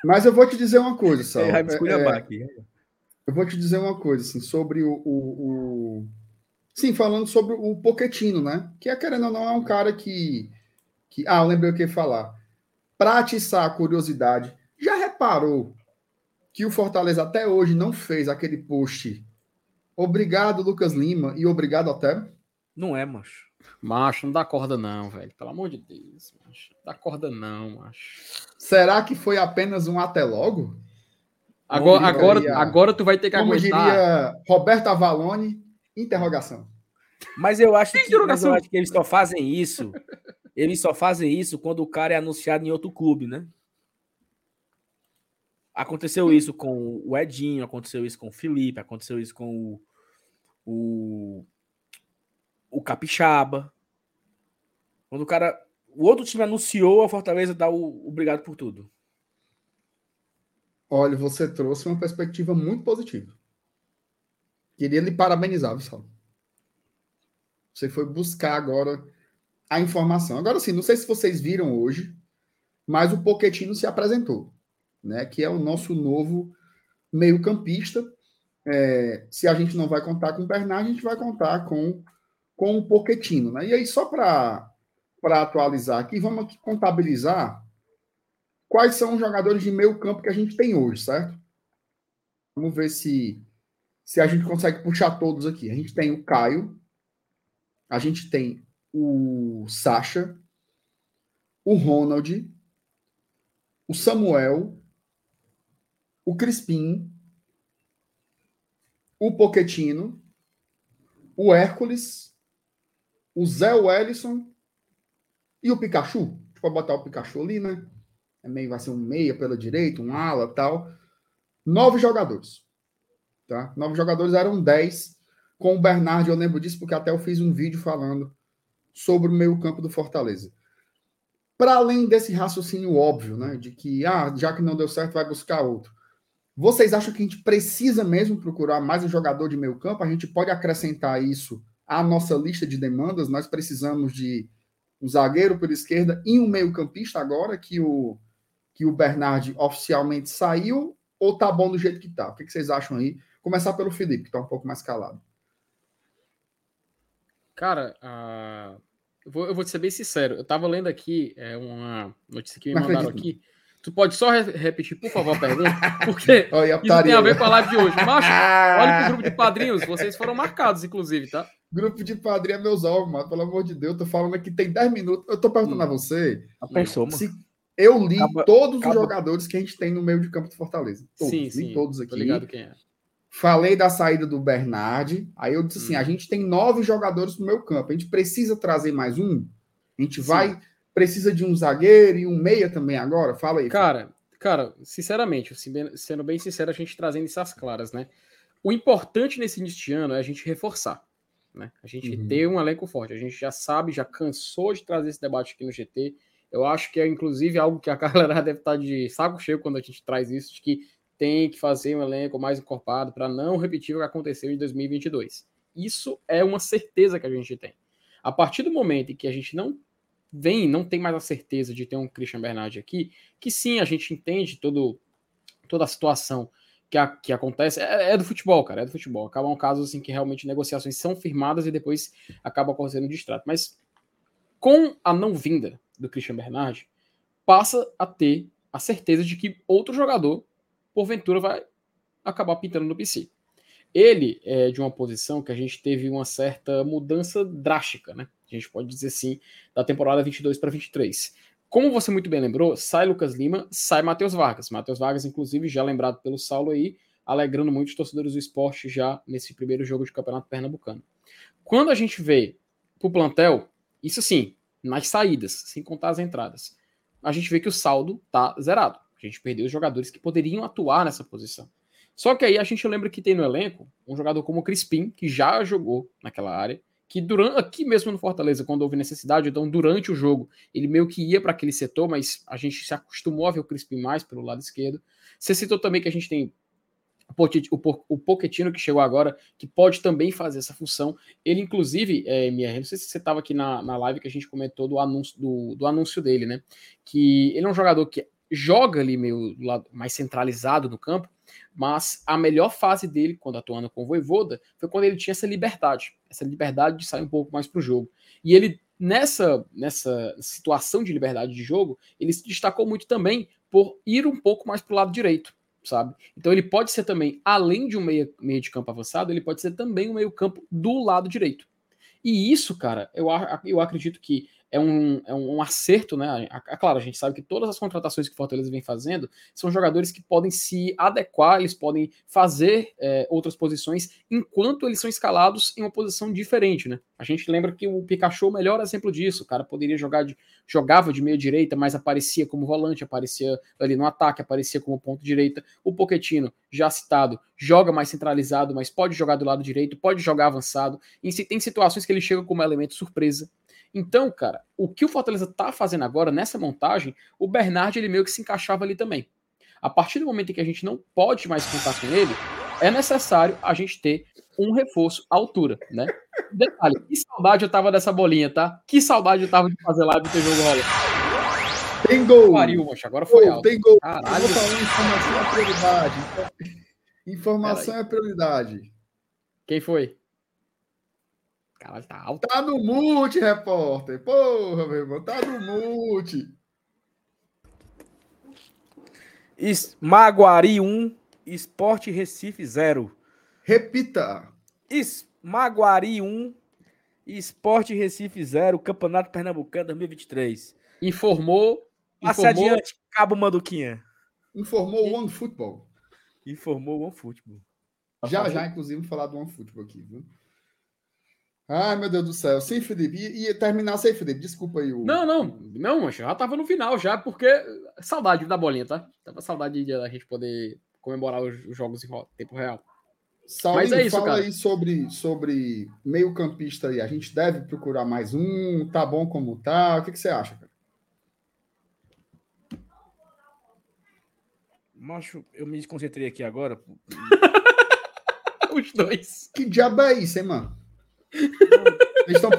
Mas eu vou te dizer uma coisa, Sal. É, é, aqui. eu vou te dizer uma coisa, assim, sobre o, o, o... Sim, falando sobre o Poquetino, né? Que, é, querendo ou não, é um cara que... que... Ah, eu lembrei o que ia falar. Para atiçar a curiosidade, reparou que o Fortaleza até hoje não fez aquele post Obrigado, Lucas Lima, e obrigado, Otero? Não é, macho. Macho, não dá corda não, velho. Pelo amor de Deus, macho. Dá corda não, macho. Será que foi apenas um até logo? Agora, agora, agora tu vai ter que como aguentar. Como diria Roberto Avalone, interrogação. Mas eu acho que, mas eu acho que eles só fazem isso. Eles só fazem isso quando o cara é anunciado em outro clube, né? Aconteceu isso com o Edinho, aconteceu isso com o Felipe, aconteceu isso com o, o, o Capixaba. Quando o cara. O outro time anunciou, a Fortaleza dá o obrigado por tudo. Olha, você trouxe uma perspectiva muito positiva. Queria lhe parabenizar, pessoal. Você foi buscar agora a informação. Agora sim, não sei se vocês viram hoje, mas o Poquetino se apresentou, né? Que é o nosso novo meio-campista. É, se a gente não vai contar com o Bernard, a gente vai contar com, com o Poquetino, né? E aí, só para atualizar aqui, vamos aqui contabilizar quais são os jogadores de meio campo que a gente tem hoje, certo? Vamos ver se, se a gente consegue puxar todos aqui. A gente tem o Caio, a gente tem o Sacha, o Ronald, o Samuel, o Crispim, o Poquetino, o Hércules, o Zé Wellison e o Pikachu. Pode botar o Pikachu ali, né? É meio, vai ser um meia pela direita, um ala tal. Nove jogadores. Tá? Nove jogadores eram dez. Com o Bernard, eu lembro disso porque até eu fiz um vídeo falando sobre o meio campo do Fortaleza. Para além desse raciocínio óbvio, né, de que ah, já que não deu certo, vai buscar outro. Vocês acham que a gente precisa mesmo procurar mais um jogador de meio campo? A gente pode acrescentar isso à nossa lista de demandas? Nós precisamos de um zagueiro por esquerda e um meio-campista agora que o que o Bernard oficialmente saiu ou tá bom do jeito que tá? O que, vocês acham aí? Começar pelo Felipe, que tá um pouco mais calado. Cara, uh, eu, vou, eu vou ser bem sincero. Eu tava lendo aqui é, uma notícia que me Não mandaram acredito. aqui. Tu pode só re repetir, por favor, a pergunta? Porque isso tem a ver com a live de hoje. Macho, olha pro grupo de padrinhos. Vocês foram marcados, inclusive, tá? Grupo de padrinhos é meus ovos, mano. Pelo amor de Deus. Eu tô falando aqui tem 10 minutos. Eu tô perguntando hum. a você. A pessoa, se, eu li acaba, todos acaba. os jogadores que a gente tem no meio de campo do Fortaleza. Todos, sim, li sim, todos aqui. ligado quem é. Falei da saída do Bernard. Aí eu disse assim: hum. a gente tem nove jogadores no meu campo. A gente precisa trazer mais um? A gente sim. vai. Precisa de um zagueiro e um meia também agora? Fala aí. Cara, cara, sinceramente, sendo bem sincero, a gente trazendo essas claras, né? O importante nesse início de ano é a gente reforçar. Né? A gente uhum. ter um elenco forte. A gente já sabe, já cansou de trazer esse debate aqui no GT. Eu acho que é, inclusive, algo que a galera deve estar de saco cheio quando a gente traz isso, de que tem que fazer um elenco mais encorpado para não repetir o que aconteceu em 2022. Isso é uma certeza que a gente tem. A partir do momento em que a gente não vem, não tem mais a certeza de ter um Christian Bernard aqui, que sim, a gente entende todo, toda a situação que, a, que acontece, é, é, do futebol, cara, é do futebol. Acaba um caso assim que realmente negociações são firmadas e depois acaba acontecendo um distrato. Mas com a não vinda do Christian Bernard, passa a ter a certeza de que outro jogador, porventura, vai acabar pintando no PC. Ele é de uma posição que a gente teve uma certa mudança drástica, né? A gente pode dizer assim, da temporada 22 para 23. Como você muito bem lembrou, sai Lucas Lima, sai Matheus Vargas. Matheus Vargas, inclusive, já lembrado pelo Saulo aí, alegrando muitos torcedores do esporte já nesse primeiro jogo de Campeonato Pernambucano. Quando a gente vê pro plantel, isso sim, nas saídas, sem contar as entradas. A gente vê que o saldo tá zerado. A gente perdeu os jogadores que poderiam atuar nessa posição. Só que aí a gente lembra que tem no elenco um jogador como o Crispim, que já jogou naquela área, que durante aqui mesmo no Fortaleza, quando houve necessidade, então durante o jogo, ele meio que ia para aquele setor, mas a gente se acostumou a ver o Crispim mais pelo lado esquerdo. Você citou também que a gente tem o, o Pochettino que chegou agora, que pode também fazer essa função. Ele, inclusive, é, MR, não sei se você estava aqui na, na live que a gente comentou do anúncio, do, do anúncio dele, né? Que ele é um jogador que joga ali meio mais centralizado no campo, mas a melhor fase dele, quando atuando com o Voivoda, foi quando ele tinha essa liberdade, essa liberdade de sair um pouco mais para o jogo. E ele, nessa, nessa situação de liberdade de jogo, ele se destacou muito também por ir um pouco mais para o lado direito, sabe? Então ele pode ser também, além de um meio, meio de campo avançado, ele pode ser também um meio campo do lado direito. E isso, cara, eu, eu acredito que é um, é um acerto, né? É claro, a gente sabe que todas as contratações que o Fortaleza vem fazendo são jogadores que podem se adequar, eles podem fazer é, outras posições enquanto eles são escalados em uma posição diferente, né? A gente lembra que o Pikachu é o melhor exemplo disso. O cara poderia jogar de, jogava de meia direita, mas aparecia como volante, aparecia ali no ataque, aparecia como ponto direita. O Poquetino, já citado, joga mais centralizado, mas pode jogar do lado direito, pode jogar avançado. E tem situações que ele chega como elemento surpresa. Então, cara, o que o Fortaleza tá fazendo agora nessa montagem, o Bernard ele meio que se encaixava ali também. A partir do momento em que a gente não pode mais contar com ele, é necessário a gente ter um reforço à altura, né? Detalhe, que saudade eu tava dessa bolinha, tá? Que saudade eu tava de fazer live do jogo rola. Tem gol! Pariu, mocha, agora foi alto. Tem gol! Caralho. Eu vou falar informação é prioridade. Informação é prioridade. Quem foi? Caralho, tá alto. Tá no mute, repórter. Porra, meu irmão, tá no mute. Maguari 1, Esporte Recife 0. Repita. Maguari 1, Esporte Recife 0, Campeonato Pernambucano 2023. Informou. Passe informou, adiante, Cabo Manduquinha. Informou o One Football. Informou o One Football. Já, já, inclusive, falar do One Football aqui, viu? Ai, meu Deus do céu. Sim, Felipe. E, e terminar sem, Felipe. Desculpa aí. O... Não, não. Não, já tava no final já, porque saudade da bolinha, tá? Tava saudade de a gente poder comemorar os, jogos em tempo real. Saulinho, mas é isso, fala cara. aí sobre, sobre meio campista aí. A gente deve procurar mais um? Tá bom como tá? O que, que você acha, cara? Macho, eu me desconcentrei aqui agora. Os dois. Que diabo é isso, hein, mano?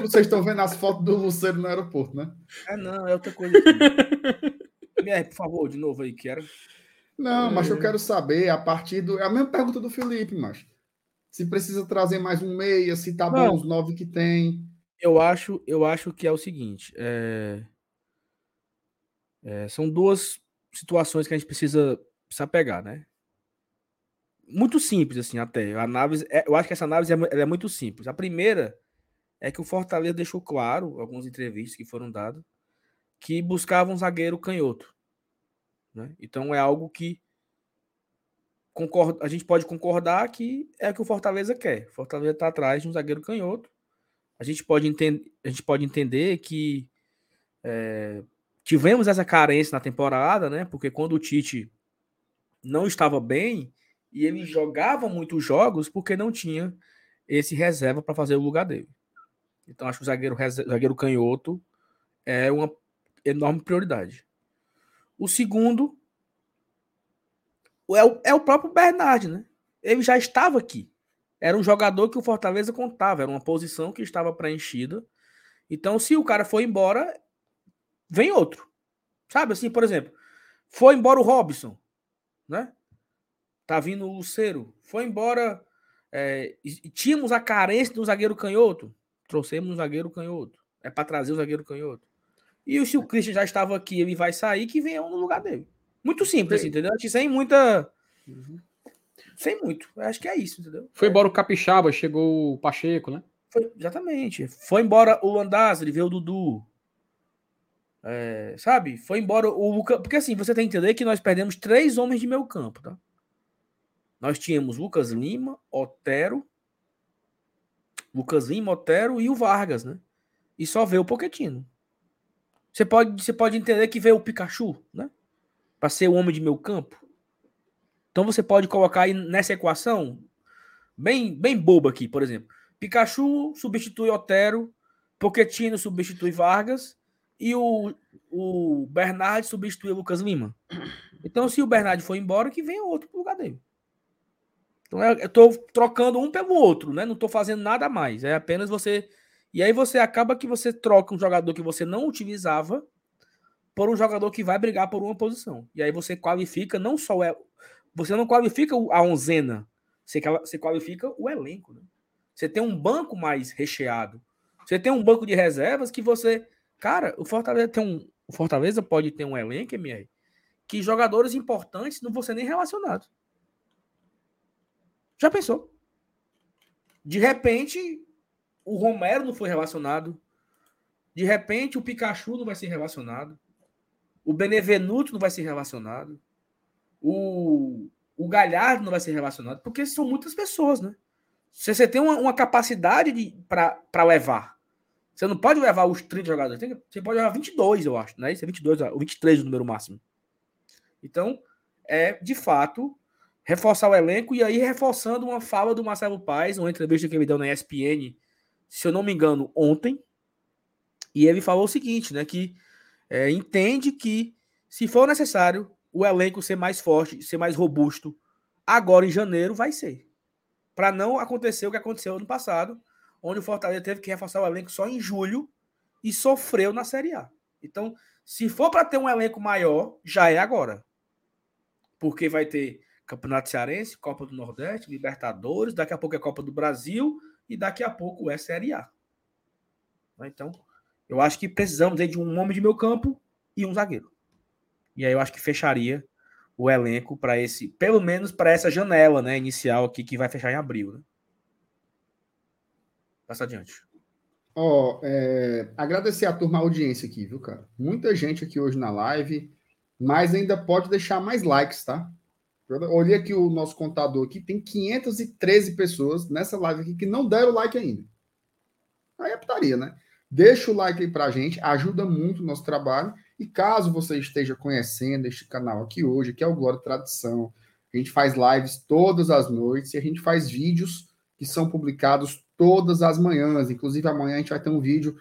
Vocês estão vendo as fotos do Luceiro no aeroporto, né? É, não, é outra coisa. MR, por favor, de novo aí, quero. Não, mas eu quero saber a partir do. É a mesma pergunta do Felipe, mas se precisa trazer mais um meia, se tá não. bom os nove que tem. Eu acho, eu acho que é o seguinte: é... É, são duas situações que a gente precisa, precisa pegar, né? Muito simples, assim, até. A análise, é, eu acho que essa análise é, é, muito simples. A primeira é que o Fortaleza deixou claro, algumas entrevistas que foram dadas, que buscava um zagueiro canhoto. Né? Então é algo que concorda, a gente pode concordar que é o que o Fortaleza quer. O Fortaleza está atrás de um zagueiro canhoto. A gente pode, entender, a gente pode entender que é, tivemos essa carência na temporada, né? Porque quando o Tite não estava bem, e ele jogava muitos jogos porque não tinha esse reserva para fazer o lugar dele. Então acho que o zagueiro, zagueiro canhoto é uma enorme prioridade. O segundo é o, é o próprio Bernard, né? Ele já estava aqui. Era um jogador que o Fortaleza contava, era uma posição que estava preenchida. Então, se o cara for embora, vem outro. Sabe assim, por exemplo, foi embora o Robson, né? Tá vindo o Lucero. Foi embora. É, e tínhamos a carência do zagueiro canhoto. Trouxemos um zagueiro canhoto. É para trazer o zagueiro canhoto. E se o Christian já estava aqui, ele vai sair, que venha um no lugar dele. Muito simples, assim, entendeu? Sem muita. Uhum. Sem muito. Acho que é isso, entendeu? Foi embora o Capixaba, chegou o Pacheco, né? Foi, exatamente. Foi embora o Landázuri, veio o Dudu. É, sabe? Foi embora o Lucas. Porque assim, você tem que entender que nós perdemos três homens de meio campo, tá? Nós tínhamos Lucas Lima, Otero, Lucas Lima, Otero e o Vargas, né? E só veio o Poquetino. Você pode, você pode entender que veio o Pikachu, né? Para ser o homem de meu campo. Então você pode colocar aí nessa equação bem, bem boba aqui, por exemplo. Pikachu substitui Otero, Poquetino substitui Vargas e o, o Bernard substitui Lucas Lima. Então, se o Bernard for embora, que venha outro pro lugar dele. Então é, eu estou trocando um pelo outro, né? Não estou fazendo nada mais. É apenas você. E aí você acaba que você troca um jogador que você não utilizava por um jogador que vai brigar por uma posição. E aí você qualifica não só é você não qualifica a onzena, você, você qualifica o elenco. Né? Você tem um banco mais recheado. Você tem um banco de reservas que você. Cara, o Fortaleza tem um. O Fortaleza pode ter um elenco, MR, que jogadores importantes não vão ser nem relacionados. Já pensou? De repente, o Romero não foi relacionado. De repente, o Pikachu não vai ser relacionado. O Benevenuto não vai ser relacionado. O, o Galhardo não vai ser relacionado. Porque são muitas pessoas, né? Se você tem uma, uma capacidade para levar. Você não pode levar os 30 jogadores. Você pode levar 22, eu acho. Né? Isso é 22, ou 23 o número máximo. Então, é, de fato, reforçar o elenco. E aí, reforçando uma fala do Marcelo Paes, uma entrevista que ele deu na ESPN, se eu não me engano, ontem. E ele falou o seguinte, né? Que é, entende que, se for necessário, o elenco ser mais forte, ser mais robusto, agora em janeiro vai ser. Para não acontecer o que aconteceu ano passado, onde o Fortaleza teve que reforçar o elenco só em julho e sofreu na Série A. Então, se for para ter um elenco maior, já é agora. Porque vai ter Campeonato Cearense, Copa do Nordeste, Libertadores, daqui a pouco é Copa do Brasil e daqui a pouco é Série A. Então, eu acho que precisamos de um homem de meu campo e um zagueiro. E aí eu acho que fecharia o elenco para esse, pelo menos para essa janela, né, inicial aqui que vai fechar em abril, né? Passa adiante. Ó, oh, é, agradecer a turma a audiência aqui, viu, cara? Muita gente aqui hoje na live, mas ainda pode deixar mais likes, tá? Olhei aqui o nosso contador aqui, tem 513 pessoas nessa live aqui que não deram like ainda. Aí é putaria, né? Deixa o like aí pra gente, ajuda muito o nosso trabalho. E caso você esteja conhecendo este canal aqui hoje, que é o Glória Tradição, a gente faz lives todas as noites e a gente faz vídeos que são publicados todas as manhãs. Inclusive, amanhã a gente vai ter um vídeo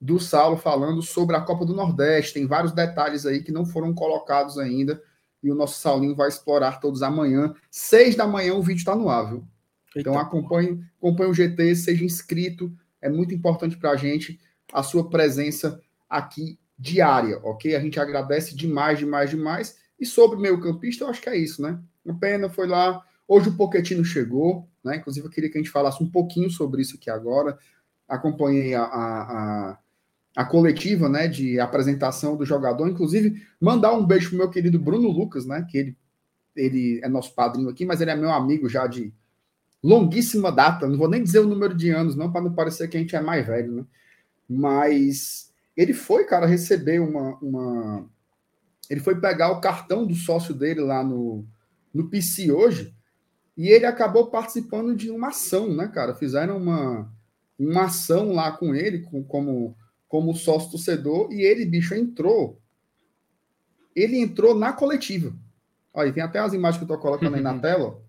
do Saulo falando sobre a Copa do Nordeste. Tem vários detalhes aí que não foram colocados ainda. E o nosso Saulinho vai explorar todos amanhã. Seis da manhã o vídeo está no ar, viu? Então acompanhe, acompanhe o GT, seja inscrito, é muito importante para a gente a sua presença aqui diária, ok? A gente agradece demais, demais, demais. E sobre meio campista, eu acho que é isso, né? A pena foi lá. Hoje o Poquetino chegou, né? Inclusive, eu queria que a gente falasse um pouquinho sobre isso aqui agora. Acompanhei a, a, a, a coletiva, né? De apresentação do jogador. Inclusive, mandar um beijo pro meu querido Bruno Lucas, né? Que ele, ele é nosso padrinho aqui, mas ele é meu amigo já de longuíssima data, não vou nem dizer o número de anos, não, para não parecer que a gente é mais velho, né? Mas ele foi, cara, receber uma, uma. Ele foi pegar o cartão do sócio dele lá no, no PC hoje, e ele acabou participando de uma ação, né, cara? Fizeram uma, uma ação lá com ele, com, como, como sócio torcedor, e ele, bicho, entrou. Ele entrou na coletiva. Olha, tem até as imagens que eu tô colocando aí na tela.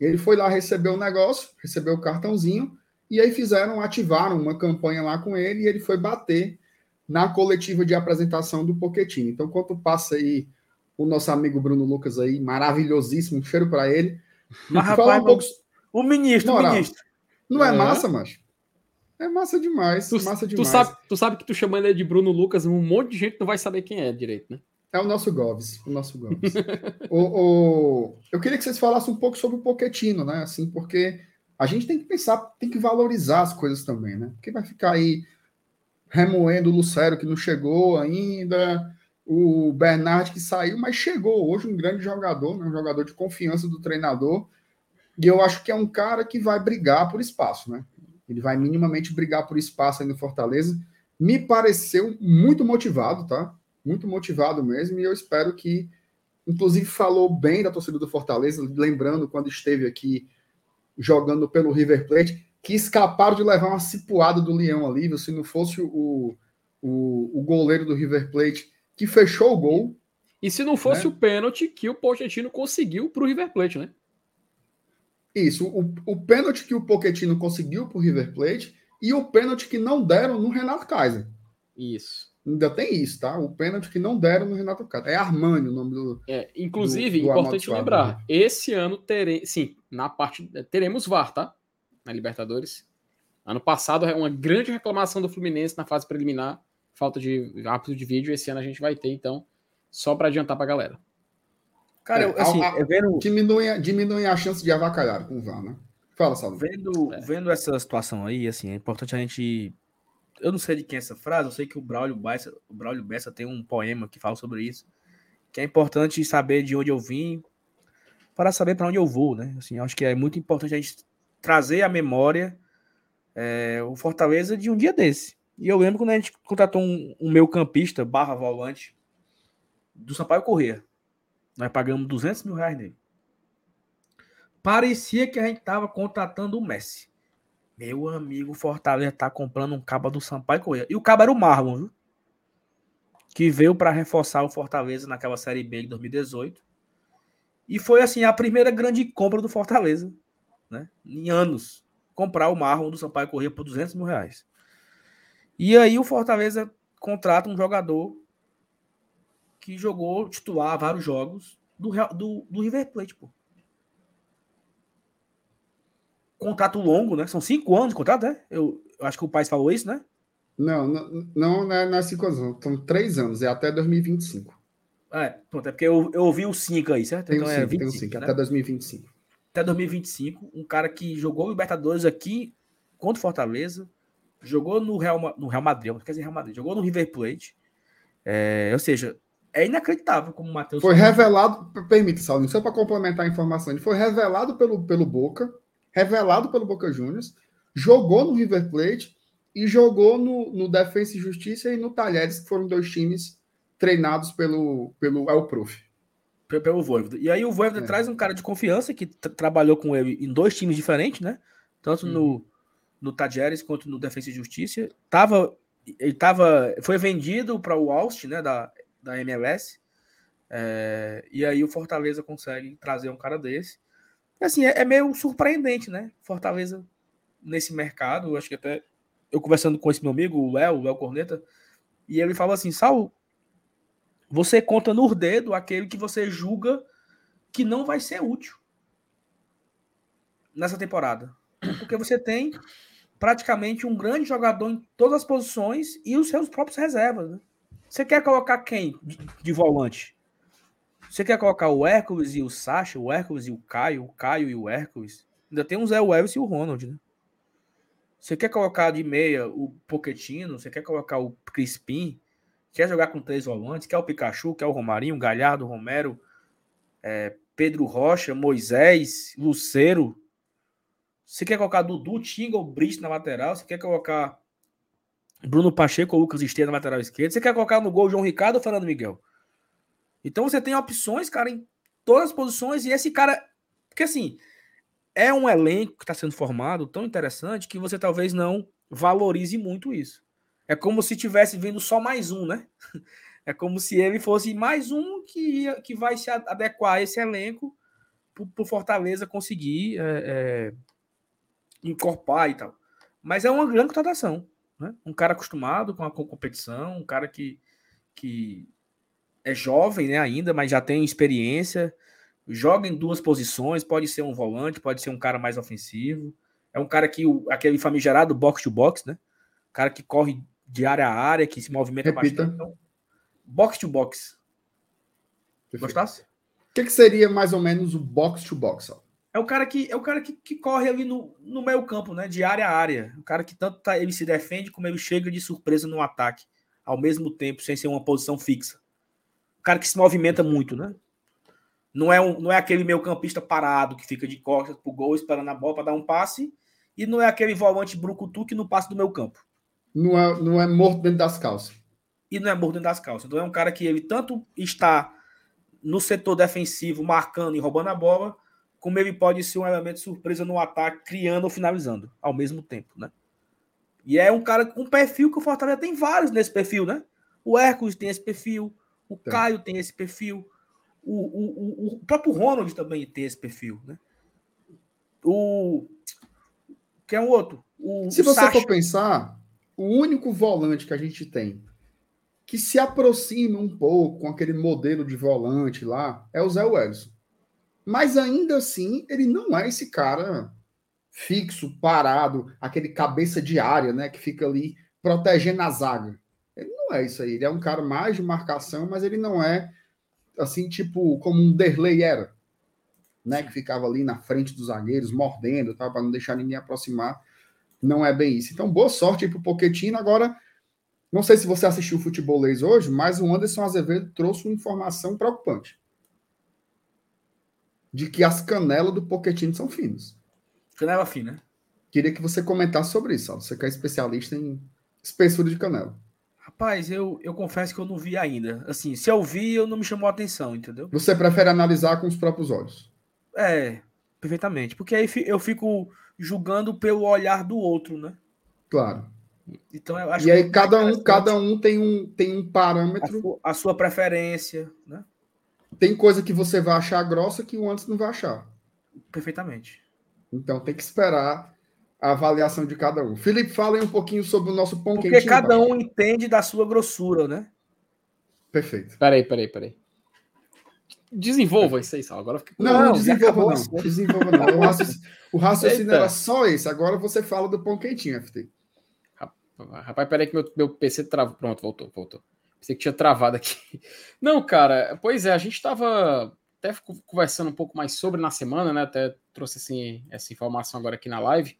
Ele foi lá receber o negócio, recebeu o cartãozinho, e aí fizeram, ativaram uma campanha lá com ele, e ele foi bater na coletiva de apresentação do Poquetino. Então, quanto passa aí o nosso amigo Bruno Lucas aí, maravilhosíssimo, um cheiro para ele. Mas, rapaz, um pouco... o ministro, Moral, o ministro. Não é, é massa, mas É massa demais, tu, massa demais. Tu sabe, tu sabe que tu chamando ele de Bruno Lucas, um monte de gente não vai saber quem é direito, né? É o nosso Goves, o nosso Goves. o, o, eu queria que vocês falassem um pouco sobre o Poquetino, né? Assim, porque a gente tem que pensar, tem que valorizar as coisas também, né? Porque vai ficar aí remoendo o Lucero que não chegou ainda, o Bernard que saiu, mas chegou hoje um grande jogador, né? um jogador de confiança do treinador. E eu acho que é um cara que vai brigar por espaço, né? Ele vai minimamente brigar por espaço aí no Fortaleza. Me pareceu muito motivado, tá? muito motivado mesmo, e eu espero que, inclusive, falou bem da torcida do Fortaleza, lembrando quando esteve aqui jogando pelo River Plate, que escaparam de levar uma cipuada do Leão ali, se não fosse o, o, o goleiro do River Plate que fechou o gol. E se não fosse né? o pênalti que o Pochettino conseguiu para o River Plate, né? Isso, o, o pênalti que o Pochettino conseguiu para o River Plate e o pênalti que não deram no Renato Kaiser. Isso. Ainda tem isso, tá? O pênalti que não deram no Renato Cata. É Armani o nome do. É, inclusive, do, do importante lembrar, esse ano teremos. Sim, na parte. Teremos VAR, tá? Na Libertadores. Ano passado, uma grande reclamação do Fluminense na fase preliminar falta de árbitro de vídeo. Esse ano a gente vai ter, então, só para adiantar para a galera. Cara, é, assim, a, a, vendo... diminui, diminui a chance de avacalhar com o VAR, né? Fala, Salvo. Vendo, é. vendo essa situação aí, assim, é importante a gente. Eu não sei de quem é essa frase, eu sei que o Braulio Bessa, o Braulio Bessa tem um poema que fala sobre isso. Que é importante saber de onde eu vim para saber para onde eu vou, né? Assim, acho que é muito importante a gente trazer à memória é, o Fortaleza de um dia desse. E eu lembro quando a gente contratou um, um meio campista, barra volante, do Sampaio Corrêa. Nós pagamos 200 mil reais nele. Parecia que a gente estava contratando o Messi. Meu amigo Fortaleza tá comprando um cabo do Sampaio Corrêa. E o cabo era o Marlon, viu? Que veio para reforçar o Fortaleza naquela Série B de 2018. E foi, assim, a primeira grande compra do Fortaleza, né? Em anos comprar o Marlon do Sampaio Corrêa por 200 mil reais. E aí o Fortaleza contrata um jogador que jogou titular vários jogos do, do, do River Plate, pô. Contrato longo, né? São cinco anos de contrato, né? Eu, eu acho que o pai falou isso, né? Não, não, não, é, não é cinco anos, são três anos, é até 2025. É, pronto, é porque eu, eu ouvi o cinco aí, certo? Tem então é 25, tem cinco, né? até 2025 até 2025. Um cara que jogou Libertadores aqui contra o Fortaleza, jogou no Real, no Real Madrid, quer dizer Real Madrid, jogou no River Plate. É, ou seja, é inacreditável como o Matheus. Foi revelado, permite, Saulinho, só para complementar a informação, ele foi revelado pelo, pelo Boca, revelado pelo Boca Juniors, jogou no River Plate e jogou no, no Defensa e Justiça e no Talheres, que foram dois times treinados pelo, pelo El Prof pelo Voivoda. E aí o Voivoda é. traz um cara de confiança que trabalhou com ele em dois times diferentes, né? Tanto no, uhum. no Tajeres quanto no Defesa e Justiça. Tava, ele tava, foi vendido para o Austin, né, da, da MLS. É, e aí o Fortaleza consegue trazer um cara desse. Assim, é, é meio surpreendente, né? Fortaleza nesse mercado, acho que até eu conversando com esse meu amigo, o Léo, o Léo Corneta, e ele fala assim, Sal, você conta no dedo aquele que você julga que não vai ser útil nessa temporada. Porque você tem praticamente um grande jogador em todas as posições e os seus próprios reservas. Né? Você quer colocar quem de, de, volante? Você quer colocar o Hércules e o Sacha, o Hércules e o Caio, o Caio e o Hércules? Ainda tem o Zé Wells e o Ronald, né? Você quer colocar de meia o Poquetino? Você quer colocar o Crispim? Quer jogar com três volantes? Quer o Pikachu? Quer o Romarinho, Galhardo, Romero, é, Pedro Rocha, Moisés, Luceiro? Você quer colocar Dudu, Tinga ou Brito na lateral? Você quer colocar Bruno Pacheco ou Lucas Esteira na lateral esquerda? Você quer colocar no gol João Ricardo ou Fernando Miguel? Então você tem opções, cara, em todas as posições. E esse cara. Porque assim, é um elenco que está sendo formado tão interessante que você talvez não valorize muito isso. É como se tivesse vindo só mais um, né? É como se ele fosse mais um que, que vai se adequar a esse elenco para o Fortaleza conseguir é, é, incorporar e tal. Mas é uma grande contratação. Né? Um cara acostumado com a com competição, um cara que, que é jovem né, ainda, mas já tem experiência, joga em duas posições, pode ser um volante, pode ser um cara mais ofensivo. É um cara que, aquele famigerado box-to-box, né? cara que corre de área a área, que se movimenta Repita. bastante. Então, box to box. Perfeito. Gostasse? O que, que, seria mais ou menos o box to box? É o cara que é o cara que, que corre ali no, no meio campo, né? De área a área. O cara que tanto tá, ele se defende como ele chega de surpresa no ataque, ao mesmo tempo, sem ser uma posição fixa. O cara que se movimenta muito, né? Não é, um, não é aquele meio campista parado que fica de costas pro gol esperando a bola para dar um passe. E não é aquele volante brucutu que não passa do meu campo não é, não é morto dentro das calças. E não é morto dentro das calças. Então é um cara que ele tanto está no setor defensivo, marcando e roubando a bola, como ele pode ser um elemento de surpresa no ataque, criando ou finalizando ao mesmo tempo, né? E é um cara com um perfil que o Fortaleza tem vários nesse perfil, né? O Hércules tem esse perfil, o. Caio tem esse perfil, o, o, o, o próprio Ronald também tem esse perfil, né? O que é um outro? O, Se você Sacha... for pensar, o único volante que a gente tem que se aproxima um pouco com aquele modelo de volante lá é o Zé Wellison. Mas ainda assim, ele não é esse cara fixo, parado, aquele cabeça de área, né, que fica ali protegendo a zaga. Ele não é isso aí. Ele é um cara mais de marcação, mas ele não é assim, tipo, como um Derlei era, né? Que ficava ali na frente dos zagueiros, mordendo, tá? para não deixar ninguém aproximar. Não é bem isso. Então, boa sorte aí pro Pochettino. Agora, não sei se você assistiu o Futebolês hoje, mas o Anderson Azevedo trouxe uma informação preocupante. De que as canelas do Pochettino são finas. Canela fina. Né? Queria que você comentasse sobre isso. Você que é especialista em espessura de canela. Rapaz, eu, eu confesso que eu não vi ainda. Assim, se eu vi, eu não me chamou a atenção, entendeu? Você prefere analisar com os próprios olhos? É, perfeitamente. Porque aí eu fico julgando pelo olhar do outro, né? Claro. Então eu acho e aí cada um, cada um tem um, tem um parâmetro. A sua, a sua, preferência, né? Tem coisa que você vai achar grossa que o antes não vai achar. Perfeitamente. Então tem que esperar a avaliação de cada um. Felipe, fala aí um pouquinho sobre o nosso pão Porque quentinho. Porque cada um entende da sua grossura, né? Perfeito. Peraí, peraí, peraí. Desenvolva isso aí, Sal. Agora fica... Não, não, não desenvolva não. Desenvolva não. O raciocínio, o raciocínio era só esse. Agora você fala do pão quentinho, FT. Rapaz, peraí que meu, meu PC travou. Pronto, voltou, voltou. Pensei que tinha travado aqui. Não, cara, pois é, a gente estava até conversando um pouco mais sobre na semana, né? Até trouxe assim, essa informação agora aqui na live.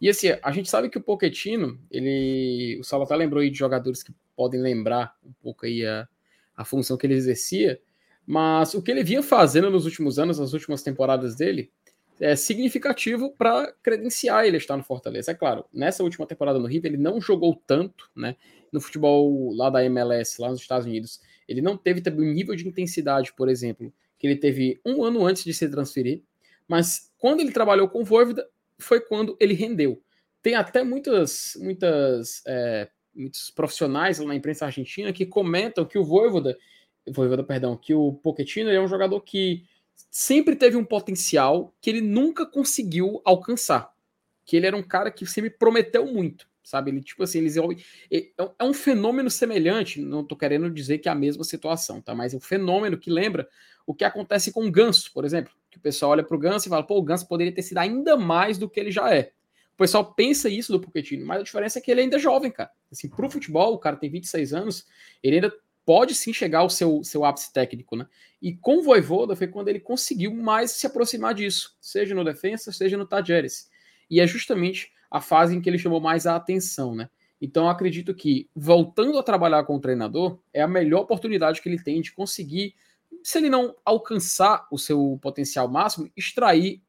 E assim, a gente sabe que o Pochettino, ele. O Saulo até lembrou aí de jogadores que podem lembrar um pouco aí a, a função que ele exercia. Mas o que ele vinha fazendo nos últimos anos, nas últimas temporadas dele, é significativo para credenciar ele estar no Fortaleza. É claro, nessa última temporada no River, ele não jogou tanto, né? No futebol lá da MLS, lá nos Estados Unidos, ele não teve também o nível de intensidade, por exemplo, que ele teve um ano antes de se transferir. Mas quando ele trabalhou com o Voivoda, foi quando ele rendeu. Tem até muitas, muitas, é, muitos profissionais lá na imprensa argentina que comentam que o Voivoda, Voivoda, perdão, que o Pochettino é um jogador que sempre teve um potencial que ele nunca conseguiu alcançar. Que ele era um cara que sempre prometeu muito, sabe? Ele, tipo assim, eles, é, é um fenômeno semelhante, não tô querendo dizer que é a mesma situação, tá? Mas é um fenômeno que lembra o que acontece com o Ganso, por exemplo que o pessoal olha para o Ganso e fala, pô, o Ganso poderia ter sido ainda mais do que ele já é. O pessoal pensa isso do Pochettino, mas a diferença é que ele ainda é jovem, cara. Assim, pro futebol, o cara tem 26 anos, ele ainda pode sim chegar ao seu, seu ápice técnico, né? E com o Voivoda foi quando ele conseguiu mais se aproximar disso, seja no defesa, seja no Tajeres. E é justamente a fase em que ele chamou mais a atenção, né? Então acredito que voltando a trabalhar com o treinador é a melhor oportunidade que ele tem de conseguir se ele não alcançar o seu potencial máximo, extrair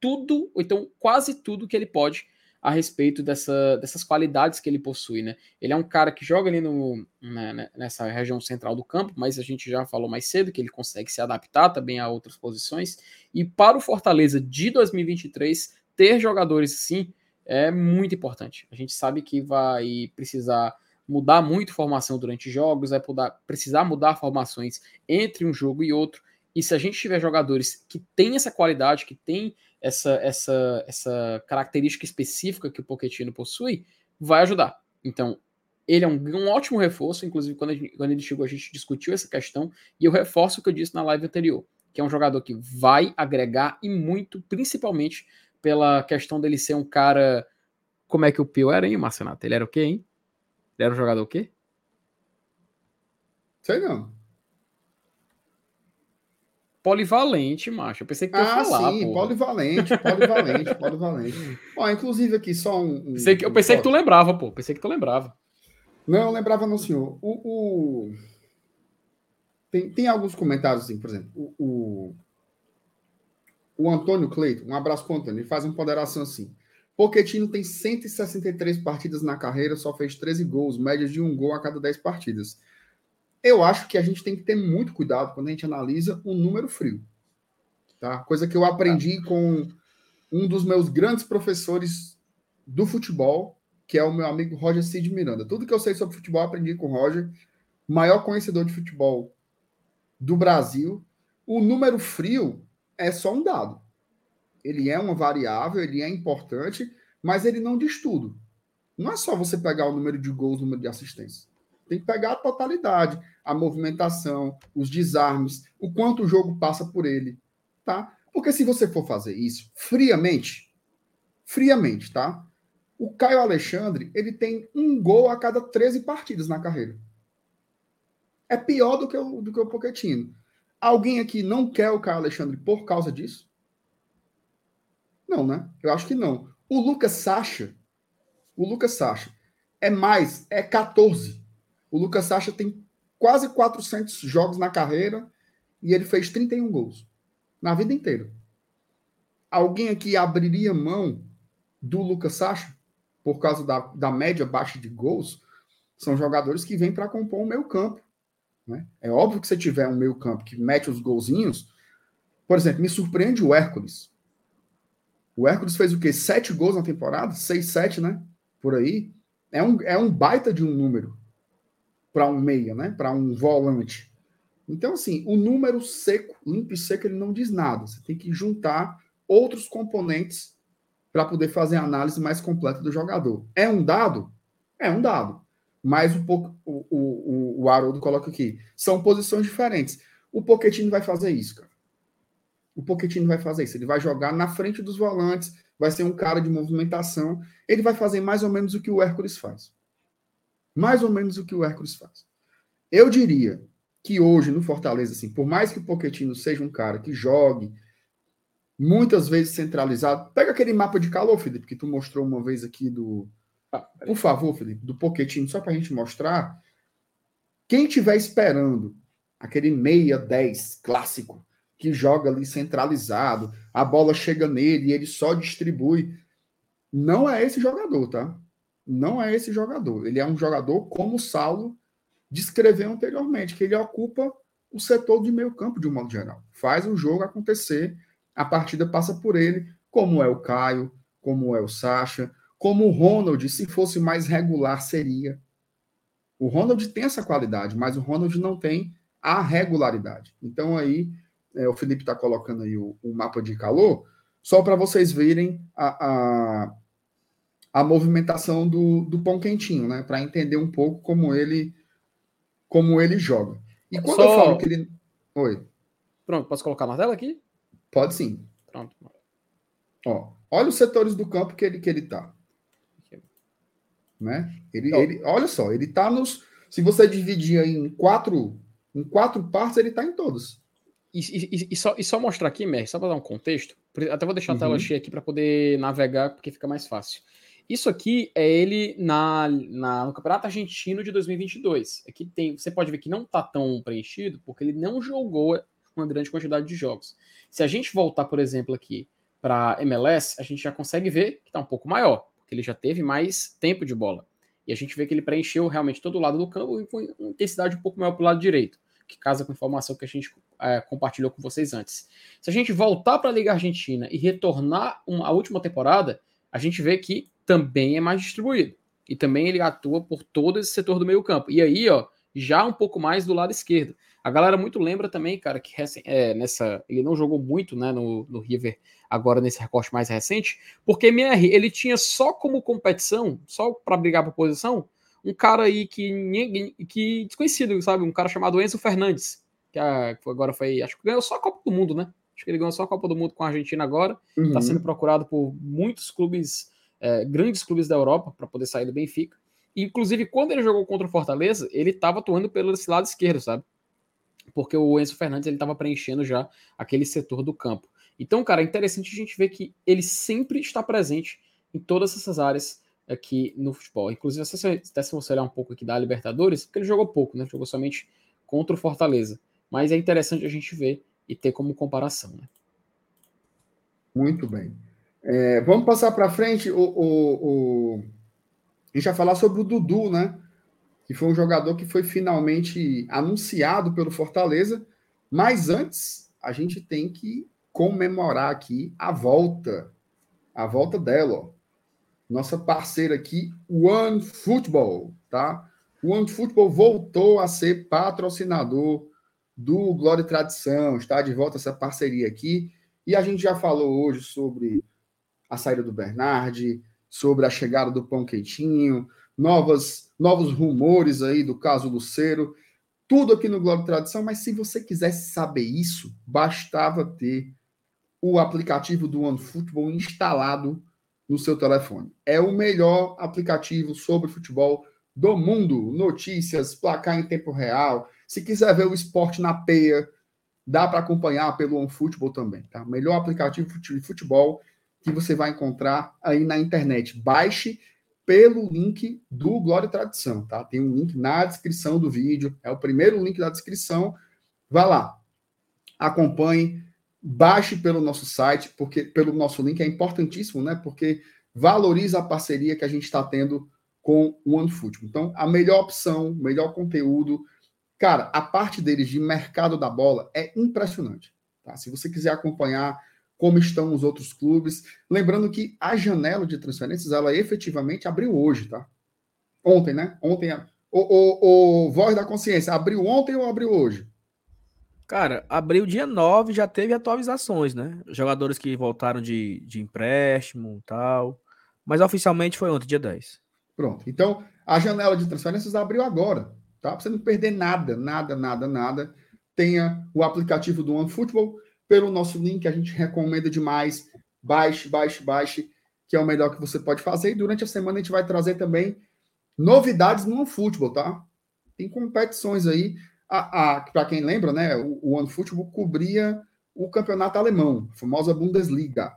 tudo, ou então quase tudo que ele pode a respeito dessa, dessas qualidades que ele possui, né? Ele é um cara que joga ali no, né, nessa região central do campo, mas a gente já falou mais cedo que ele consegue se adaptar também a outras posições. E para o Fortaleza de 2023, ter jogadores assim é muito importante. A gente sabe que vai precisar mudar muito formação durante jogos, vai precisar mudar formações entre um jogo e outro. E se a gente tiver jogadores que têm essa qualidade, que têm essa, essa, essa característica específica que o Pochettino possui, vai ajudar. Então, ele é um, um ótimo reforço, inclusive quando, gente, quando ele chegou a gente discutiu essa questão, e eu reforço o que eu disse na live anterior, que é um jogador que vai agregar e muito, principalmente pela questão dele ser um cara... Como é que o Pio era, hein, Marcenato? Ele era o quê, hein? Ele era um jogador o quê? Sei não. Polivalente, macho. Eu pensei que tu ia ah, falar. Sim, porra. polivalente, polivalente, polivalente. Ó, inclusive aqui só um. um pensei que, eu pensei um... que tu lembrava, pô. Pensei que tu lembrava. Não, eu lembrava não, senhor. O, o... Tem, tem alguns comentários, assim, por exemplo, o, o, o Antônio Cleiton, um abraço para o Antônio, ele faz uma ponderação assim. Pochettino tem 163 partidas na carreira, só fez 13 gols, média de um gol a cada 10 partidas. Eu acho que a gente tem que ter muito cuidado quando a gente analisa um número frio. Tá? Coisa que eu aprendi com um dos meus grandes professores do futebol, que é o meu amigo Roger Cid Miranda. Tudo que eu sei sobre futebol aprendi com o Roger, maior conhecedor de futebol do Brasil. O número frio é só um dado ele é uma variável, ele é importante, mas ele não diz tudo. Não é só você pegar o número de gols, o número de assistências. Tem que pegar a totalidade, a movimentação, os desarmes, o quanto o jogo passa por ele, tá? Porque se você for fazer isso friamente, friamente, tá? O Caio Alexandre, ele tem um gol a cada 13 partidas na carreira. É pior do que o, do que o Pochettino. Alguém aqui não quer o Caio Alexandre por causa disso? Não, né? Eu acho que não. O Lucas Sacha, o Lucas Sacha é mais, é 14. O Lucas Sacha tem quase 400 jogos na carreira e ele fez 31 gols na vida inteira. Alguém aqui abriria mão do Lucas Sacha por causa da, da média baixa de gols? São jogadores que vêm para compor o meio campo. Né? É óbvio que se tiver um meio campo que mete os golzinhos, por exemplo, me surpreende o Hércules. O Hércules fez o quê? Sete gols na temporada? Seis, sete, né? Por aí. É um, é um baita de um número para um meia, né? Para um volante. Então, assim, o número seco, limpo e seco, ele não diz nada. Você tem que juntar outros componentes para poder fazer a análise mais completa do jogador. É um dado? É um dado. Mas um pouco, o, o, o Haroldo coloca aqui. São posições diferentes. O Pochettino vai fazer isso, cara. O Pochettino vai fazer isso. Ele vai jogar na frente dos volantes, vai ser um cara de movimentação. Ele vai fazer mais ou menos o que o Hércules faz. Mais ou menos o que o Hércules faz. Eu diria que hoje no Fortaleza, assim, por mais que o Pochettino seja um cara que jogue muitas vezes centralizado, pega aquele mapa de calor, Felipe, que tu mostrou uma vez aqui do. Ah, por favor, Felipe, do Pochettino, só para a gente mostrar. Quem tiver esperando aquele meia 10 clássico que joga ali centralizado, a bola chega nele e ele só distribui, não é esse jogador, tá? Não é esse jogador. Ele é um jogador como o Saulo descreveu anteriormente, que ele ocupa o setor de meio campo de um modo geral. Faz o jogo acontecer, a partida passa por ele, como é o Caio, como é o Sacha, como o Ronald, se fosse mais regular, seria. O Ronald tem essa qualidade, mas o Ronald não tem a regularidade. Então aí, é, o Felipe está colocando aí o, o, mapa de calor, só para vocês verem a, a, a, movimentação do, do pão quentinho, né? Para entender um pouco como ele como ele joga. E quando Só... eu falo que ele. Oi. Pronto, posso colocar na tela aqui? Pode sim. Pronto. Ó, olha os setores do campo que ele, que ele tá. Né? Ele, ele, olha só, ele tá nos. Se você dividir em quatro, em quatro partes, ele tá em todos. E, e, e, só, e só mostrar aqui, Mer, só para dar um contexto, até vou deixar a tela uhum. cheia aqui para poder navegar, porque fica mais fácil. Isso aqui é ele na, na, no Campeonato Argentino de 2022. Aqui tem, você pode ver que não está tão preenchido porque ele não jogou uma grande quantidade de jogos. Se a gente voltar, por exemplo, aqui para MLS, a gente já consegue ver que está um pouco maior, porque ele já teve mais tempo de bola. E a gente vê que ele preencheu realmente todo o lado do campo e com intensidade um pouco maior para o lado direito, que casa com a informação que a gente é, compartilhou com vocês antes. Se a gente voltar para a Liga Argentina e retornar uma, a última temporada, a gente vê que também é mais distribuído. E também ele atua por todo esse setor do meio campo. E aí, ó, já um pouco mais do lado esquerdo. A galera muito lembra também, cara, que é, nessa. Ele não jogou muito né, no, no River agora nesse recorte mais recente, porque MR ele tinha só como competição, só para brigar por posição, um cara aí que ninguém, que desconhecido, sabe? Um cara chamado Enzo Fernandes, que agora foi, acho que ganhou só a Copa do Mundo, né? Acho que ele ganhou só a Copa do Mundo com a Argentina agora. Está uhum. sendo procurado por muitos clubes é, grandes clubes da Europa para poder sair do Benfica. inclusive, quando ele jogou contra o Fortaleza, ele estava atuando pelo esse lado esquerdo, sabe? Porque o Enzo Fernandes ele estava preenchendo já aquele setor do campo. Então, cara, é interessante a gente ver que ele sempre está presente em todas essas áreas aqui no futebol. Inclusive, se você olhar um pouco aqui da Libertadores, porque ele jogou pouco, né? Jogou somente contra o Fortaleza. Mas é interessante a gente ver e ter como comparação, né? Muito bem. É, vamos passar para frente. O, o, o, A gente vai falar sobre o Dudu, né? Que foi um jogador que foi finalmente anunciado pelo Fortaleza. Mas antes, a gente tem que comemorar aqui a volta. A volta dela, ó. Nossa parceira aqui, One Football, tá? One Football voltou a ser patrocinador do Glória e Tradição, está de volta essa parceria aqui. E a gente já falou hoje sobre a saída do Bernardi, sobre a chegada do Pão Quentinho, novas, novos rumores aí do caso Lucero, tudo aqui no Globo Tradição, mas se você quisesse saber isso, bastava ter o aplicativo do OneFootball instalado no seu telefone. É o melhor aplicativo sobre futebol do mundo. Notícias, placar em tempo real. Se quiser ver o esporte na peia, dá para acompanhar pelo OneFootball também, tá? Melhor aplicativo de futebol que você vai encontrar aí na internet. Baixe pelo link do Glória e Tradição, tá? Tem um link na descrição do vídeo, é o primeiro link da descrição. Vá lá, acompanhe, baixe pelo nosso site, porque pelo nosso link é importantíssimo, né? Porque valoriza a parceria que a gente está tendo com o OneFootball. Então, a melhor opção, melhor conteúdo, cara, a parte deles de mercado da bola é impressionante. Tá? Se você quiser acompanhar como estão os outros clubes. Lembrando que a janela de transferências, ela efetivamente abriu hoje, tá? Ontem, né? Ontem, o, o, o Voz da Consciência, abriu ontem ou abriu hoje? Cara, abriu dia 9, já teve atualizações, né? Jogadores que voltaram de, de empréstimo e tal. Mas oficialmente foi ontem, dia 10. Pronto. Então, a janela de transferências abriu agora, tá? Pra você não perder nada, nada, nada, nada. Tenha o aplicativo do OneFootball pelo nosso link, a gente recomenda demais. Baixe, baixe, baixe, que é o melhor que você pode fazer. E durante a semana a gente vai trazer também novidades no OneFootball, tá? Tem competições aí. Para quem lembra, né? O, o OneFootball cobria o campeonato alemão, a famosa Bundesliga.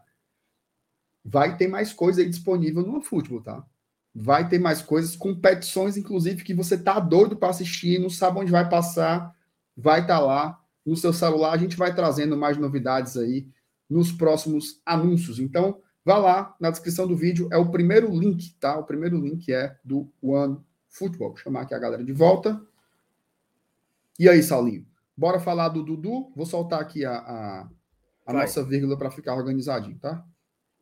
Vai ter mais coisa aí disponível no OneFootball, tá? Vai ter mais coisas, competições, inclusive, que você tá doido para assistir, não sabe onde vai passar, vai estar tá lá no seu celular. A gente vai trazendo mais novidades aí nos próximos anúncios. Então, vá lá na descrição do vídeo, é o primeiro link, tá? O primeiro link é do One Football. Vou chamar aqui a galera de volta. E aí, Saulinho? Bora falar do Dudu? Vou soltar aqui a, a, a nossa vírgula para ficar organizadinho, tá?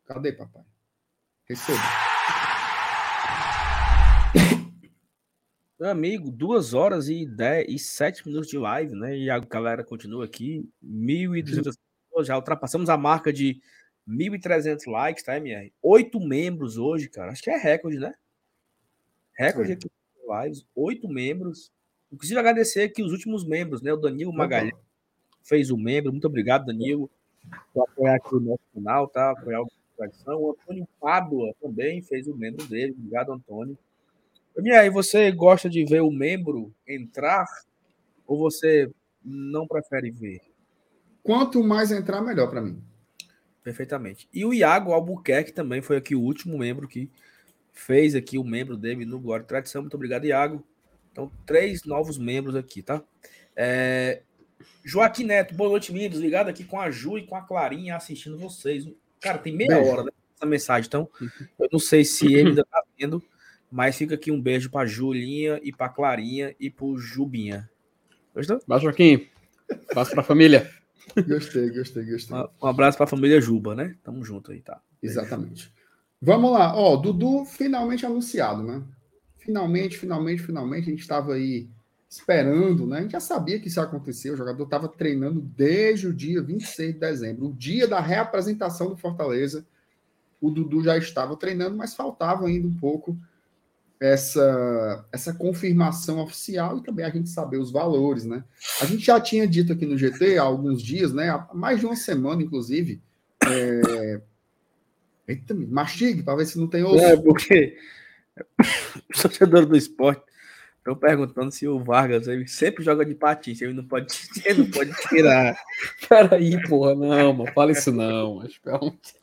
Cadê, papai? Receba. Meu amigo, duas horas e, dez, e sete minutos de live, né? E a galera continua aqui. 1.200 pessoas, já ultrapassamos a marca de 1.300 likes, tá, MR? Oito membros hoje, cara. Acho que é recorde, né? Recorde aqui lives. Oito membros. Inclusive, agradecer aqui os últimos membros, né? O Danilo Magalhães fez o membro. Muito obrigado, Danilo, por apoiar aqui o nosso canal, tá? Apoiar o tradição. O Antônio Pádua também fez o membro dele. Obrigado, Antônio. E aí, você gosta de ver o membro entrar ou você não prefere ver? Quanto mais entrar, melhor para mim. Perfeitamente. E o Iago Albuquerque também foi aqui o último membro que fez aqui o membro dele no Glória e Tradição. Muito obrigado, Iago. Então, três novos membros aqui, tá? É... Joaquim Neto, boa noite, membros. Ligado aqui com a Ju e com a Clarinha assistindo vocês. Cara, tem meia Beijo. hora né, essa mensagem, então eu não sei se ele ainda tá vendo. Mas fica aqui um beijo para Julinha e para Clarinha e para Jubinha. Gostou? Baixa Joaquim. Passo para a família. Gostei, gostei, gostei. Um abraço para a família Juba, né? Tamo junto aí, tá? Exatamente. Vamos lá. Ó, Dudu finalmente anunciado, né? Finalmente, finalmente, finalmente. A gente estava aí esperando, né? A gente já sabia que isso ia acontecer. O jogador estava treinando desde o dia 26 de dezembro, o dia da reapresentação do Fortaleza. O Dudu já estava treinando, mas faltava ainda um pouco essa, essa confirmação oficial e também a gente saber os valores, né? A gente já tinha dito aqui no GT há alguns dias, né? Há mais de uma semana, inclusive. É... Eita, mastigue para ver se não tem osso. É, porque os torcedores do esporte estão perguntando se o Vargas ele sempre joga de patins, ele não pode, ele não pode tirar. Peraí, porra, não, mano, fala isso não, mas pergunte.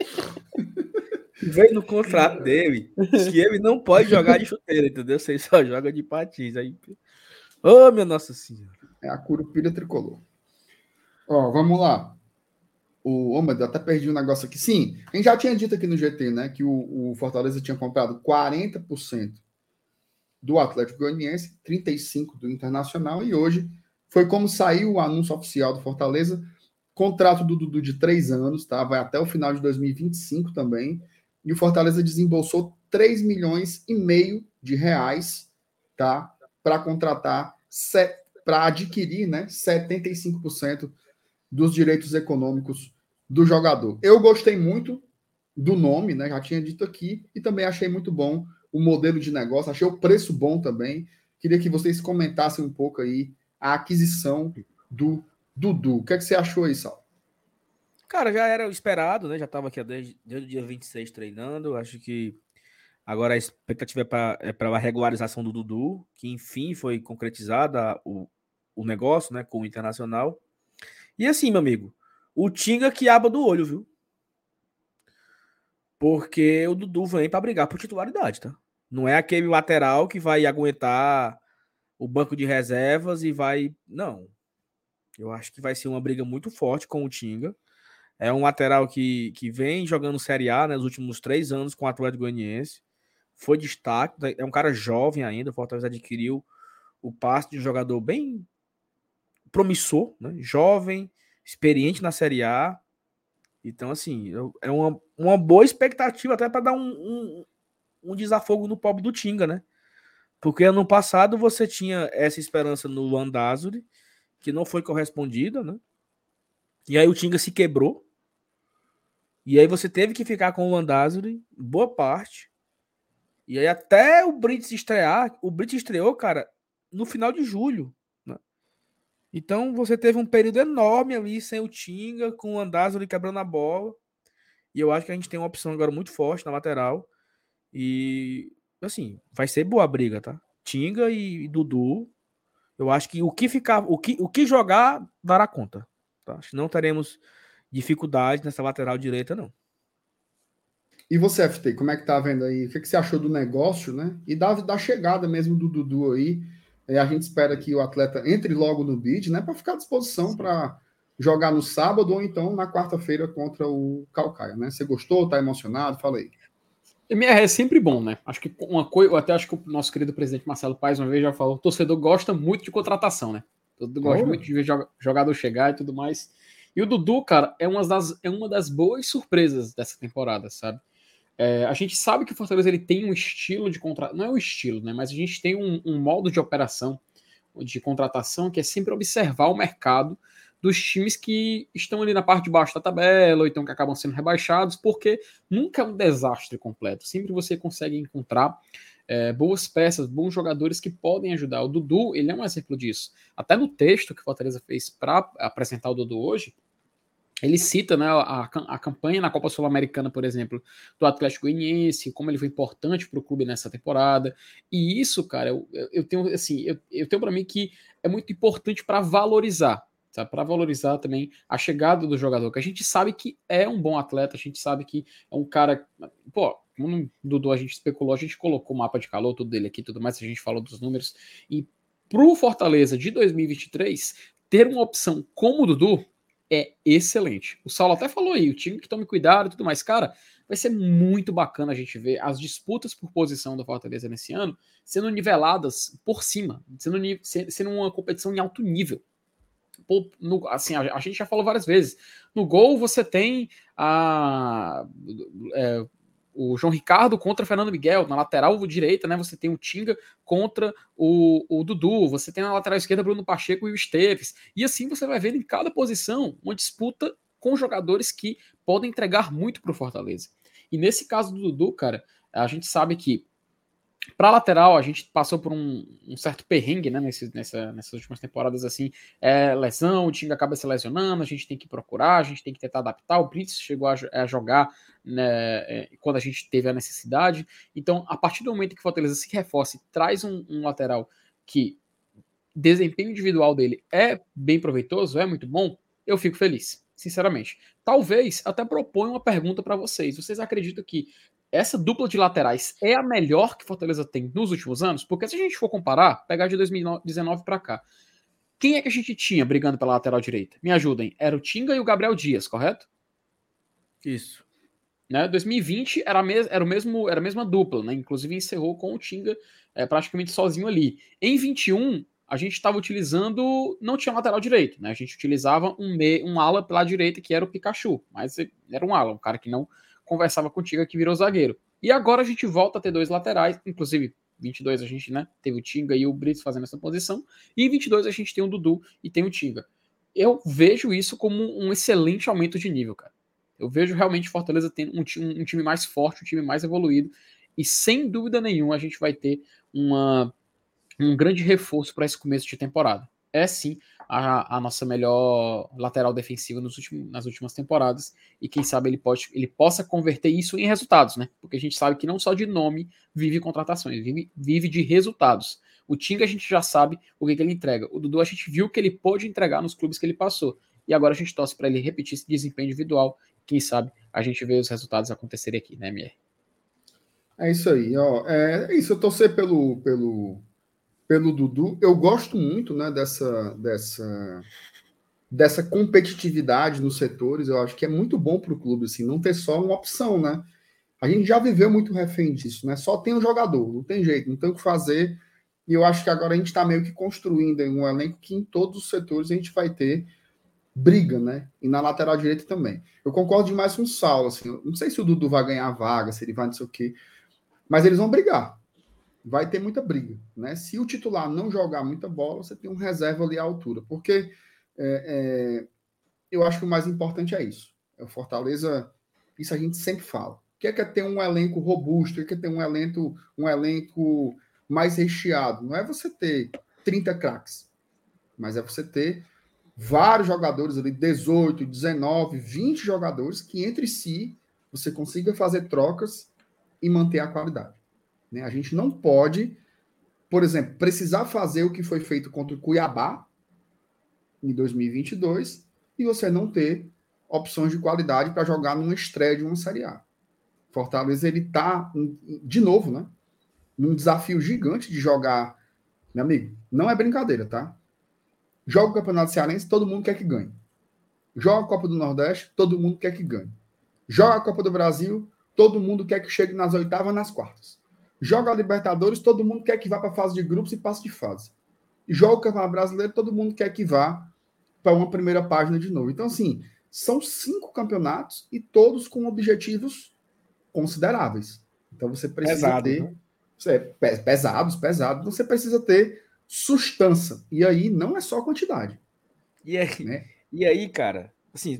Vem no contrato dele que ele não pode jogar de chuteira, entendeu? Você só joga de patins. Aí... Ô, oh, minha Nossa Senhora. É a curupira tricolor. Ó, vamos lá. O, oh, mas eu até perdi um negócio aqui. Sim, a gente já tinha dito aqui no GT, né, que o, o Fortaleza tinha comprado 40% do Atlético Goianiense, 35% do Internacional, e hoje foi como saiu o anúncio oficial do Fortaleza. Contrato do Dudu de três anos, tá? Vai até o final de 2025 também e o Fortaleza desembolsou 3 milhões e meio de reais, tá? Para contratar, para adquirir, né, 75% dos direitos econômicos do jogador. Eu gostei muito do nome, né? Já tinha dito aqui, e também achei muito bom o modelo de negócio, achei o preço bom também. Queria que vocês comentassem um pouco aí a aquisição do Dudu. O que, é que você achou aí, Sal? Cara, já era esperado, né? Já estava aqui desde, desde o dia 26 treinando. Acho que agora a expectativa é para é a regularização do Dudu, que enfim foi concretizada o, o negócio, né? Com o Internacional. E assim, meu amigo, o Tinga que aba do olho, viu? Porque o Dudu vem para brigar por titularidade, tá? Não é aquele lateral que vai aguentar o banco de reservas e vai. Não. Eu acho que vai ser uma briga muito forte com o Tinga. É um lateral que, que vem jogando Série A né, nos últimos três anos com o Atlético Goianiense. Foi destaque. Né, é um cara jovem ainda. O Fortaleza adquiriu o passe de um jogador bem promissor, né? jovem, experiente na Série A. Então, assim, é uma, uma boa expectativa até para dar um, um, um desafogo no pobre do Tinga, né? Porque ano passado você tinha essa esperança no Landazuri, que não foi correspondida, né? E aí o Tinga se quebrou. E aí você teve que ficar com o Landazuri, boa parte. E aí até o Brits estrear, o Brits estreou, cara, no final de julho. Né? Então você teve um período enorme ali sem o Tinga, com o Landazuri quebrando a bola. E eu acho que a gente tem uma opção agora muito forte na lateral. E, assim, vai ser boa a briga, tá? Tinga e, Dudu. Eu acho que o que ficar, o que, o que jogar dará conta. Tá? Acho que não teremos dificuldade nessa lateral direita, não. E você, FT, como é que tá vendo aí? O que, que você achou do negócio, né? E da, da chegada mesmo do Dudu aí. É, a gente espera que o atleta entre logo no bid, né? Para ficar à disposição para jogar no sábado ou então na quarta-feira contra o Calcaia, né? Você gostou? Tá emocionado? Fala aí. MR é sempre bom, né? Acho que uma coisa, eu até acho que o nosso querido presidente Marcelo Paes uma vez já falou, o torcedor gosta muito de contratação, né? Todo gosta muito de ver jogador chegar e tudo mais. E o Dudu, cara, é uma das, é uma das boas surpresas dessa temporada, sabe? É, a gente sabe que o Fortaleza ele tem um estilo de contratação, não é um estilo, né? Mas a gente tem um, um modo de operação de contratação que é sempre observar o mercado dos times que estão ali na parte de baixo da tabela, ou então que acabam sendo rebaixados, porque nunca é um desastre completo. Sempre você consegue encontrar é, boas peças, bons jogadores que podem ajudar. O Dudu, ele é um exemplo disso. Até no texto que o Fortaleza fez para apresentar o Dudu hoje, ele cita né, a, a campanha na Copa Sul-Americana, por exemplo, do Atlético Goianiense, como ele foi importante para o clube nessa temporada. E isso, cara, eu, eu tenho assim, eu, eu tenho para mim que é muito importante para valorizar para valorizar também a chegada do jogador, que a gente sabe que é um bom atleta, a gente sabe que é um cara, pô, como Dudu a gente especulou, a gente colocou o mapa de calor, tudo dele aqui, tudo mais, a gente falou dos números, e pro Fortaleza de 2023, ter uma opção como o Dudu é excelente. O Saulo até falou aí, o time que tome cuidado e tudo mais, cara, vai ser muito bacana a gente ver as disputas por posição do Fortaleza nesse ano sendo niveladas por cima, sendo, sendo uma competição em alto nível no, assim, a, a, gente já falou várias vezes. No gol você tem a, é, o João Ricardo contra Fernando Miguel. Na lateral direita, né? Você tem o Tinga contra o, o Dudu. Você tem na lateral esquerda Bruno Pacheco e o Esteves. E assim você vai vendo em cada posição uma disputa com jogadores que podem entregar muito para o Fortaleza. E nesse caso do Dudu, cara, a gente sabe que para lateral, a gente passou por um, um certo perrengue, né, nesse, nessa, nessas últimas temporadas, assim, é, lesão, o time acaba se lesionando, a gente tem que procurar, a gente tem que tentar adaptar, o Brits chegou a, a jogar né, é, quando a gente teve a necessidade, então, a partir do momento que o Fortaleza se reforça e traz um, um lateral que desempenho individual dele é bem proveitoso, é muito bom, eu fico feliz, sinceramente. Talvez até proponha uma pergunta para vocês. Vocês acreditam que essa dupla de laterais é a melhor que Fortaleza tem nos últimos anos? Porque se a gente for comparar, pegar de 2019 para cá, quem é que a gente tinha brigando pela lateral direita? Me ajudem. Era o Tinga e o Gabriel Dias, correto? Isso. Né? 2020 era, mes era, o mesmo, era a mesma dupla, né? Inclusive encerrou com o Tinga é, praticamente sozinho ali. Em 21, a gente estava utilizando. Não tinha lateral direito, né? A gente utilizava um, um ala pela direita, que era o Pikachu. Mas era um ala, um cara que não conversava contigo que virou zagueiro. E agora a gente volta a ter dois laterais, inclusive 22 a gente, né, teve o Tinga e o Brits fazendo essa posição, e em 22 a gente tem o Dudu e tem o Tinga. Eu vejo isso como um excelente aumento de nível, cara. Eu vejo realmente Fortaleza tendo um, um time mais forte, um time mais evoluído, e sem dúvida nenhuma a gente vai ter uma, um grande reforço para esse começo de temporada. É sim a, a nossa melhor lateral defensiva nos últimos, nas últimas temporadas. E quem sabe ele, pode, ele possa converter isso em resultados, né? Porque a gente sabe que não só de nome vive contratações, vive, vive de resultados. O Tinga a gente já sabe o que, que ele entrega. O Dudu a gente viu que ele pôde entregar nos clubes que ele passou. E agora a gente torce para ele repetir esse desempenho individual. Quem sabe a gente vê os resultados acontecerem aqui, né, Mier? É isso aí, ó. É, é isso, eu torcer pelo, pelo, pelo Dudu. Eu gosto muito né, dessa, dessa, dessa competitividade nos setores. Eu acho que é muito bom para o clube assim, não ter só uma opção, né? A gente já viveu muito refém disso, né? Só tem um jogador, não tem jeito, não tem o que fazer. E eu acho que agora a gente está meio que construindo um elenco que em todos os setores a gente vai ter briga, né? E na lateral direita também. Eu concordo demais com o Saulo, assim. Não sei se o Dudu vai ganhar vaga, se ele vai não sei o quê. Mas eles vão brigar. Vai ter muita briga. Né? Se o titular não jogar muita bola, você tem um reserva ali à altura. Porque é, é, eu acho que o mais importante é isso. É o Fortaleza, isso a gente sempre fala. O que é, que é ter um elenco robusto? O que é, é ter um elenco, um elenco mais recheado? Não é você ter 30 craques, mas é você ter vários jogadores ali, 18, 19, 20 jogadores que entre si você consiga fazer trocas e manter a qualidade. Né? A gente não pode, por exemplo, precisar fazer o que foi feito contra o Cuiabá em 2022 e você não ter opções de qualidade para jogar numa estreia de uma Série A. Fortaleza ele está de novo, né? Num desafio gigante de jogar, meu amigo, não é brincadeira, tá? Joga o Campeonato Cearense, todo mundo quer que ganhe. Joga a Copa do Nordeste, todo mundo quer que ganhe. Joga a Copa do Brasil, todo mundo quer que chegue nas oitavas, nas quartas. Joga a Libertadores, todo mundo quer que vá para a fase de grupos e passe de fase. Joga o Campeonato Brasileiro, todo mundo quer que vá para uma primeira página de novo. Então, assim, são cinco campeonatos e todos com objetivos consideráveis. Então, você precisa Pesado, ter. Né? É, pesados, pesados. Você precisa ter sustância. E aí não é só quantidade. E aí, né? e aí cara, Assim,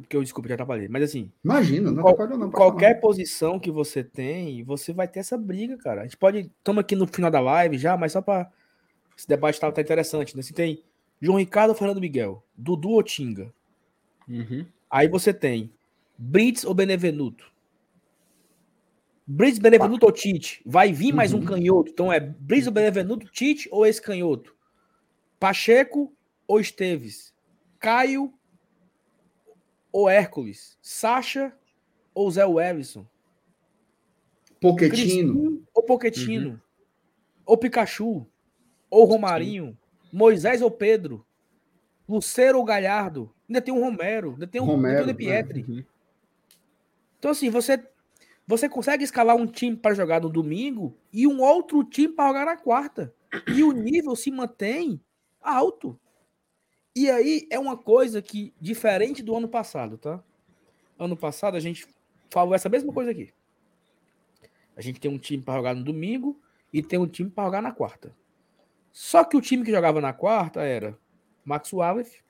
porque eu desculpa, já atrapalhei, mas assim. Imagina, não qual, não, Qualquer posição que você tem, você vai ter essa briga, cara. A gente pode. Estamos aqui no final da live já, mas só para Esse debate tá, tá interessante, né? Você tem João Ricardo ou Fernando Miguel? Dudu ou Tinga? Uhum. Aí você tem Brits ou Benevenuto? Brits, Benevenuto ah. ou Tite? Vai vir uhum. mais um uhum. canhoto. Então é Brits ou Benevenuto, Tite ou esse canhoto? Pacheco ou Esteves? Caio ou Hércules? Sacha ou Zé Wellison? Poquetino. Ou Poquetino. Uhum. Ou Pikachu. Ou Romarinho. Sim. Moisés ou Pedro. Lucero ou Galhardo. Ainda tem um Romero. Ainda tem um, Romero, De Pietri. Uhum. Então, assim, você, você consegue escalar um time para jogar no domingo e um outro time para jogar na quarta. E o nível se mantém alto. E aí é uma coisa que, diferente do ano passado, tá? Ano passado a gente falou essa mesma coisa aqui. A gente tem um time para jogar no domingo e tem um time para jogar na quarta. Só que o time que jogava na quarta era Max Wallace,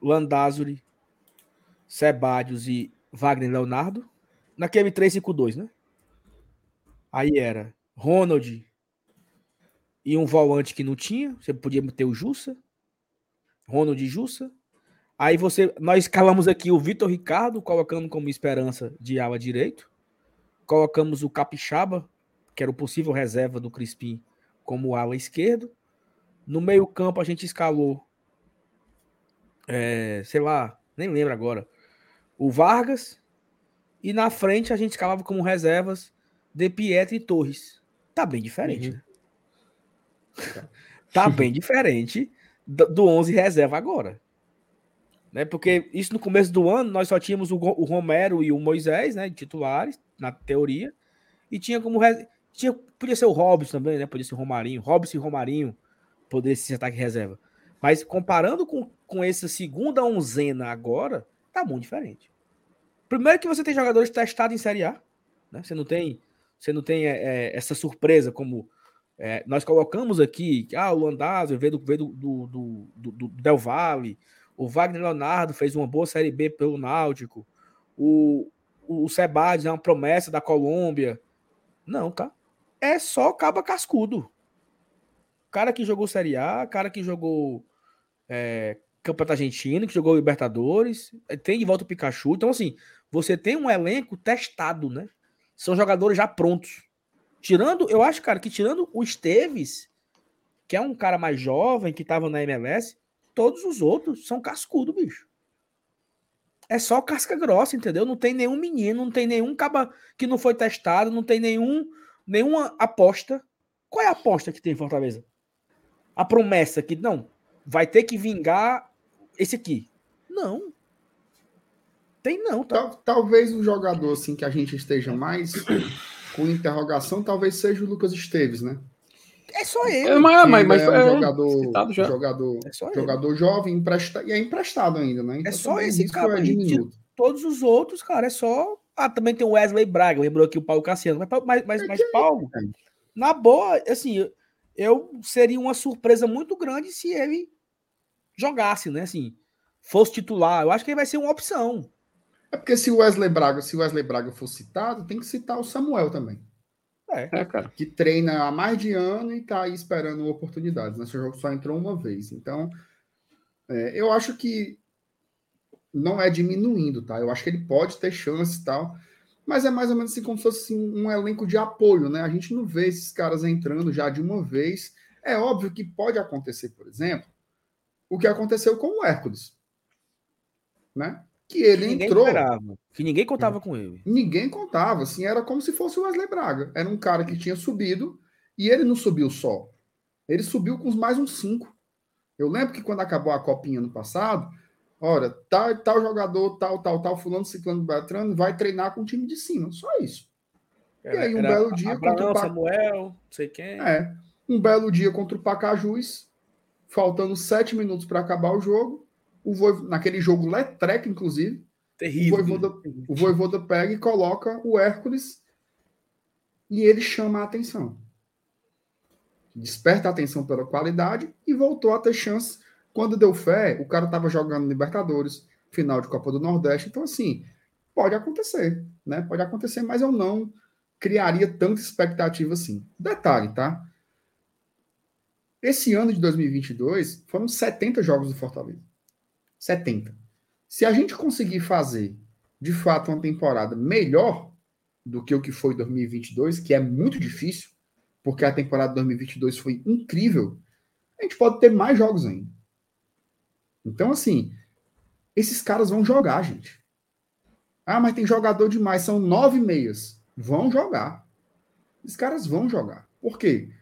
Landázuri, Sebadios e Wagner Leonardo. Naquele 3-5-2, né? Aí era Ronald, e um volante que não tinha, você podia ter o Jussa, Ronald Jussa. Aí você, nós escalamos aqui o Vitor Ricardo, colocando como esperança de ala direito. Colocamos o Capixaba, que era o possível reserva do Crispim, como ala esquerdo. No meio-campo a gente escalou, é, sei lá, nem lembro agora, o Vargas. E na frente a gente escalava como reservas De Pietro e Torres. Tá bem diferente, uhum. né? Tá bem diferente do 11 reserva agora. Né? Porque isso no começo do ano nós só tínhamos o, Romero e o Moisés, né, titulares, na teoria, e tinha como tinha, podia ser o Robson também, né? Podia ser o Romarinho, Robson e Romarinho poderia ser ataque reserva. Mas comparando com, com essa segunda onzena agora, tá muito diferente. Primeiro que você tem jogadores testados em Série A, né? Você não tem, você não tem é, é essa surpresa como é, nós colocamos aqui que ah, o Landázio veio, do, veio do, do, do, do, Del Valle, o Wagner Leonardo fez uma boa Série B pelo Náutico, o, o, Sebades é uma promessa da Colômbia. Não, tá? É só caba cascudo. cara que jogou Série A, cara que jogou é, Campeonato Argentino, que jogou Libertadores, tem de volta o Pikachu. Então, assim, você tem um elenco testado, né? São jogadores já prontos. Tirando, eu acho, cara, que tirando o Esteves, que é um cara mais jovem, que tava na MLS, todos os outros são cascudo, bicho. É só casca grossa, entendeu? Não tem nenhum menino, não tem nenhum caba que não foi testado, não tem nenhum nenhuma aposta. Qual é a aposta que tem em Fortaleza? A promessa que não vai ter que vingar esse aqui. Não. Tem não, tá? Talvez o jogador assim que a gente esteja mais com interrogação, talvez seja o Lucas Esteves, né? É só ele. É, mas, mas, mas é um é, jogador, jogador, é jogador jovem empresta, e é emprestado ainda, né? Então, é só esse cara. É todos os outros, cara, é só. Ah, também tem o Wesley Braga, lembrou aqui o Paulo Cassiano. Mas, mas, mas, mas é Paulo, na boa, assim, eu seria uma surpresa muito grande se ele jogasse, né? Assim, fosse titular. Eu acho que ele vai ser uma opção. É porque se o Wesley Braga, se o Wesley Braga for citado, tem que citar o Samuel também. É, é cara. Que treina há mais de ano e tá aí esperando oportunidades. Nesse jogo só entrou uma vez. Então, é, eu acho que não é diminuindo, tá? Eu acho que ele pode ter chance e tal. Mas é mais ou menos assim como se fosse assim, um elenco de apoio, né? A gente não vê esses caras entrando já de uma vez. É óbvio que pode acontecer, por exemplo, o que aconteceu com o Hércules. Né? Que ele que entrou. Esperava, que ninguém contava com ele. Ninguém contava, assim, era como se fosse o Wesley Braga. Era um cara que tinha subido e ele não subiu só. Ele subiu com os mais uns cinco. Eu lembro que quando acabou a copinha no passado, olha, tal, tal jogador, tal, tal, tal, fulano, ciclano, Beltrano, vai treinar com o time de cima. Só isso. Era, e aí, um belo dia Abraão, contra o Pac... Samuel, não sei quem. É. Um belo dia contra o Pacajus, faltando sete minutos para acabar o jogo, o naquele jogo Letrec, inclusive, Terrível. O Voivoda, o Voivoda pega e coloca o Hércules e ele chama a atenção. Desperta a atenção pela qualidade e voltou a ter chance. Quando deu fé, o cara estava jogando Libertadores, final de Copa do Nordeste. Então, assim, pode acontecer, né? Pode acontecer, mas eu não criaria tanta expectativa assim. Detalhe, tá? Esse ano de 2022 foram 70 jogos do Fortaleza. 70. Se a gente conseguir fazer, de fato, uma temporada melhor do que o que foi 2022, que é muito difícil, porque a temporada de 2022 foi incrível, a gente pode ter mais jogos ainda. Então, assim, esses caras vão jogar, gente. Ah, mas tem jogador demais, são nove meias. Vão jogar. Os caras vão jogar. Por quê?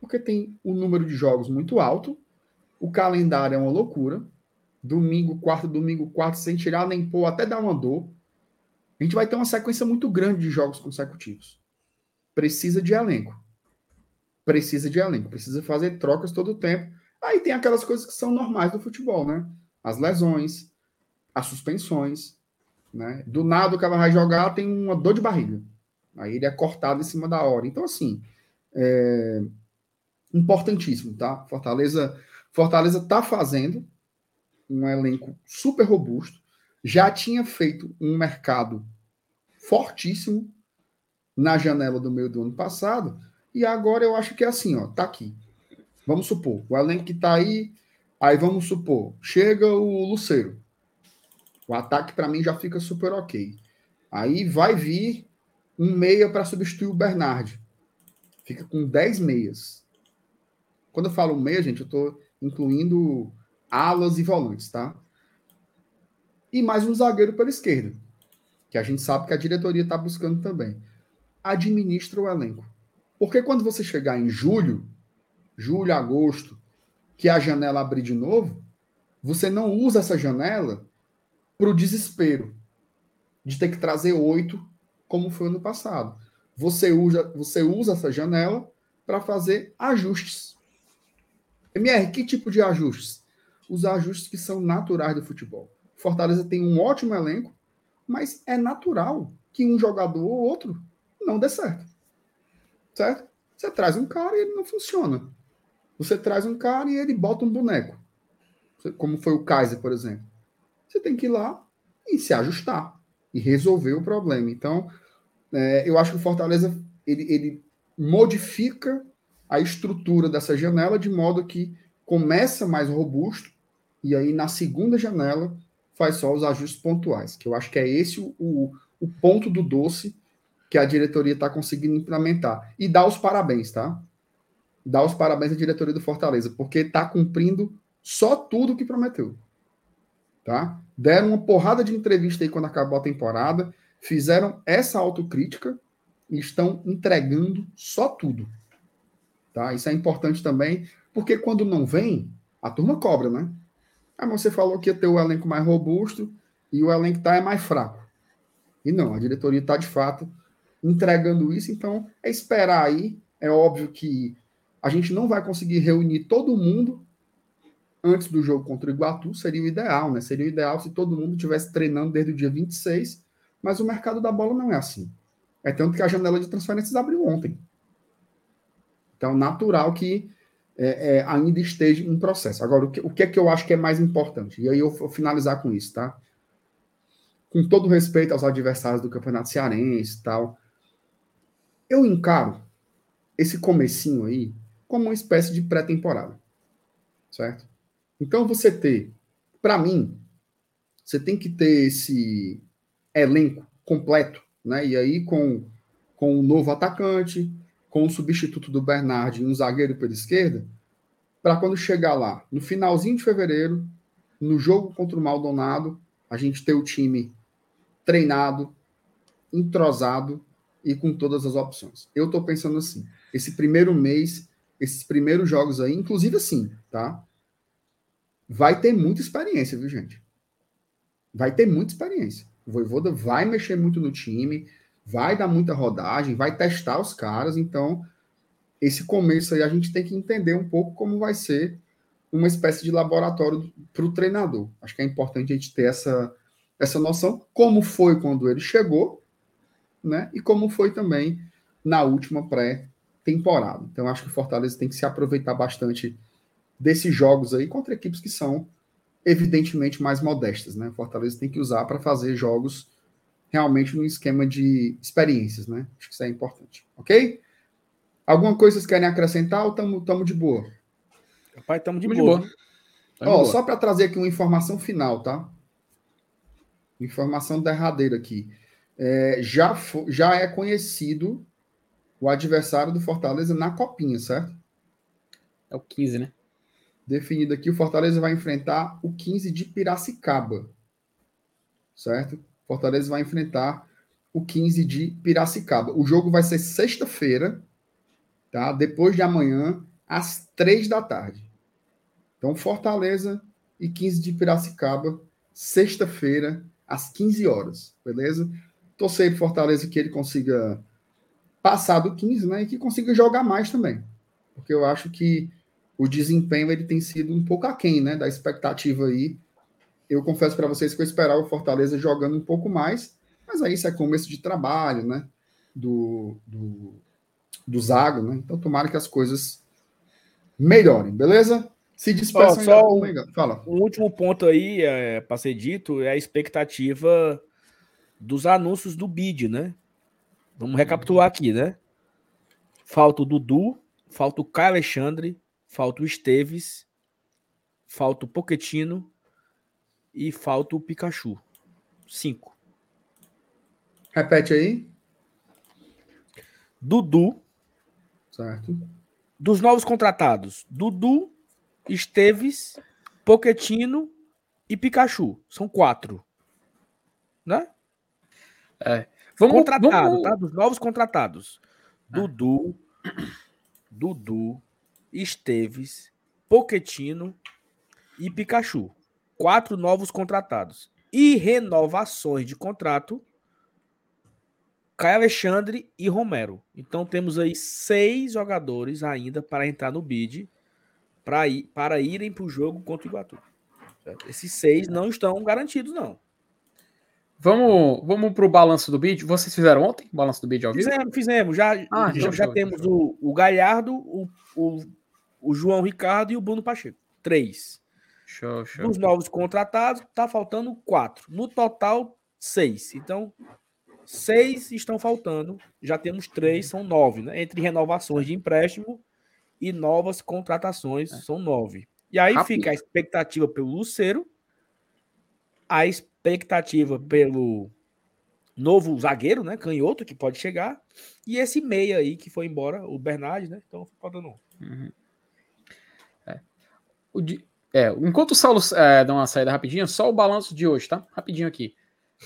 Porque tem um número de jogos muito alto, o calendário é uma loucura. Domingo, quarto, domingo, quarto, sem tirar nem pôr, até dar uma dor. A gente vai ter uma sequência muito grande de jogos consecutivos. Precisa de elenco. Precisa de elenco. Precisa fazer trocas todo o tempo. Aí tem aquelas coisas que são normais do futebol, né? As lesões, as suspensões. Né? Do nada o cara vai jogar, tem uma dor de barriga. Aí ele é cortado em cima da hora. Então, assim, é, importantíssimo, tá? Fortaleza Fortaleza está fazendo um elenco super robusto, já tinha feito um mercado fortíssimo na janela do meio do ano passado, e agora eu acho que é assim, ó, tá aqui. Vamos supor, o elenco que tá aí, aí vamos supor, chega o Luceiro. O ataque para mim já fica super ok. Aí vai vir um meia para substituir o Bernard. Fica com 10 meias. Quando eu falo meia, gente, eu estou incluindo alas e volantes, tá? E mais um zagueiro pela esquerda, que a gente sabe que a diretoria está buscando também. Administra o elenco. Porque quando você chegar em julho, julho, agosto, que a janela abrir de novo, você não usa essa janela para o desespero de ter que trazer oito, como foi ano passado. Você usa, você usa essa janela para fazer ajustes. MR, que tipo de ajustes? Os ajustes que são naturais do futebol. Fortaleza tem um ótimo elenco, mas é natural que um jogador ou outro não dê certo. Certo? Você traz um cara e ele não funciona. Você traz um cara e ele bota um boneco. Como foi o Kaiser, por exemplo. Você tem que ir lá e se ajustar e resolver o problema. Então, é, eu acho que o Fortaleza ele, ele modifica a estrutura dessa janela de modo que começa mais robusto e aí na segunda janela faz só os ajustes pontuais, que eu acho que é esse o, o, o ponto do doce que a diretoria está conseguindo implementar. E dá os parabéns, tá? Dá os parabéns à diretoria do Fortaleza, porque está cumprindo só tudo que prometeu. Tá? Deram uma porrada de entrevista aí quando acabou a temporada, fizeram essa autocrítica e estão entregando só tudo. Tá? Isso é importante também, porque quando não vem, a turma cobra, né? Ah, mas você falou que ia ter o elenco mais robusto e o elenco tá é mais fraco. E não, a diretoria está de fato entregando isso, então é esperar aí. É óbvio que a gente não vai conseguir reunir todo mundo antes do jogo contra o Iguatu, seria o ideal, né? Seria o ideal se todo mundo estivesse treinando desde o dia 26, mas o mercado da bola não é assim. É tanto que a janela de transferências abriu ontem. Então, natural que é, é, ainda esteja em processo. Agora, o que, o que é que eu acho que é mais importante? E aí eu vou finalizar com isso, tá? Com todo respeito aos adversários do Campeonato Cearense e tal, eu encaro esse comecinho aí como uma espécie de pré-temporada, certo? Então você ter, para mim, você tem que ter esse elenco completo, né? E aí com com um novo atacante, com o substituto do Bernard e um zagueiro pela esquerda, para quando chegar lá, no finalzinho de fevereiro, no jogo contra o Maldonado, a gente ter o time treinado, entrosado e com todas as opções. Eu estou pensando assim, esse primeiro mês, esses primeiros jogos aí, inclusive assim, tá? Vai ter muita experiência, viu, gente? Vai ter muita experiência. O Voivoda vai mexer muito no time, vai dar muita rodagem, vai testar os caras, então esse começo aí a gente tem que entender um pouco como vai ser uma espécie de laboratório para o treinador. Acho que é importante a gente ter essa, essa noção, como foi quando ele chegou, né? E como foi também na última pré-temporada. Então, acho que o Fortaleza tem que se aproveitar bastante desses jogos aí contra equipes que são evidentemente mais modestas, né? O Fortaleza tem que usar para fazer jogos realmente no esquema de experiências, né? Acho que isso é importante, ok? Alguma coisa vocês querem acrescentar ou estamos de boa? Rapaz, estamos de, boa. boa. Ó, só para trazer aqui uma informação final, tá? Informação derradeira aqui. É, já, já é conhecido o adversário do Fortaleza na Copinha, certo? É o 15, né? Definido aqui, o Fortaleza vai enfrentar o 15 de Piracicaba. Certo? Fortaleza vai enfrentar o 15 de Piracicaba. O jogo vai ser sexta-feira, tá? Depois de amanhã, às três da tarde. Então, Fortaleza e 15 de Piracicaba, sexta-feira, às 15 horas, beleza? Torcer para Fortaleza que ele consiga passar do 15, né? E que consiga jogar mais também. Porque eu acho que o desempenho ele tem sido um pouco aquém, né? Da expectativa aí eu confesso para vocês que eu esperava o Fortaleza jogando um pouco mais, mas aí isso é começo de trabalho, né? Do, do, do Zago, né? Então tomara que as coisas melhorem, beleza? Se despeçam. Só, só um, Fala. um último ponto aí, é, para ser dito, é a expectativa dos anúncios do BID, né? Vamos recapitular aqui, né? Falta o Dudu, falta o Caio Alexandre, falta o Esteves, falta o Poquetino, e falta o Pikachu. Cinco. Repete aí. Dudu. Certo. Dos novos contratados, Dudu, Esteves, Poquetino e Pikachu. São quatro. Né? É. Vamos, Contratado, vamos... tá? Dos novos contratados. Ah. Dudu, Dudu, Esteves, Poquetino e Pikachu quatro novos contratados. E renovações de contrato, Caio Alexandre e Romero. Então temos aí seis jogadores ainda para entrar no bid para, ir, para irem para o jogo contra o Iguatu. Certo? Esses seis não estão garantidos, não. Vamos, vamos para o balanço do bid. Vocês fizeram ontem o balanço do bid ao vivo? Fizemos, fizemos. Já, ah, já, já temos o, o Galhardo, o, o, o João Ricardo e o Bruno Pacheco. Três. Show, show. Dos novos contratados, tá faltando quatro. No total, seis. Então, seis estão faltando. Já temos três, são nove, né? Entre renovações de empréstimo e novas contratações, é. são nove. E aí Rápido. fica a expectativa pelo Luceiro, a expectativa pelo novo zagueiro, né? Canhoto, que pode chegar. E esse meia aí que foi embora, o Bernard, né? Então faltando um. Uhum. É. O é, enquanto o Saulo é, dá uma saída rapidinha, só o balanço de hoje, tá? Rapidinho aqui.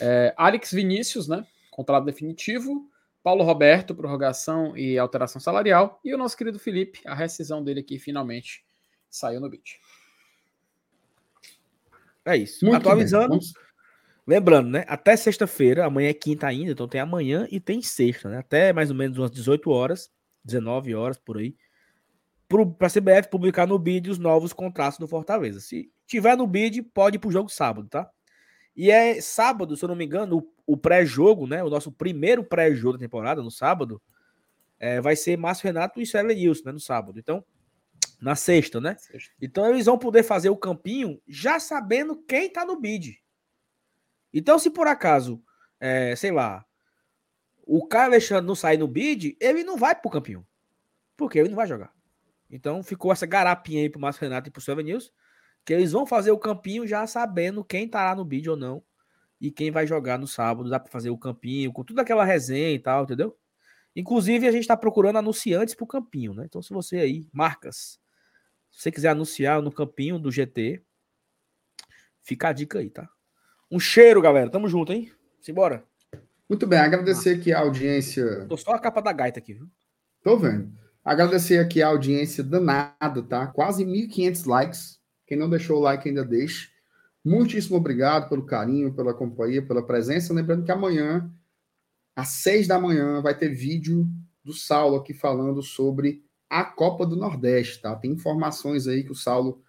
É, Alex Vinícius, né? Contrato definitivo. Paulo Roberto, prorrogação e alteração salarial. E o nosso querido Felipe, a rescisão dele aqui finalmente saiu no beat. É isso. Muito Atualizando. Vamos... Lembrando, né? Até sexta-feira, amanhã é quinta ainda, então tem amanhã e tem sexta, né? Até mais ou menos umas 18 horas, 19 horas por aí, para a CBF publicar no BID os novos contratos do Fortaleza. Se tiver no BID, pode ir pro jogo sábado, tá? E é sábado, se eu não me engano, o, o pré-jogo, né? O nosso primeiro pré-jogo da temporada, no sábado, é, vai ser Márcio Renato e Célio Nilson, né? No sábado. Então, na sexta, né? Sexta. Então eles vão poder fazer o campinho já sabendo quem tá no bid. Então, se por acaso, é, sei lá, o Caio Alexandre não sair no bid, ele não vai pro campinho. Porque ele não vai jogar. Então ficou essa garapinha aí pro Márcio Renato e pro Silvio News, que eles vão fazer o campinho já sabendo quem tá lá no bid ou não. E quem vai jogar no sábado, dá para fazer o campinho, com toda aquela resenha e tal, entendeu? Inclusive, a gente está procurando anunciantes pro campinho, né? Então, se você aí, marcas, se você quiser anunciar no campinho do GT, fica a dica aí, tá? Um cheiro, galera. Tamo junto, hein? Simbora. Muito bem, agradecer aqui a audiência. Tô só a capa da gaita aqui, viu? Tô vendo. Agradecer aqui a audiência danada, tá? Quase 1.500 likes. Quem não deixou o like ainda deixe. Muitíssimo obrigado pelo carinho, pela companhia, pela presença. Lembrando que amanhã, às seis da manhã, vai ter vídeo do Saulo aqui falando sobre a Copa do Nordeste, tá? Tem informações aí que o Saulo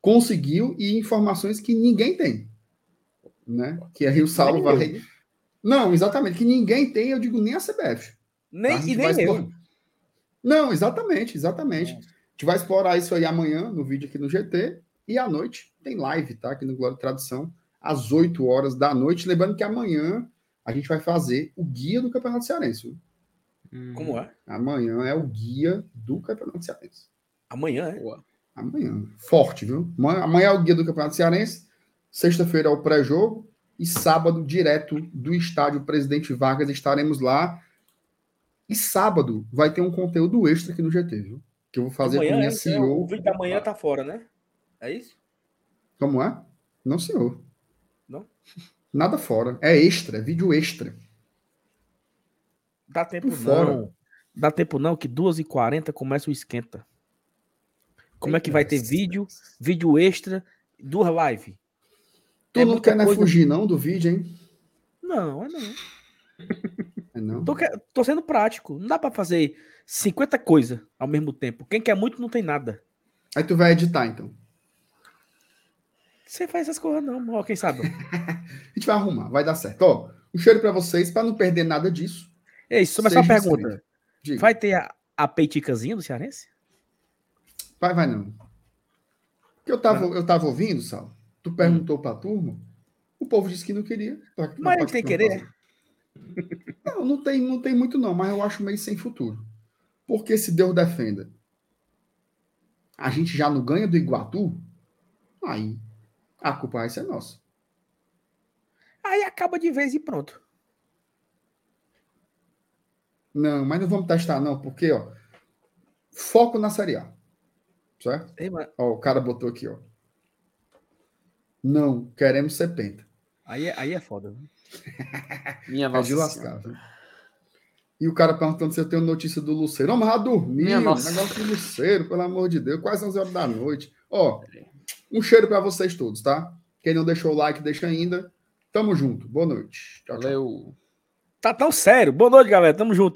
conseguiu e informações que ninguém tem né? Que aí o Saulo nem vai. Eu. Não, exatamente, que ninguém tem, eu digo nem a CBF. Nem, tá? e nem eu. Não, exatamente, exatamente. A gente vai explorar isso aí amanhã no vídeo aqui no GT. E à noite tem live, tá? Aqui no Glória Tradução, às 8 horas da noite. Lembrando que amanhã a gente vai fazer o guia do Campeonato Cearense. Hum. Como é? Amanhã é o guia do Campeonato Cearense. Amanhã, é? Amanhã. Forte, viu? Amanhã é o guia do Campeonato Cearense. Sexta-feira é o pré-jogo e sábado, direto do estádio Presidente Vargas, estaremos lá. E sábado vai ter um conteúdo extra aqui no GT, viu? Que eu vou fazer amanhã, com minha é, CEO. O vídeo da manhã tá fora, né? É isso? Como é? Não, senhor. Não? Nada fora. É extra, é vídeo extra. Dá tempo Por fora. não. Dá tempo não, que 2h40 começa o esquenta. Como é que vai ter vídeo, vídeo extra, duas lives? Tu é não quer coisa... fugir, não, do vídeo, hein? Não, é não. É não. Tô, tô sendo prático. Não dá pra fazer 50 coisas ao mesmo tempo. Quem quer muito não tem nada. Aí tu vai editar, então. Você faz essas coisas, não, ó, quem sabe? a gente vai arrumar, vai dar certo. Ó, um cheiro para vocês, para não perder nada disso. É isso, só uma pergunta. Vai ter a, a peiticazinha do Cearense? Vai, vai não. Que eu tava, eu tava ouvindo, Sal. Tu perguntou para a turma, o povo disse que não queria. Mas ele tem querer? Não, não tem, não tem muito não, mas eu acho meio sem futuro. Porque se Deus defenda, a gente já não ganha do Iguatu, aí a culpa vai ser nossa. Aí acaba de vez e pronto. Não, mas não vamos testar não, porque ó, foco na Série A. Certo? Ei, mas... ó, o cara botou aqui, ó. Não, queremos ser penta. Aí é, aí é foda. Minha nossa. É de lascar, viu? E o cara perguntando se eu tenho notícia do Luceiro. Não, mas já dormiu. Negócio do Luceiro, pelo amor de Deus. Quase 11 horas da noite. Ó, um cheiro para vocês todos, tá? Quem não deixou o like, deixa ainda. Tamo junto. Boa noite. Tchau, Valeu. Tchau. Tá tão sério. Boa noite, galera. Tamo junto.